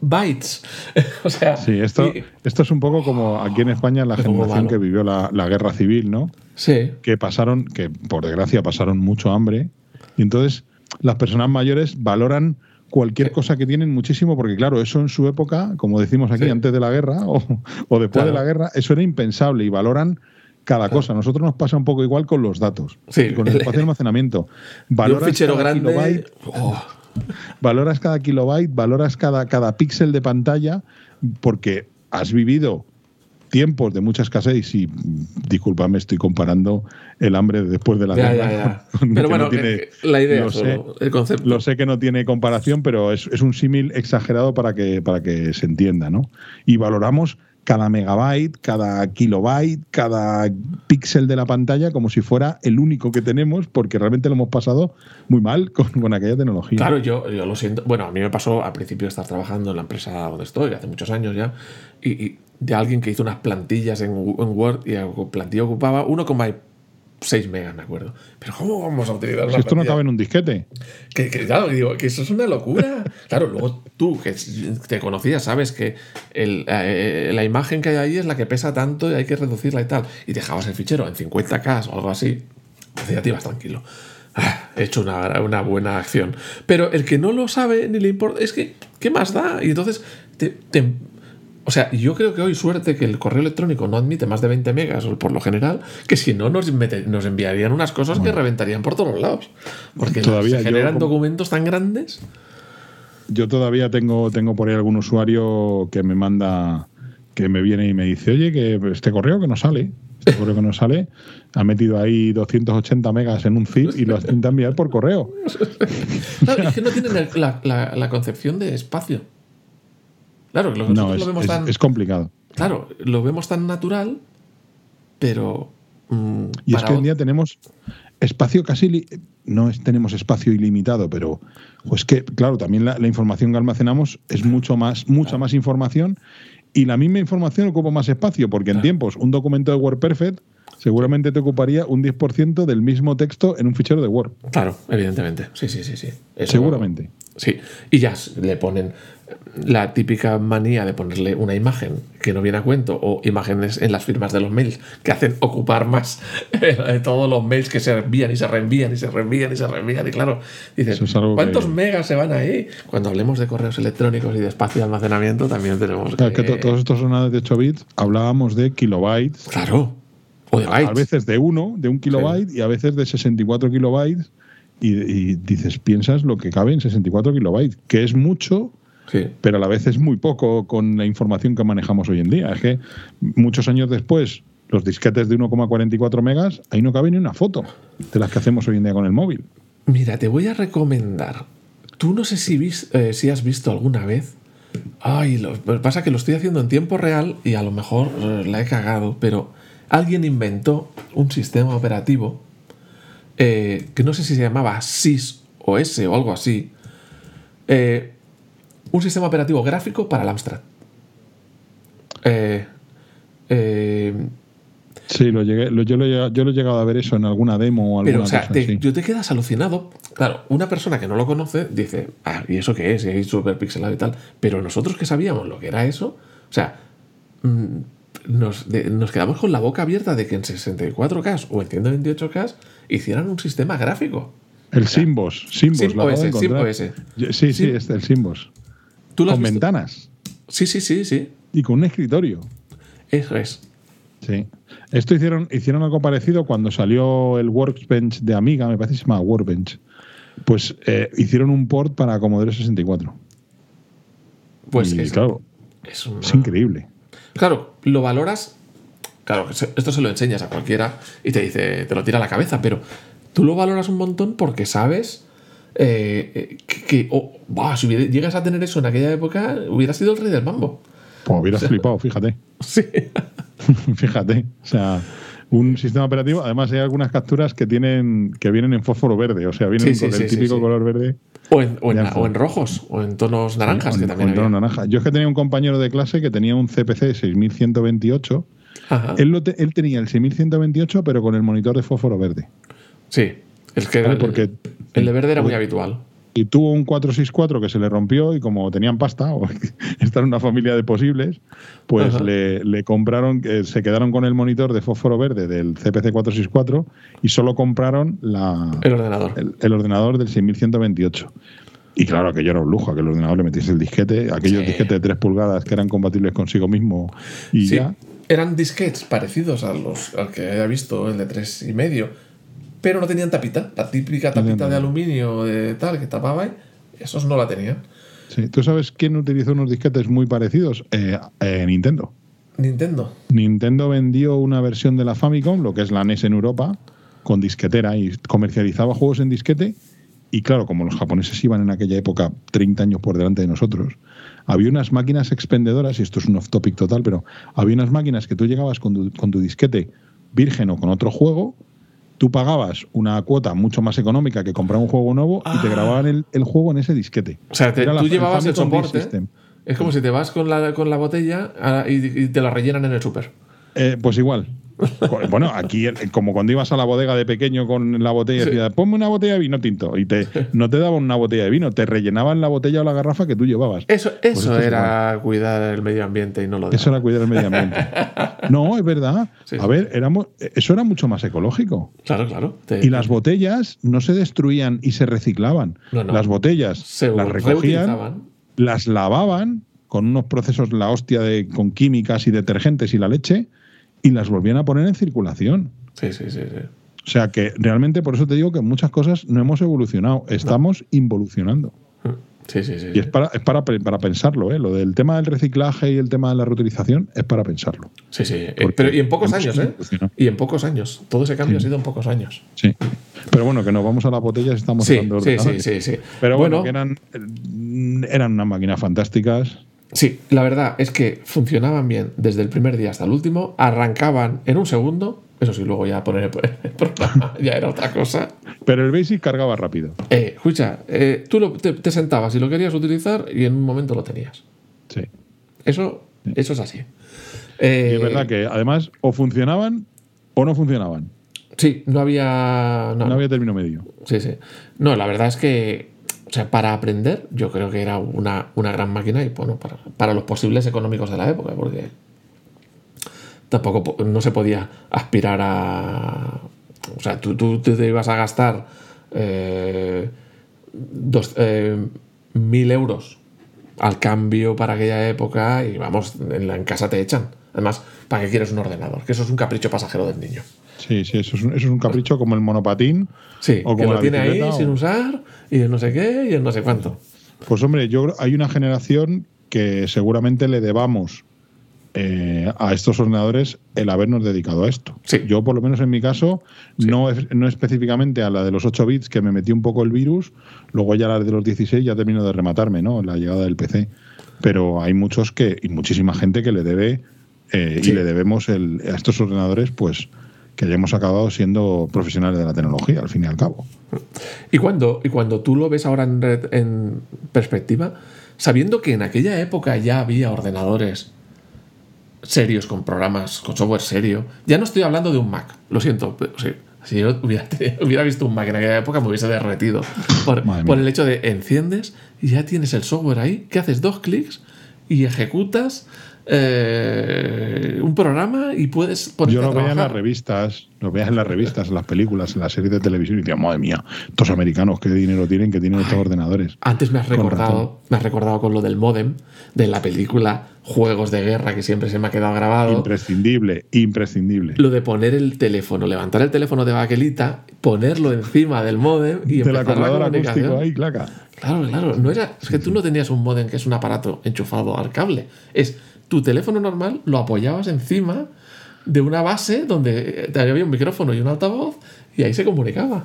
S2: bytes? o sea,
S1: Sí, esto,
S2: y-
S1: esto es un poco como aquí en España la generación que vivió la, la guerra civil, ¿no?
S2: sí.
S1: Que pasaron, que por desgracia pasaron mucho hambre. Y entonces las personas mayores valoran cualquier cosa que tienen muchísimo, porque claro, eso en su época, como decimos aquí,
S2: Sí.
S1: antes de la guerra o, o después de
S2: Claro.
S1: la guerra, eso era impensable y valoran cada cosa. A nosotros nos pasa un poco igual con los datos,
S2: Sí.
S1: y con el espacio de almacenamiento.
S2: Y un
S1: Valoras
S2: fichero
S1: cada
S2: grande.
S1: kilobyte,
S2: oh,
S1: valoras cada kilobyte, valoras cada, cada píxel de pantalla, porque has vivido tiempos de mucha escasez y discúlpame, estoy comparando el hambre de después de la
S2: ya,
S1: guerra.
S2: ya, ya.
S1: que
S2: Pero
S1: no
S2: bueno,
S1: tiene-
S2: eh, la idea,
S1: lo sé,
S2: el concepto.
S1: lo sé que no tiene comparación, pero es, es un símil exagerado para que, para que se entienda, ¿no? Y valoramos cada megabyte, cada kilobyte, cada píxel de la pantalla como si fuera el único que tenemos, porque realmente lo hemos pasado muy mal con, con aquella tecnología.
S2: Claro, yo, yo lo siento. Bueno, a mí me pasó al principio de estar trabajando en la empresa donde estoy, hace muchos años ya, y, y de alguien que hizo unas plantillas en, en Word y la plantilla ocupaba 1,6 megas, me acuerdo. Pero ¿cómo vamos a utilizar una
S1: Si esto no cabe en un disquete.
S2: Que, que, claro, digo, que eso es una locura. Claro, luego tú, que te conocías, sabes que el- eh, la imagen que hay ahí es la que pesa tanto y hay que reducirla y tal. Y dejabas el fichero en 50K o algo así, ya te ibas tranquilo. ah, he hecho una, una buena acción. Pero el que no lo sabe ni le importa, es que, ¿qué más da? Y entonces, te- te- o sea, yo creo que hoy suerte que el correo electrónico no admite más de 20 megas por lo general, que si no nos, mete- nos enviarían unas cosas que reventarían por todos lados. Porque
S1: Todavía
S2: se generan documentos tan grandes.
S1: Yo todavía tengo, tengo por ahí algún usuario que me manda, que me viene y me dice, oye, que este correo que no sale, este correo que no sale, ha metido ahí 280 megas en un zip y lo has intentado enviar por correo.
S2: Claro, es que no tienen el- la, la- la concepción de espacio. Claro, lo,
S1: No, es,
S2: lo vemos
S1: es-
S2: tan.
S1: es complicado.
S2: Claro, lo vemos tan natural, pero. mm,
S1: Y es que hoy en día tenemos espacio casi, no es, tenemos espacio ilimitado, pero pues que, claro, también la, la información que almacenamos es mucho más, mucha más información y la misma información ocupa más espacio, porque en tiempos un documento de WordPerfect seguramente te ocuparía un 10% del mismo texto en un fichero de Word.
S2: Claro, evidentemente. Sí, sí, sí, sí. Eso-
S1: Seguramente.
S2: Sí. Y ya le ponen la típica manía de ponerle una imagen que no viene a cuento o imágenes en las firmas de los mails que hacen ocupar más eh, todos los mails que se envían y se reenvían y se reenvían y se reenvían. Y claro, dices,
S1: es
S2: ¿cuántos
S1: que-
S2: megas se van ahí? Cuando hablemos de correos electrónicos y de espacio de almacenamiento, también tenemos
S1: Claro,
S2: que.
S1: todos estos ordenadores de 8 bits hablábamos de kilobytes,
S2: Claro. O de
S1: a veces de 1, de un kilobyte y a veces de 64 kilobytes. Y, y dices, piensas lo que cabe en 64 kilobytes, que es mucho,
S2: Sí.
S1: pero a la vez es muy poco con la información que manejamos hoy en día. Es que muchos años después, los disquetes de 1,44 megas, ahí no cabe ni una foto de las que hacemos hoy en día con el móvil.
S2: Mira, te voy a recomendar. Tú no sé si, vis- eh, si has visto alguna vez. Ay, lo pasa que lo estoy haciendo en tiempo real y a lo mejor eh, la he cagado, pero alguien inventó un sistema operativo eh, que no sé si se llamaba SIS o S o algo así. eh, un sistema operativo gráfico para el Amstrad. Eh, eh,
S1: Sí, lo llegué, lo- yo, lo, he llegado- yo lo he llegado a ver eso en alguna demo o alguna
S2: Pero, o sea,
S1: cosa
S2: te,
S1: así.
S2: yo te quedas alucinado. Claro, una persona que no lo conoce dice, ah, ¿y eso qué es? Y ahí súper pixelado y tal. Pero nosotros que sabíamos lo que era eso, o sea, mm, nos, de- nos quedamos con la boca abierta de que en 64K o en 128K hicieran un sistema gráfico.
S1: El Simbos, Simbos,
S2: Sim
S1: lo acabo de
S2: OS, Sim
S1: encontrar.
S2: OS.
S1: Yo- Sí, sí, es el Simbos.
S2: ¿Tú lo has
S1: Con
S2: visto?
S1: ventanas
S2: Sí, sí, sí, sí.
S1: y con un escritorio.
S2: Eso es.
S1: Sí. Esto hicieron, hicieron algo parecido cuando salió el Workbench de Amiga, me parece que se llama Workbench. Pues eh, hicieron un port para Commodore 64.
S2: Pues
S1: y
S2: es,
S1: claro,
S2: es una-
S1: es increíble.
S2: Claro, lo valoras. Claro, esto se lo enseñas a cualquiera y te dice, te lo tira a la cabeza, pero tú lo valoras un montón porque sabes eh, eh, que, que- oh, buah, si hubiera- llegas a tener eso en aquella época, hubiera sido el rey del mambo.
S1: Pues hubieras flipado, fíjate.
S2: Sí.
S1: fíjate. O sea, un sistema operativo. Además, hay algunas capturas que tienen que vienen en fósforo verde. O sea, vienen
S2: Sí, sí,
S1: con el
S2: sí,
S1: típico color verde.
S2: O en, o en-
S1: Ya está.
S2: o en rojos, o en tonos naranjas, que también
S1: naranja. Yo es que tenía un compañero de clase que tenía un CPC 6128.
S2: Ajá.
S1: Él, lo te- él tenía el 6128, pero con el monitor de fósforo verde.
S2: Sí, es que
S1: ¿Vale?
S2: el,
S1: Porque
S2: el de verde era muy habitual.
S1: Y tuvo un 464 que se le rompió y como tenían pasta, o estar en una familia de posibles, pues le, le compraron, eh, se quedaron con el monitor de fósforo verde del CPC 464 y solo compraron la,
S2: El ordenador.
S1: el, el ordenador del 6128. Y claro, aquello era un lujo, aquel ordenador le metiese el disquete, aquellos
S2: Sí.
S1: disquetes de 3 pulgadas que eran compatibles consigo mismo y
S2: Sí,
S1: ya.
S2: eran disquetes parecidos a los al que había visto, el de tres y medio, pero no tenían tapita, la típica tapita de aluminio de tal que tapaba y esos no la tenían.
S1: Sí. ¿Tú sabes quién utilizó unos disquetes muy parecidos? Eh, eh, Nintendo.
S2: Nintendo.
S1: Nintendo vendió una versión de la Famicom, lo que es la NES en Europa, con disquetera y comercializaba juegos en disquete. Y claro, como los japoneses iban en aquella época 30 años por delante de nosotros, había unas máquinas expendedoras, y esto es un off topic total, pero había unas máquinas que tú llegabas con tu, con tu disquete virgen o con otro juego, tú pagabas una cuota mucho más económica que comprar un juego nuevo y te
S2: Ah.
S1: grababan el, el juego en ese disquete.
S2: O sea, te-
S1: la-
S2: tú llevabas el
S1: Disk
S2: soporte. Es como si te vas con la, con la botella ah, y, y te la rellenan en el súper.
S1: Eh, pues igual, Bueno, aquí, eh, como cuando ibas a la bodega de pequeño con la botella,
S2: Sí.
S1: decías, ponme una botella de vino tinto. Y te, no te daban una botella de vino, te rellenaban la botella o la garrafa que tú llevabas.
S2: Eso, eso
S1: Pues esto es
S2: era cuidar el medio ambiente y no lo de
S1: Eso era cuidar el medio ambiente. No, es verdad.
S2: Sí.
S1: A ver, éramos, eso era mucho más ecológico.
S2: Claro, claro. Te-
S1: Y las botellas no se destruían y se reciclaban.
S2: No, no.
S1: Las botellas
S2: se
S1: las recogían, las lavaban con unos procesos, la hostia, de, con químicas y detergentes y la leche, y las volvían a poner en circulación.
S2: Sí, sí, sí, sí.
S1: O sea que realmente por eso te digo que muchas cosas no hemos evolucionado, estamos involucionando.
S2: Sí, sí, sí.
S1: Y es para, es para, para pensarlo, ¿eh? Lo del tema del reciclaje y el tema de la reutilización es para pensarlo.
S2: Sí, sí. Eh,
S1: Porque
S2: Pero y en pocos años, ¿eh? Y en pocos años. Todo ese cambio
S1: Sí.
S2: ha sido en pocos años.
S1: Sí. Pero bueno, que nos vamos a las botellas y estamos
S2: Sí,
S1: hablando de
S2: sí, sí, sí, sí.
S1: Pero bueno,
S2: Bueno,
S1: que eran, eran unas máquinas fantásticas.
S2: Sí, la verdad es que funcionaban bien desde el primer día hasta el último, arrancaban en un segundo, eso sí, luego ya poner el programa ya era otra cosa.
S1: Pero el Basic cargaba rápido.
S2: Eh, escucha, eh, tú lo- te, te sentabas y lo querías utilizar y en un momento lo tenías.
S1: Sí.
S2: Eso, eso es así.
S1: Y
S2: Eh,
S1: es verdad que además o funcionaban o no funcionaban.
S2: Sí, no había. No,
S1: No había término medio.
S2: Sí, sí. No, la verdad es que, o sea, para aprender, yo creo que era una, una gran máquina y bueno, para, para los posibles económicos de la época, porque tampoco po- no se podía aspirar a. O sea, tú, tú te ibas a gastar eh, dos, eh, mil euros al cambio para aquella época y vamos, en, la, en casa te echan. Además, ¿para qué quieres un ordenador? Que eso es un capricho pasajero del niño.
S1: Sí, sí, eso es un, eso es un capricho como el monopatín.
S2: Sí,
S1: O
S2: que
S1: como
S2: lo
S1: la
S2: tiene ahí sin usar y el no sé qué y el no sé cuánto.
S1: Pues hombre, yo hay una generación que seguramente le debamos eh, a estos ordenadores el habernos dedicado a esto.
S2: Sí.
S1: Yo, por lo menos en mi caso, no, no específicamente a la de los 8 bits que me metí un poco el virus, luego ya la de los 16 ya termino de rematarme, ¿no? La llegada del PC. Pero hay muchos que, y muchísima gente que le debe, eh,
S2: Sí.
S1: y le debemos el- a estos ordenadores, pues que hayamos acabado siendo profesionales de la tecnología, al fin y al cabo.
S2: Y cuando, y cuando tú lo ves ahora en, red- en perspectiva, sabiendo que en aquella época ya había ordenadores serios con programas, con software serio, ya no estoy hablando de un Mac, lo siento, pero sí, si yo hubiera, hubiera visto un Mac en aquella época me hubiese derretido por, por el hecho de enciendes y ya tienes el software ahí, que haces dos clics y ejecutas eh, un programa y puedes
S1: Yo lo veía en las revistas, lo veía en las revistas, en las películas, en las series de televisión y decía, madre mía, estos americanos qué dinero tienen, que tienen estos ordenadores.
S2: Antes me has recordado, me has recordado con lo del modem de la película Juegos de Guerra que siempre se me ha quedado grabado.
S1: Imprescindible, imprescindible.
S2: Lo de poner el teléfono, levantar el teléfono de baquelita, ponerlo encima del modem y
S1: De la
S2: empezar la comunicación.
S1: acústico ahí, claca.
S2: Claro, claro. No era, es que tú no tenías un modem que es un aparato enchufado al cable. Es tu teléfono normal, lo apoyabas encima de una base donde había un micrófono y un altavoz y ahí se comunicaba.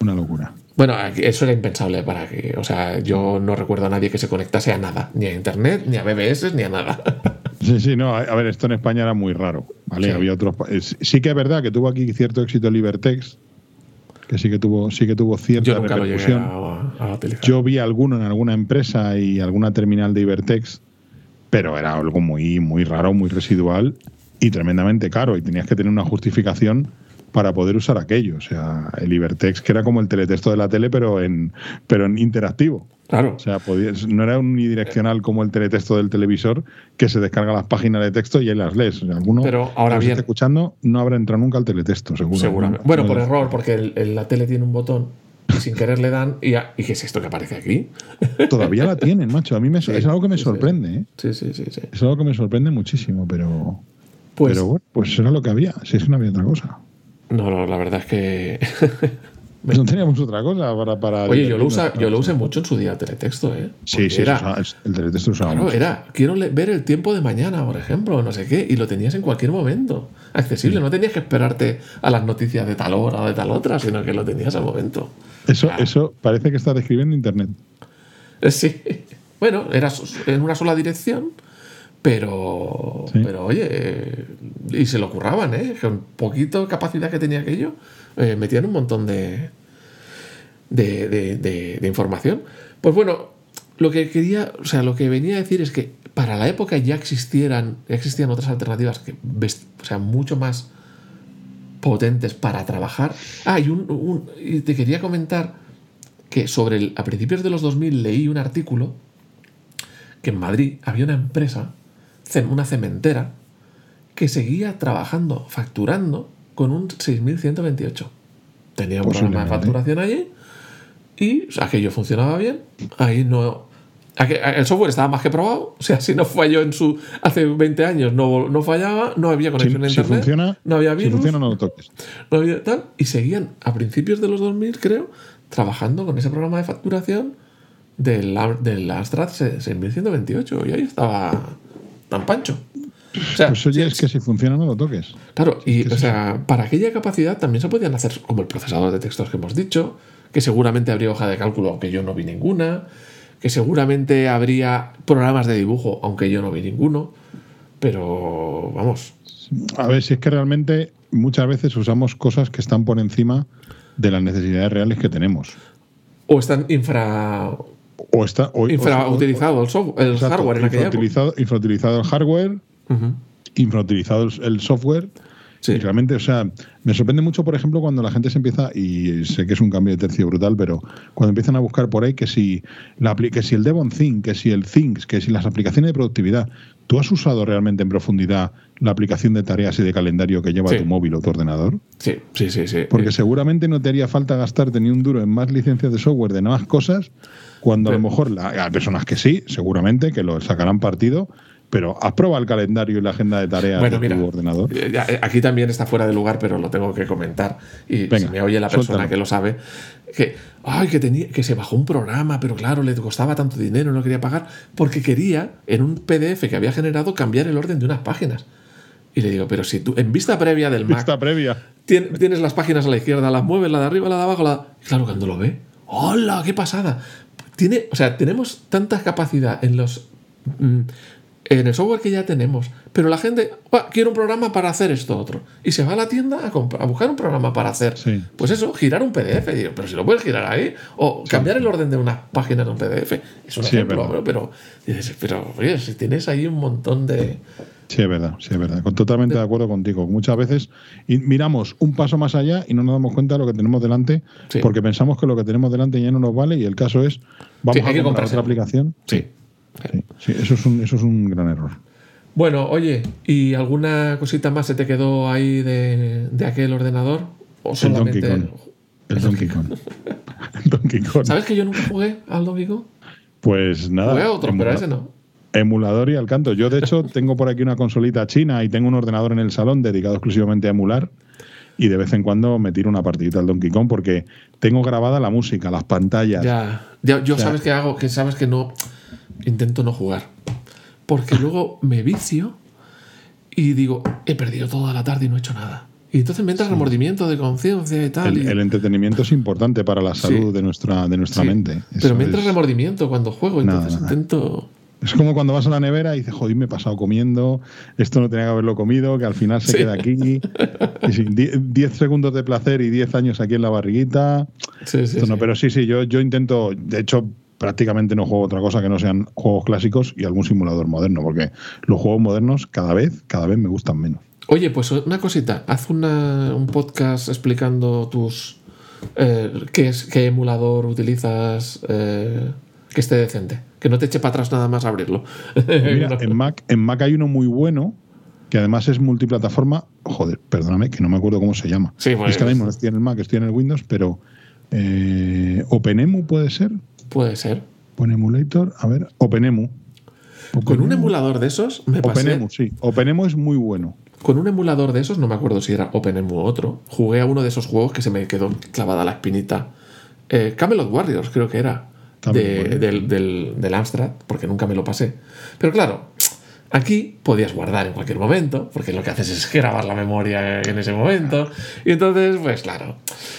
S1: Una locura.
S2: Bueno, eso era impensable para que. O sea, yo no recuerdo a nadie que se conectase a nada, ni a internet, ni a BBS, ni a nada.
S1: Sí, sí, no, a a ver, esto en España era muy raro, ¿vale?
S2: Sí.
S1: Había otros sí que es verdad que tuvo aquí cierto éxito Libertex, que sí que tuvo sí que tuvo cierta
S2: Yo nunca lo
S1: repercusión.
S2: a, a utilizar.
S1: Yo vi alguno en alguna empresa y alguna terminal de Ibertex, pero era algo muy, muy raro, muy residual y tremendamente caro. Y tenías que tener una justificación para poder usar aquello. O sea, el Ibertex, que era como el teletexto de la tele, pero en, pero en interactivo.
S2: Claro.
S1: O sea, podías- no era unidireccional como el teletexto del televisor, que se descarga las páginas de texto y ahí las lees. Alguno
S2: Pero ahora bien-
S1: esté escuchando no habrá entrado nunca al teletexto, seguro.
S2: Seguramente.
S1: No,
S2: Bueno,
S1: no
S2: por error, porque el- el- la tele tiene un botón y sin querer le dan. Y, ¿y qué es esto que aparece aquí?
S1: Todavía la tienen, macho. A mí me,
S2: Sí,
S1: es algo que me sorprende, ¿eh?
S2: Sí, sí, sí. sí.
S1: Es algo que me sorprende muchísimo, pero.
S2: Pues,
S1: pero bueno, pues era lo que había. Si es que no había otra cosa.
S2: no, no, la verdad es que.
S1: No teníamos otra cosa para. para
S2: Oye, yo lo, usa, yo lo usé mucho en su día teleteexto, ¿eh?
S1: Sí,
S2: Porque
S1: sí,
S2: era,
S1: el teletexto usaba
S2: Claro,
S1: mucho.
S2: era, quiero ver el tiempo de mañana, por ejemplo, no sé qué, y lo tenías en cualquier momento, accesible, no tenías que esperarte a las noticias de tal hora o de tal otra, sino que lo tenías al momento.
S1: Eso, eso parece que está describiendo internet.
S2: Eh, Sí, bueno, era en una sola dirección, pero,
S1: Sí.
S2: pero oye, y se lo curraban, ¿eh? Con poquito capacidad que tenía aquello, eh, metían un montón de, de, de- de- de información. Pues bueno, lo que quería, o sea, lo que venía a decir es que para la época ya existieran, ya existían otras alternativas que o sea, mucho más potentes para trabajar. Ah, y, un, un- y te quería comentar que sobre el, a principios de los 2000 leí un artículo que en Madrid había una empresa, una cementera, que seguía trabajando, facturando con un 6128. Tenía un programa de facturación allí y aquello funcionaba bien. Ahí no. El software estaba más que probado. O sea, si no falló en su. Hace 20 años no, no fallaba, no había
S1: Si,
S2: conexión
S1: si
S2: internet.
S1: funciona,
S2: no había
S1: si
S2: virus.
S1: funciona, no lo toques.
S2: no había tal. Y seguían a principios de los 2000, creo, trabajando con ese programa de facturación del, del Amstrad 6128. Y ahí estaba tan pancho. O sea,
S1: Pues oye, es que si funciona, no lo toques.
S2: Claro, y o sea, para aquella capacidad también se podían hacer como el procesador de textos que hemos dicho, que seguramente habría hoja de cálculo, aunque yo no vi ninguna, que seguramente habría programas de dibujo, aunque yo no vi ninguno, pero vamos,
S1: A ver, si es que realmente muchas veces usamos cosas que están por encima de las necesidades reales que tenemos.
S2: o están infra,
S1: O está o-
S2: infrautilizado el, software, el
S1: exacto,
S2: hardware en aquella época.
S1: infrautilizado, el hardware,
S2: Ujú.
S1: infrautilizado el, software.
S2: Sí.
S1: Y realmente, o sea, me sorprende mucho, por ejemplo, cuando la gente se empieza, y sé que es un cambio de tercio brutal, pero cuando empiezan a buscar por ahí que si, la, que si el Devon Think, que si el Things, que si las aplicaciones de productividad, ¿tú has usado realmente en profundidad la aplicación de tareas y de calendario que lleva
S2: Sí.
S1: tu móvil o tu ordenador?
S2: Sí, sí, sí, sí.
S1: Porque seguramente no te haría falta gastarte ni un duro en más licencias de software de nuevas cosas, cuando a lo mejor la- hay personas que sí, seguramente, que lo sacarán partido, pero ¿has probado el calendario y la agenda de tareas
S2: Bueno,
S1: de
S2: mira,
S1: tu ordenador?
S2: eh, eh, aquí también está fuera de lugar, pero lo tengo que comentar. Y
S1: Venga,
S2: si me oye la persona
S1: suéltalo.
S2: que lo sabe, que, ay, que, tenía, que se bajó un programa, pero claro, le costaba tanto dinero, no quería pagar, porque quería, en un PDF que había generado, cambiar el orden de unas páginas. Y le digo, pero si tú, en vista previa del Mac,
S1: Esta previa.
S2: tien- tienes las páginas a la izquierda, las mueves, la de arriba, la de abajo, la... Claro, cuando lo ve, ¡hola, qué pasada! Tiene, o sea, tenemos tanta capacidad en los... mm, en el software que ya tenemos, pero la gente, "Buah, quiero un programa para hacer esto otro. Y se va a la tienda a, a buscar un programa para hacer,
S1: Sí.
S2: pues eso, girar un PDF. Digo, pero si lo puedes girar ahí, o cambiar el orden de unas páginas de un PDF. Es un
S1: Sí,
S2: ejemplo, pero, pero, dices, pero oye, si tienes ahí un montón de...
S1: Sí, es verdad, sí, es verdad. Totalmente de acuerdo contigo. Muchas veces miramos un paso más allá y no nos damos cuenta de lo que tenemos delante,
S2: Sí.
S1: porque pensamos que lo que tenemos delante ya no nos vale y el caso es, vamos
S2: Sí,
S1: a comprar otra aplicación.
S2: Sí.
S1: Sí, sí, eso, es un, eso es un gran error.
S2: Bueno, oye, ¿y alguna cosita más se te quedó ahí de, de aquel ordenador? ¿O
S1: El Donkey
S2: solamente...
S1: Kong. El Donkey Kong. Donkey Kong.
S2: ¿Sabes que yo nunca jugué al Donkey Kong?
S1: Pues nada.
S2: Jugué a otro, pero
S1: emula-
S2: ese no.
S1: Emulador y al canto. Yo, de hecho, tengo por aquí una consolita china y tengo un ordenador en el salón dedicado exclusivamente a emular. Y de vez en cuando me tiro una partidita al Donkey Kong porque tengo grabada la música, las pantallas.
S2: Ya, ya, yo
S1: O sea-
S2: sabes que hago, que sabes que no intento no jugar. Porque luego me vicio y digo, he perdido toda la tarde y no he hecho nada. Y entonces me entra remordimiento de conciencia y tal.
S1: El,
S2: y-
S1: el entretenimiento es importante para la salud
S2: Sí.
S1: de nuestra, de nuestra
S2: sí.
S1: mente.
S2: Pero me entra
S1: es,
S2: remordimiento cuando juego,
S1: Nada,
S2: entonces
S1: nada.
S2: intento.
S1: Es como cuando vas a la nevera y dices, joder, me he pasado comiendo, esto no tenía que haberlo comido, que al final se
S2: Sí.
S1: queda aquí. Y sí, die- 10 segundos de placer y 10 años aquí en la barriguita.
S2: Sí, sí,
S1: no,
S2: sí.
S1: pero sí, sí, yo, yo intento, de hecho, prácticamente no juego otra cosa que no sean juegos clásicos y algún simulador moderno, porque los juegos modernos cada vez, cada vez me gustan menos.
S2: Oye, pues una cosita, haz una- un podcast explicando tus eh, qué, es, qué emulador utilizas eh, que esté decente, que no te eche para atrás nada más abrirlo.
S1: Mira, en Mac, en Mac hay uno muy bueno que además es multiplataforma. Joder, perdóname, que no me acuerdo cómo se llama.
S2: Sí, pues-
S1: es que ahora mismo no estoy en el Mac, estoy en el Windows, pero eh, OpenEmu puede ser.
S2: Puede ser.
S1: OpenEmulator, a ver, OpenEmu.
S2: Con un emulador de esos me pasé.
S1: OpenEmu, sí. OpenEmu es muy bueno.
S2: Con un emulador de esos, no me acuerdo si era OpenEmu o otro, jugué a uno de esos juegos que se me quedó clavada la espinita. Eh, Camelot Warriors, creo que era. De- del, del, del Amstrad, porque nunca me lo pasé. Pero claro, aquí podías guardar en cualquier momento, porque lo que haces es grabar la memoria en ese momento. Y entonces, pues claro.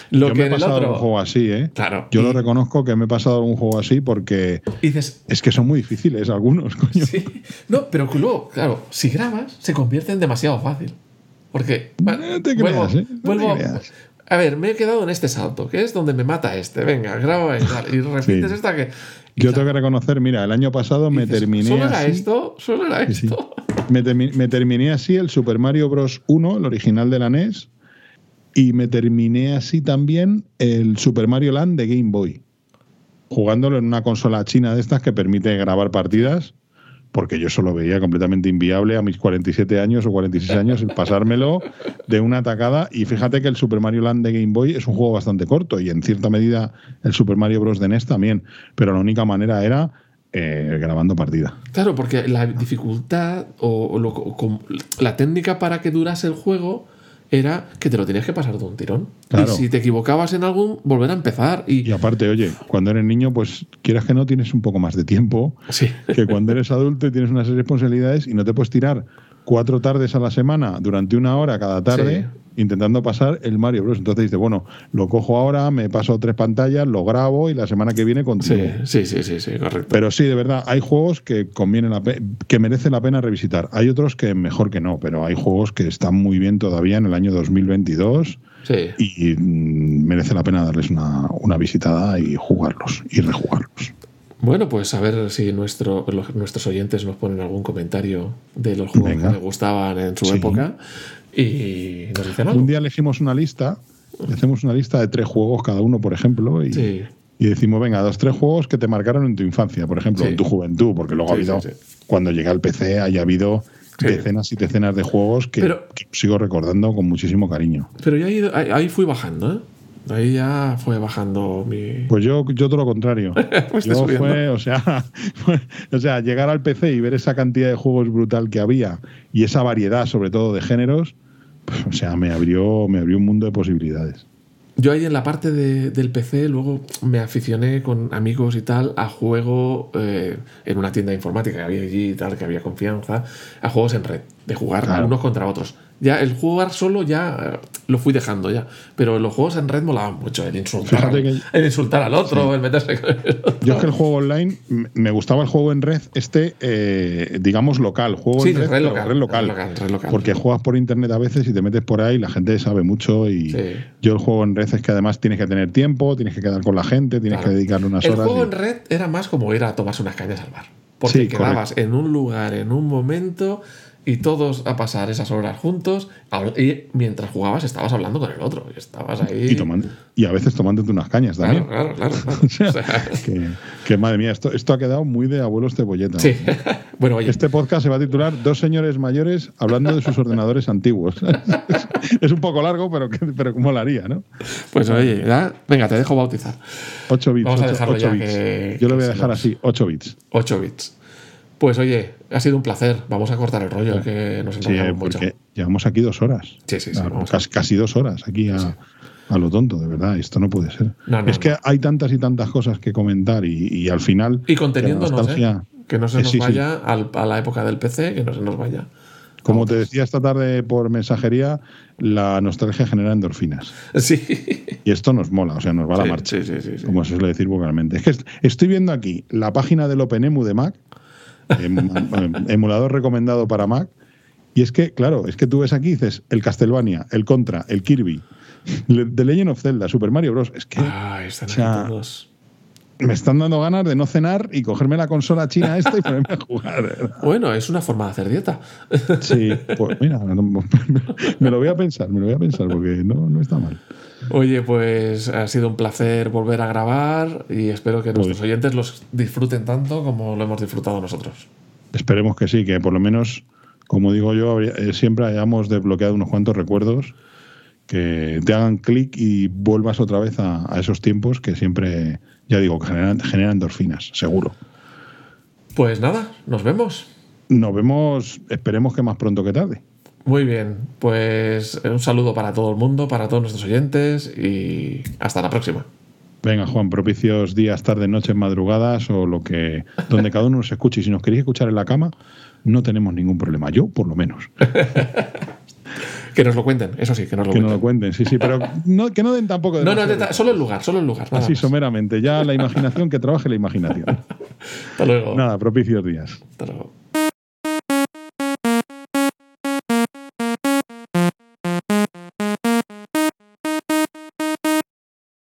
S2: Lo
S1: Yo
S2: que
S1: me he pasado
S2: otro.
S1: algún juego así, ¿eh?
S2: Claro.
S1: Yo
S2: y-
S1: lo reconozco que me he pasado algún juego así porque
S2: dices,
S1: es que son muy difíciles algunos, coño.
S2: Sí. No, pero luego, claro, si grabas, se convierte en demasiado fácil. Porque.
S1: No te creas, ¿eh? No te creas.
S2: A ver, me he quedado en este salto, que es donde me mata este. Venga, graba y, tal, y repites
S1: Sí.
S2: esta que.
S1: Yo tengo que reconocer, mira, el año pasado me
S2: dices,
S1: terminé
S2: ¿Solo era
S1: así.
S2: esto? ¿Solo era
S1: Sí, sí.
S2: esto?
S1: Me, termi- me terminé así el Super Mario Bros. 1, el original de la NES, Y me terminé así también el Super Mario Land de Game Boy. Jugándolo en una consola china de estas que permite grabar partidas porque yo solo veía completamente inviable a mis 47 años o 46 años el pasármelo de una atacada. Y fíjate que el Super Mario Land de Game Boy es un juego bastante corto y en cierta medida el Super Mario Bros. de NES también, pero la única manera era eh, grabando partida.
S2: Claro, porque la dificultad o, la técnica para que durase el juego era que te lo tenías que pasar de un tirón. Y si te equivocabas en algún, volver a empezar. Y...
S1: y, aparte, oye, cuando eres niño, pues quieras que no, tienes un poco más de tiempo
S2: sí.
S1: que cuando eres adulto y tienes unas responsabilidades y no te puedes tirar cuatro tardes a la semana durante una hora cada tarde intentando pasar el Mario Bros. Entonces dices, bueno, lo cojo ahora, me paso tres pantallas, lo grabo y la semana que viene continúo.
S2: Sí, sí, sí, sí, correcto.
S1: Pero sí, de verdad, hay juegos que conviene la que merece la pena revisitar. Hay otros que mejor que no, pero hay juegos que están muy bien todavía en el año 2022 y mm, merece la pena darles una, una visitada y jugarlos y rejugarlos.
S2: Bueno, pues a ver si nuestro, nuestros oyentes nos ponen algún comentario de los juegos que les gustaban en su época y nos dicen algo.
S1: Un día elegimos una lista, hacemos una lista de tres juegos cada uno, por ejemplo, y, y decimos, venga, dos, tres juegos que te marcaron en tu infancia, por ejemplo, en tu juventud, porque luego ha habido, cuando llegué al PC, haya habido decenas y decenas de juegos que, sigo recordando con muchísimo cariño.
S2: Pero yo ahí, ahí fui bajando, ¿eh? Ahí ya fue bajando mi.
S1: Pues yo, yo todo lo contrario. pues yo fue, o sea, o sea, llegar al PC y ver esa cantidad de juegos brutal que había y esa variedad, sobre todo de géneros, pues, o sea, me abrió, me abrió un mundo de posibilidades.
S2: Yo ahí en la parte del PC luego me aficioné con amigos y tal a juego eh, en una tienda informática que había allí y tal, que había confianza, a juegos en red, de jugar unos contra otros. Ya el jugar solo ya eh, lo fui dejando ya. Pero los juegos en red molaban mucho. El insultar, el insultar al otro, el meterse con el otro.
S1: Yo es que el juego online me gustaba el juego en red, este, eh, digamos, local. Juego en red, local, Porque juegas por internet a veces y te metes por ahí, la gente sabe mucho. Y yo el juego en red es que además tienes que tener tiempo, tienes que quedar con la gente, tienes que dedicarle unas horas.
S2: El juego en red era más como ir a tomarse unas cañas al bar. Porque quedabas en un lugar, en un momento y todos a pasar esas horas juntos y mientras jugabas estabas hablando con el otro y estabas ahí
S1: y, tomando, y a veces tomándote unas cañas también
S2: claro, claro,
S1: que, madre mía esto, esto ha quedado muy de abuelos cebolleta
S2: sí. bueno oye.
S1: este podcast se va a titular dos señores mayores hablando de sus ordenadores antiguos es, un poco largo pero pero cómo lo haría ¿no?
S2: pues oye venga te dejo bautizar
S1: 8 bits
S2: Vamos a dejarlo
S1: 8,
S2: bits.
S1: yo lo voy a dejar así 8 bits
S2: 8 bits pues oye, ha sido un placer. Vamos a cortar el rollo, que nos
S1: sí, porque Llevamos aquí dos horas.
S2: Sí, sí, sí.
S1: casi, dos horas aquí a, lo tonto, de verdad. Esto no puede ser. es que hay tantas y tantas cosas que comentar y, al final.
S2: Y conteniéndonos, ¿eh? Que no se nos vaya a la época del PC, que no se nos vaya.
S1: Como te decía esta tarde por mensajería, la nostalgia genera endorfinas.
S2: Sí.
S1: Y esto nos mola, o sea, nos va a la marcha.
S2: Sí, sí, sí,
S1: Como se suele decir vocalmente. Es que estoy viendo aquí la página del OpenEMU de Mac emulador recomendado para Mac. Y es que, claro, es que tú ves aquí, dices, el Castlevania, el Contra, el Kirby, The Legend of Zelda, Super Mario Bros. Es que. Me están dando ganas de no cenar y cogerme la consola china esta y ponerme a jugar.
S2: Bueno, es una forma de hacer dieta.
S1: Sí, pues mira, me lo voy a pensar, me lo voy a pensar porque no, no está mal.
S2: Oye, pues ha sido un placer volver a grabar y espero que nuestros oyentes los disfruten tanto como lo hemos disfrutado nosotros.
S1: Esperemos que sí, que por lo menos, como digo yo, eh, siempre hayamos desbloqueado unos cuantos recuerdos que te hagan clic y vuelvas otra vez a, esos tiempos que siempre, ya digo, que generan, generan endorfinas, seguro.
S2: Pues nada, nos vemos.
S1: Nos vemos, esperemos que más pronto que tarde.
S2: Muy bien, pues un saludo para todo el mundo, para todos nuestros oyentes y hasta la próxima.
S1: Venga, Juan, propicios días, tardes, noches, madrugadas o lo que. donde cada uno nos escuche. Y si nos queréis escuchar en la cama, no tenemos ningún problema. Yo, por lo menos.
S2: que nos lo cuenten, eso sí, que nos lo
S1: que
S2: cuenten.
S1: nos lo cuenten, sí, sí, pero que no den tampoco de.
S2: No, no, solo el lugar, solo el lugar.
S1: Así someramente, ya la imaginación, que trabaje la imaginación.
S2: Hasta luego.
S1: Nada, propicios días.
S2: Hasta luego.